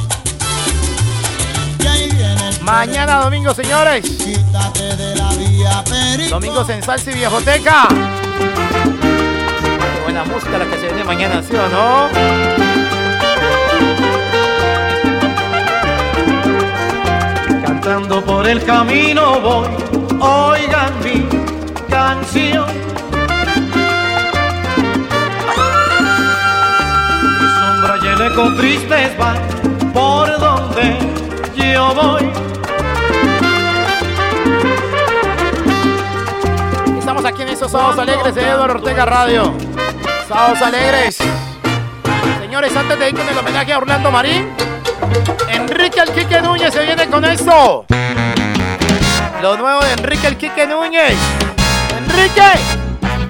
Que ahí viene el Mañana domingo, señores. Quítate de la vía, perico. Domingos en salsa y viejoteca. Buena música la que se viene mañana, ¿sí o no? Cantando por el camino voy, oigan mi canción. Mi sombra y el eco tristes van por donde yo voy. Estamos aquí en esos sábados alegres de Eduardo Ortega Radio. Sábados alegres. Señores, antes de ir con el homenaje a Orlando Marín, Enrique Alquique Núñez se viene con esto. Lo nuevo de Enrique el Quique Núñez. Enrique,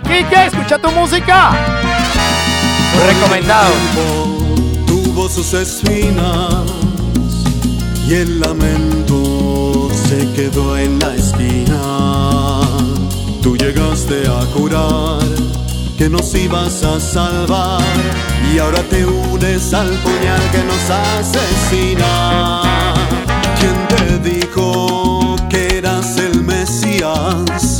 Quique, escucha tu música. Recomendado. Tuvo sus espinas y el lamento se quedó en la esquina. Tú llegaste a curar que nos ibas a salvar y ahora te unes al puñal que nos asesina. ¿Quién te dijo que eras el Mesías?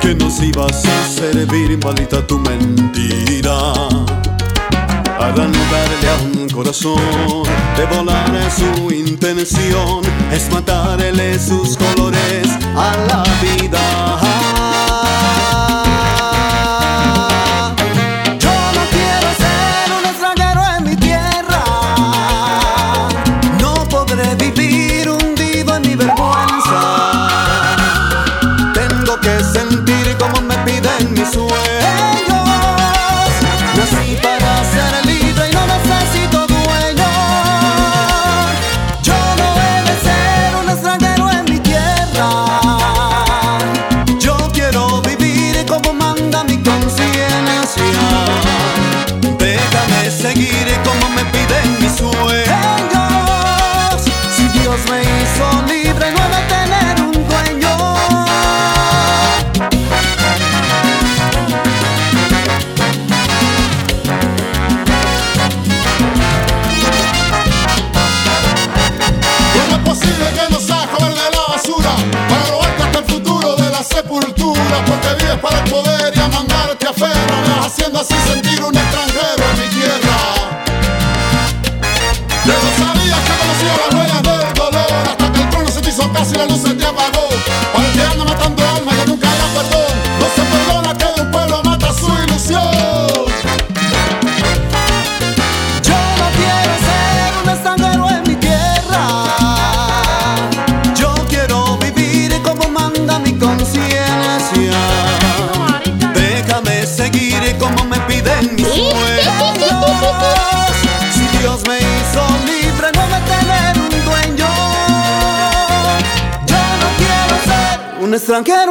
Que nos ibas a servir, maldita tu mentira. Arrancarle a un corazón, de volar su intención, es matarle sus colores a la vida. Ser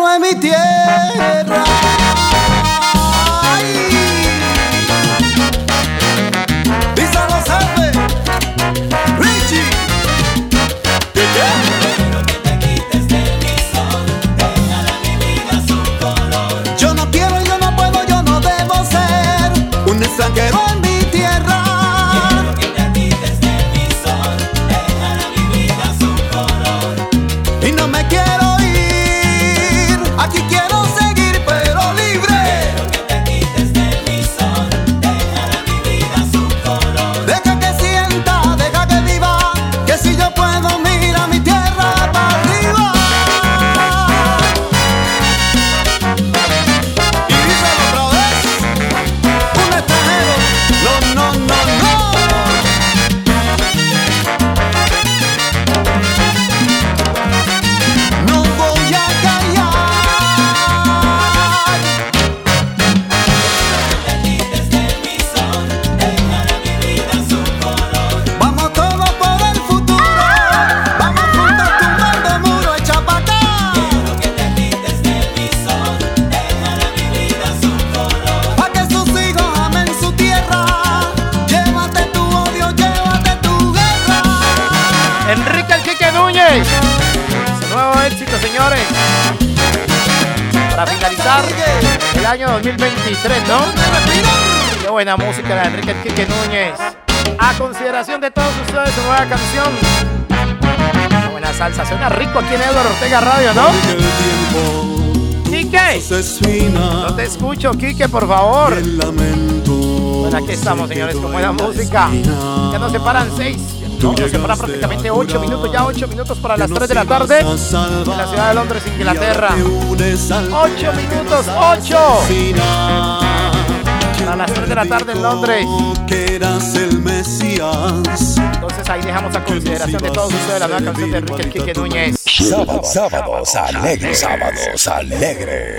No te escucho, Quique, por favor. Bueno, aquí estamos, señores, con buena música. Ya nos separan seis. No, nos separan prácticamente ocho minutos, ya ocho minutos para las tres de la tarde en la ciudad de Londres, Inglaterra. Ocho minutos, ocho. A las 3 de la tarde en Londres. Que eras el Mesías. Entonces ahí dejamos a consideración de todos ustedes la nueva canción de Enrique Quique Núñez. Sábados, sábados alegres, sábados alegres.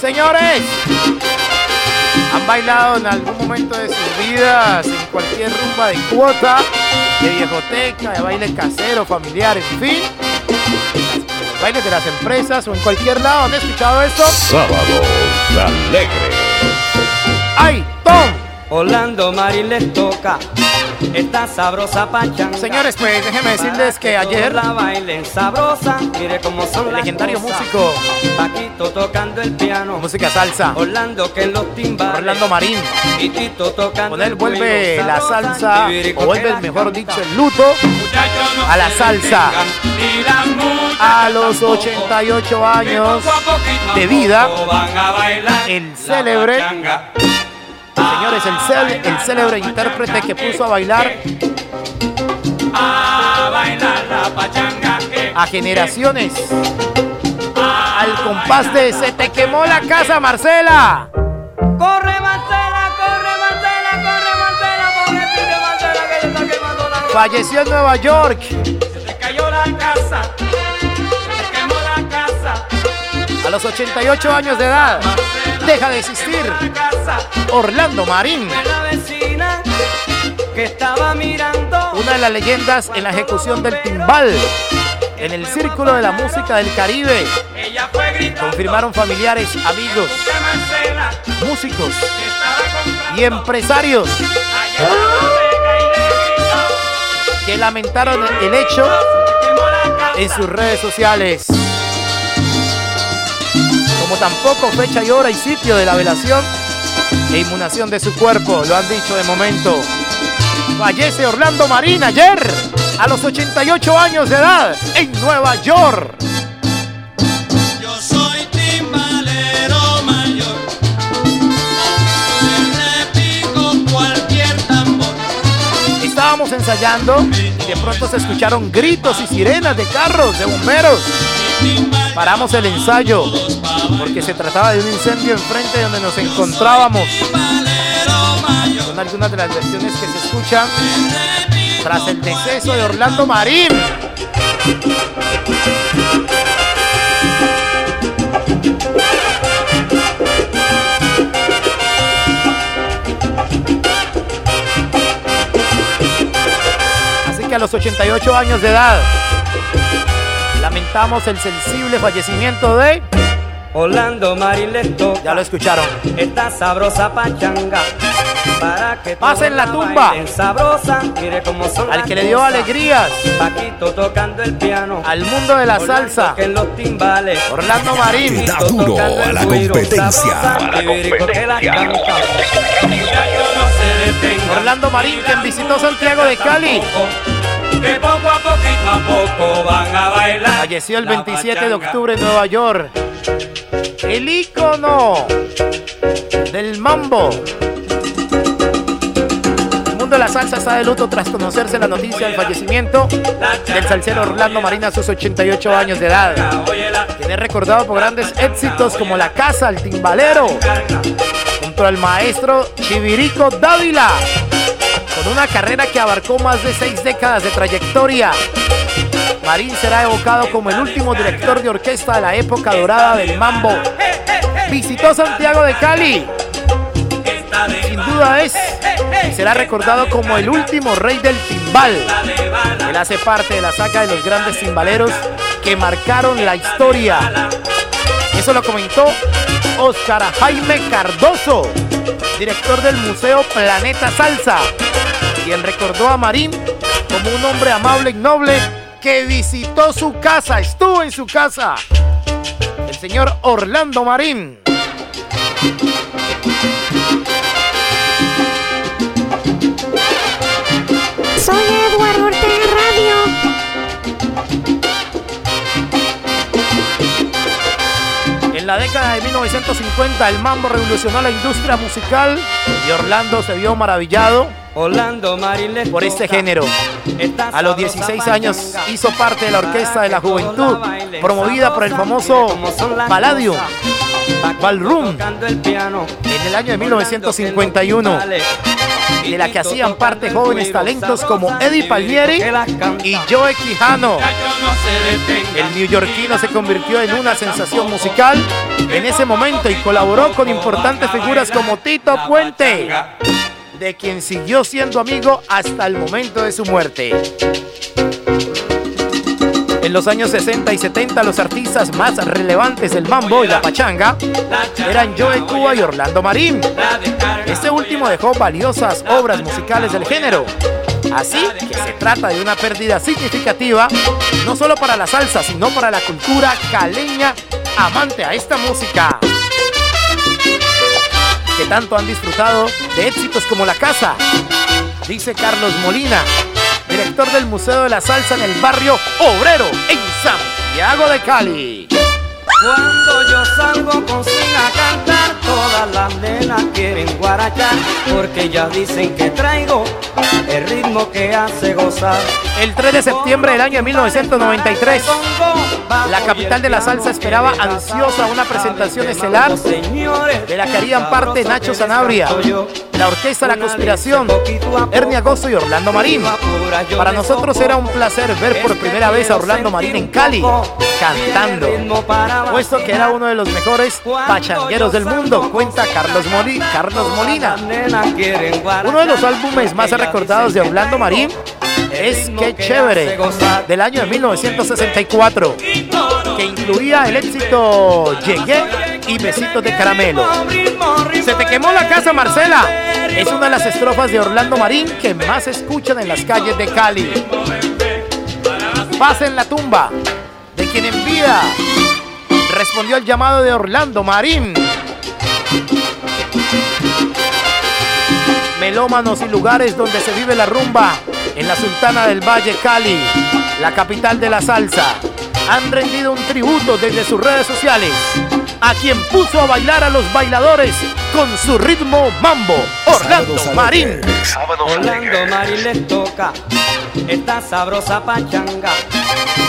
Señores, han bailado en algún momento de sus vidas en cualquier rumba de cuota, de viejoteca, de baile casero, familiar, en fin. Bailes de las empresas o en cualquier lado. ¿Han escuchado esto? Sábados alegres. ¡Ay, Tom! Orlando Marín les toca esta sabrosa pachanga. Señores, pues déjenme decirles que ayer la bailen sabrosa, mire cómo son el legendario cosas. músico Paquito tocando el piano, música salsa, Orlando que en los timbales, Orlando Marín. y Tito tocando Con él el vuelve cuero, la salsa, o vuelve que el mejor canta. dicho, el luto a la salsa. A los 88 años de vida, el célebre, señores, el, cel- el célebre intérprete que puso a bailar a generaciones. Al compás de Se te quemó la casa, Marcela. Corre Marcela, corre Marcela, corre Marcela, pobrecita Marcela que se está quemando la Falleció en Nueva York. Se cayó la casa, se quemó la casa, A los 88 años de edad, deja de existir Orlando Marín, la vecina que estaba mirando. una de las leyendas en la ejecución del timbal en el círculo de la música del Caribe. Confirmaron familiares, amigos, músicos y empresarios que lamentaron el hecho en sus redes sociales. Como tampoco fecha y hora y sitio de la velación e inmunación de su cuerpo, lo han dicho de momento. Fallece Orlando Marín ayer, a los 88 años de edad, en Nueva York. Yo soy timbalero mayor. Le pico cualquier tambor. Estábamos ensayando y de pronto se escucharon gritos y sirenas de carros, de bomberos. Paramos el ensayo porque se trataba de un incendio enfrente de donde nos encontrábamos. Son algunas de las versiones que se escuchan tras el deceso de Orlando Marín. Así que a los 88 años de edad, lamentamos el sensible fallecimiento de... Orlando toca Ya lo escucharon. esta sabrosa pachanga para que Pasen la tumba. sabrosa, mire cómo son Al que le dio cosas. alegrías Paquito tocando el piano, al mundo de la Orlando salsa, que en los timbales, Orlando Marín. Da duro a la competencia. A la competencia. Orlando Marín, quien visitó Santiago de Cali. Que poco a poquito a poco van a bailar. Falleció el la 27 de octubre en Nueva York. El ícono del mambo. El mundo de la salsa está de luto tras conocerse la noticia del fallecimiento del salsero Orlando Marín a sus 88 años de edad. Quien es recordado por grandes éxitos como La Casa, El Timbalero, junto al maestro Chivirico Dávila, con una carrera que abarcó más de seis décadas de trayectoria. Marín será evocado como el último director de orquesta de la época dorada del mambo. Visitó Santiago de Cali. Sin duda es y será recordado como el último rey del timbal. Él hace parte de la saga de los grandes timbaleros que marcaron la historia. Eso lo comentó Oscar Jaime Cardoso, director del Museo Planeta Salsa, quien recordó a Marín como un hombre amable y noble que visitó su casa, estuvo en su casa. El señor Orlando Marín. Soy la década de 1950 el mambo revolucionó la industria musical y Orlando se vio maravillado Orlando por este género. A los sabrosa 16 años hizo parte de la Orquesta de la Juventud, promovida por el famoso mire Ballroom en el año de 1951, de la que hacían parte jóvenes talentos como Eddie Palmieri y Joe Quijano. El neoyorquino se convirtió en una sensación musical en ese momento y colaboró con importantes figuras como Tito Puente, de quien siguió siendo amigo hasta el momento de su muerte. En los años 60 y 70 los artistas más relevantes del mambo y la pachanga eran Joe Cuba y Orlando Marín. Este último dejó valiosas obras musicales del género. Así que se trata de una pérdida significativa, no solo para la salsa, sino para la cultura caleña amante a esta música. Que tanto han disfrutado de éxitos como La Casa, dice Carlos Molina, director del Museo de la Salsa en el barrio Obrero, en Santiago de Cali. Cuando yo salgo con a cantar, todas las nenas quieren guarachar, porque ya dicen que traigo el ritmo que hace gozar. El 3 de septiembre del año 1993, la capital de la salsa esperaba ansiosa una presentación estelar de la que harían parte Nacho Sanabria, la Orquesta La Conspiración, Ernie Agosto y Orlando Marín. Para nosotros era un placer ver por primera vez a Orlando Marín en Cali, cantando, puesto que era uno de los mejores pachangueros del mundo, cuenta Carlos, Moli- Carlos Molina. Uno de los álbumes más recordados de Orlando Marín es Qué Chévere, del año de 1964, que incluía el éxito Llegué y Besitos de Caramelo. Se te quemó la casa, Marcela. Es una de las estrofas de Orlando Marín que más escuchan en las calles de Cali. Paz en la tumba de quien en vida respondió al llamado de Orlando Marín. Melómanos y lugares donde se vive la rumba en la Sultana del Valle, Cali, la capital de la salsa, han rendido un tributo desde sus redes sociales a quien puso a bailar a los bailadores con su ritmo mambo, Orlando Marín. Orlando Marín les toca esta sabrosa pachanga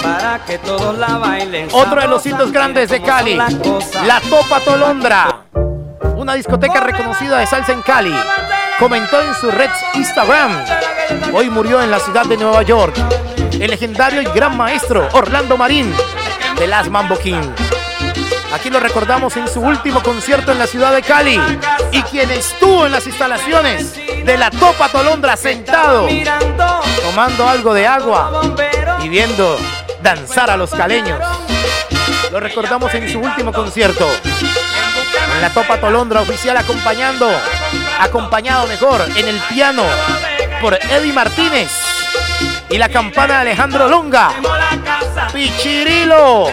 para que todos la bailen. Otro de los hitos grandes de Cali, la Topa Tolondra, una discoteca reconocida de salsa en Cali. Comentó en su red Instagram, hoy murió en la ciudad de Nueva York, el legendario y gran maestro Orlando Marín de las Mambo King. Aquí lo recordamos en su último concierto en la ciudad de Cali y quien estuvo en las instalaciones de la Topa Tolondra sentado, tomando algo de agua y viendo danzar a los caleños. Lo recordamos en su último concierto. En la Topa Tolondra oficial acompañando, acompañado mejor en el piano por Eddie Martínez y la campana de Alejandro Longa. Pichirilo.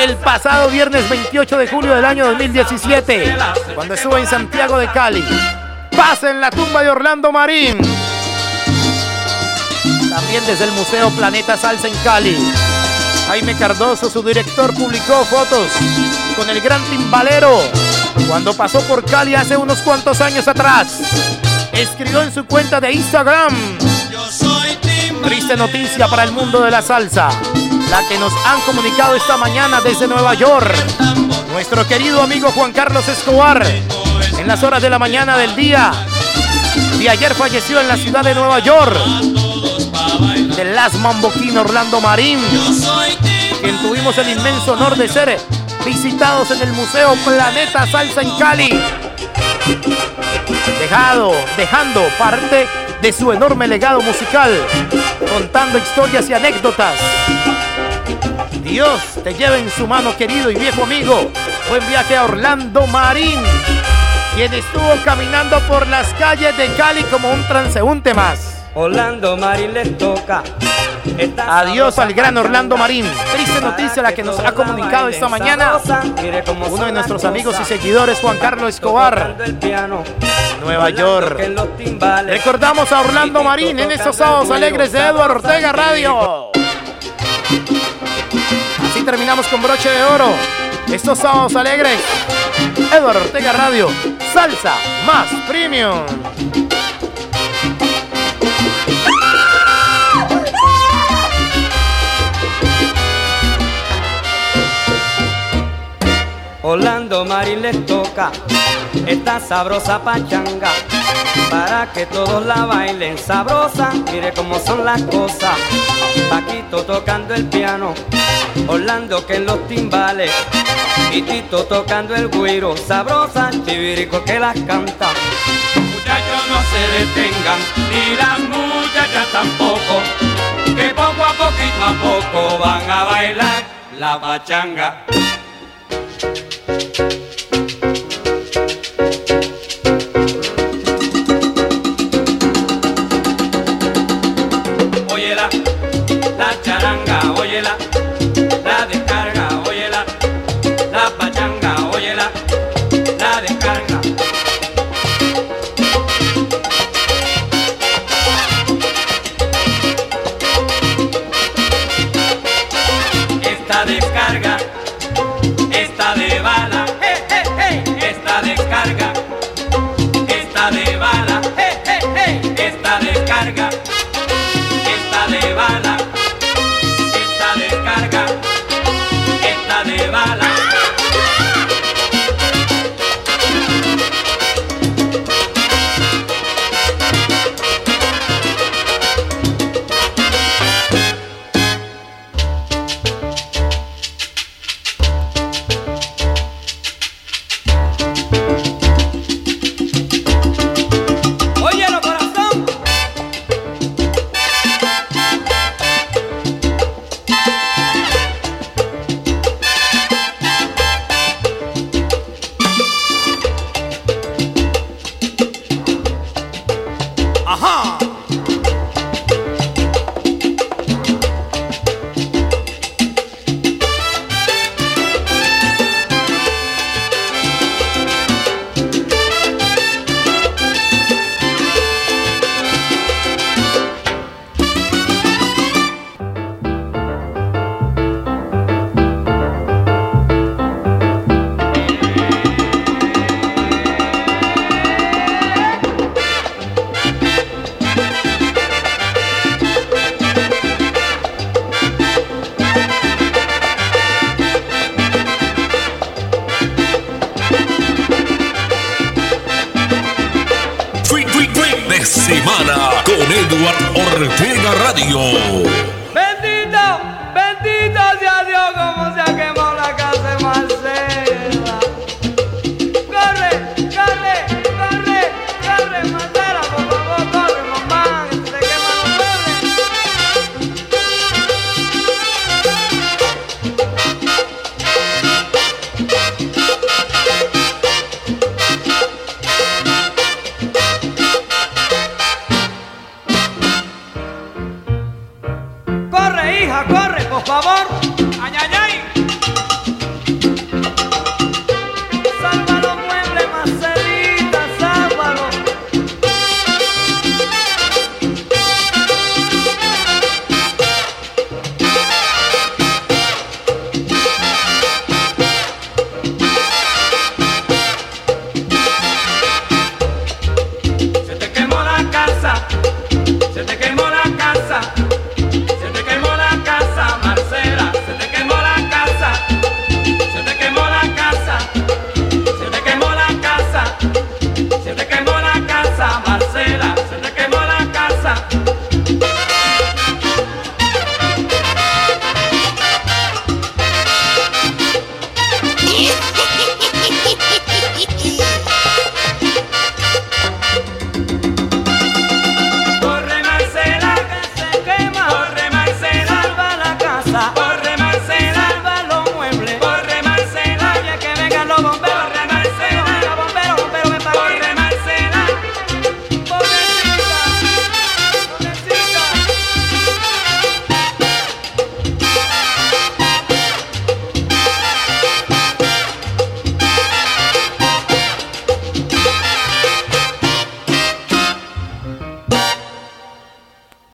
El pasado viernes 28 de julio del año 2017, cuando estuvo en Santiago de Cali. Pasa en la tumba de Orlando Marín. También desde el Museo Planeta Salsa en Cali. Jaime Cardoso, su director, publicó fotos con el gran timbalero cuando pasó por Cali hace unos cuantos años atrás. Escribió en su cuenta de Instagram. Triste noticia para el mundo de la salsa, la que nos han comunicado esta mañana desde Nueva York. Nuestro querido amigo Juan Carlos Escobar, en las horas de la mañana del día de ayer falleció en la ciudad de Nueva York. De Las Mamboquín Orlando Marín, quien tuvimos el inmenso honor de ser visitados en el Museo Planeta Salsa en Cali. Dejado, dejando parte de su enorme legado musical, contando historias y anécdotas. Dios te lleve en su mano, querido y viejo amigo. Buen viaje a Orlando Marín, quien estuvo caminando por las calles de Cali como un transeúnte más. Orlando Marín les toca. Adiós al gran Orlando Marín. Triste noticia la que nos ha comunicado esta mañana uno de nuestros amigos y seguidores, Juan Carlos Escobar, Nueva York. Recordamos a Orlando Marín en estos sábados alegres de Eduardo Ortega Radio. Así terminamos con broche de oro. Estos sábados alegres, Eduardo Ortega Radio, salsa más premium. Orlando Marín les toca esta sabrosa pachanga para que todos la bailen sabrosa. Mire cómo son las cosas. Paquito tocando el piano, Orlando que en los timbales y Tito tocando el güiro. Sabrosa, chivirico que las canta. Muchachos no se detengan, ni las muchachas tampoco, que poco a poquito a poco van a bailar la pachanga.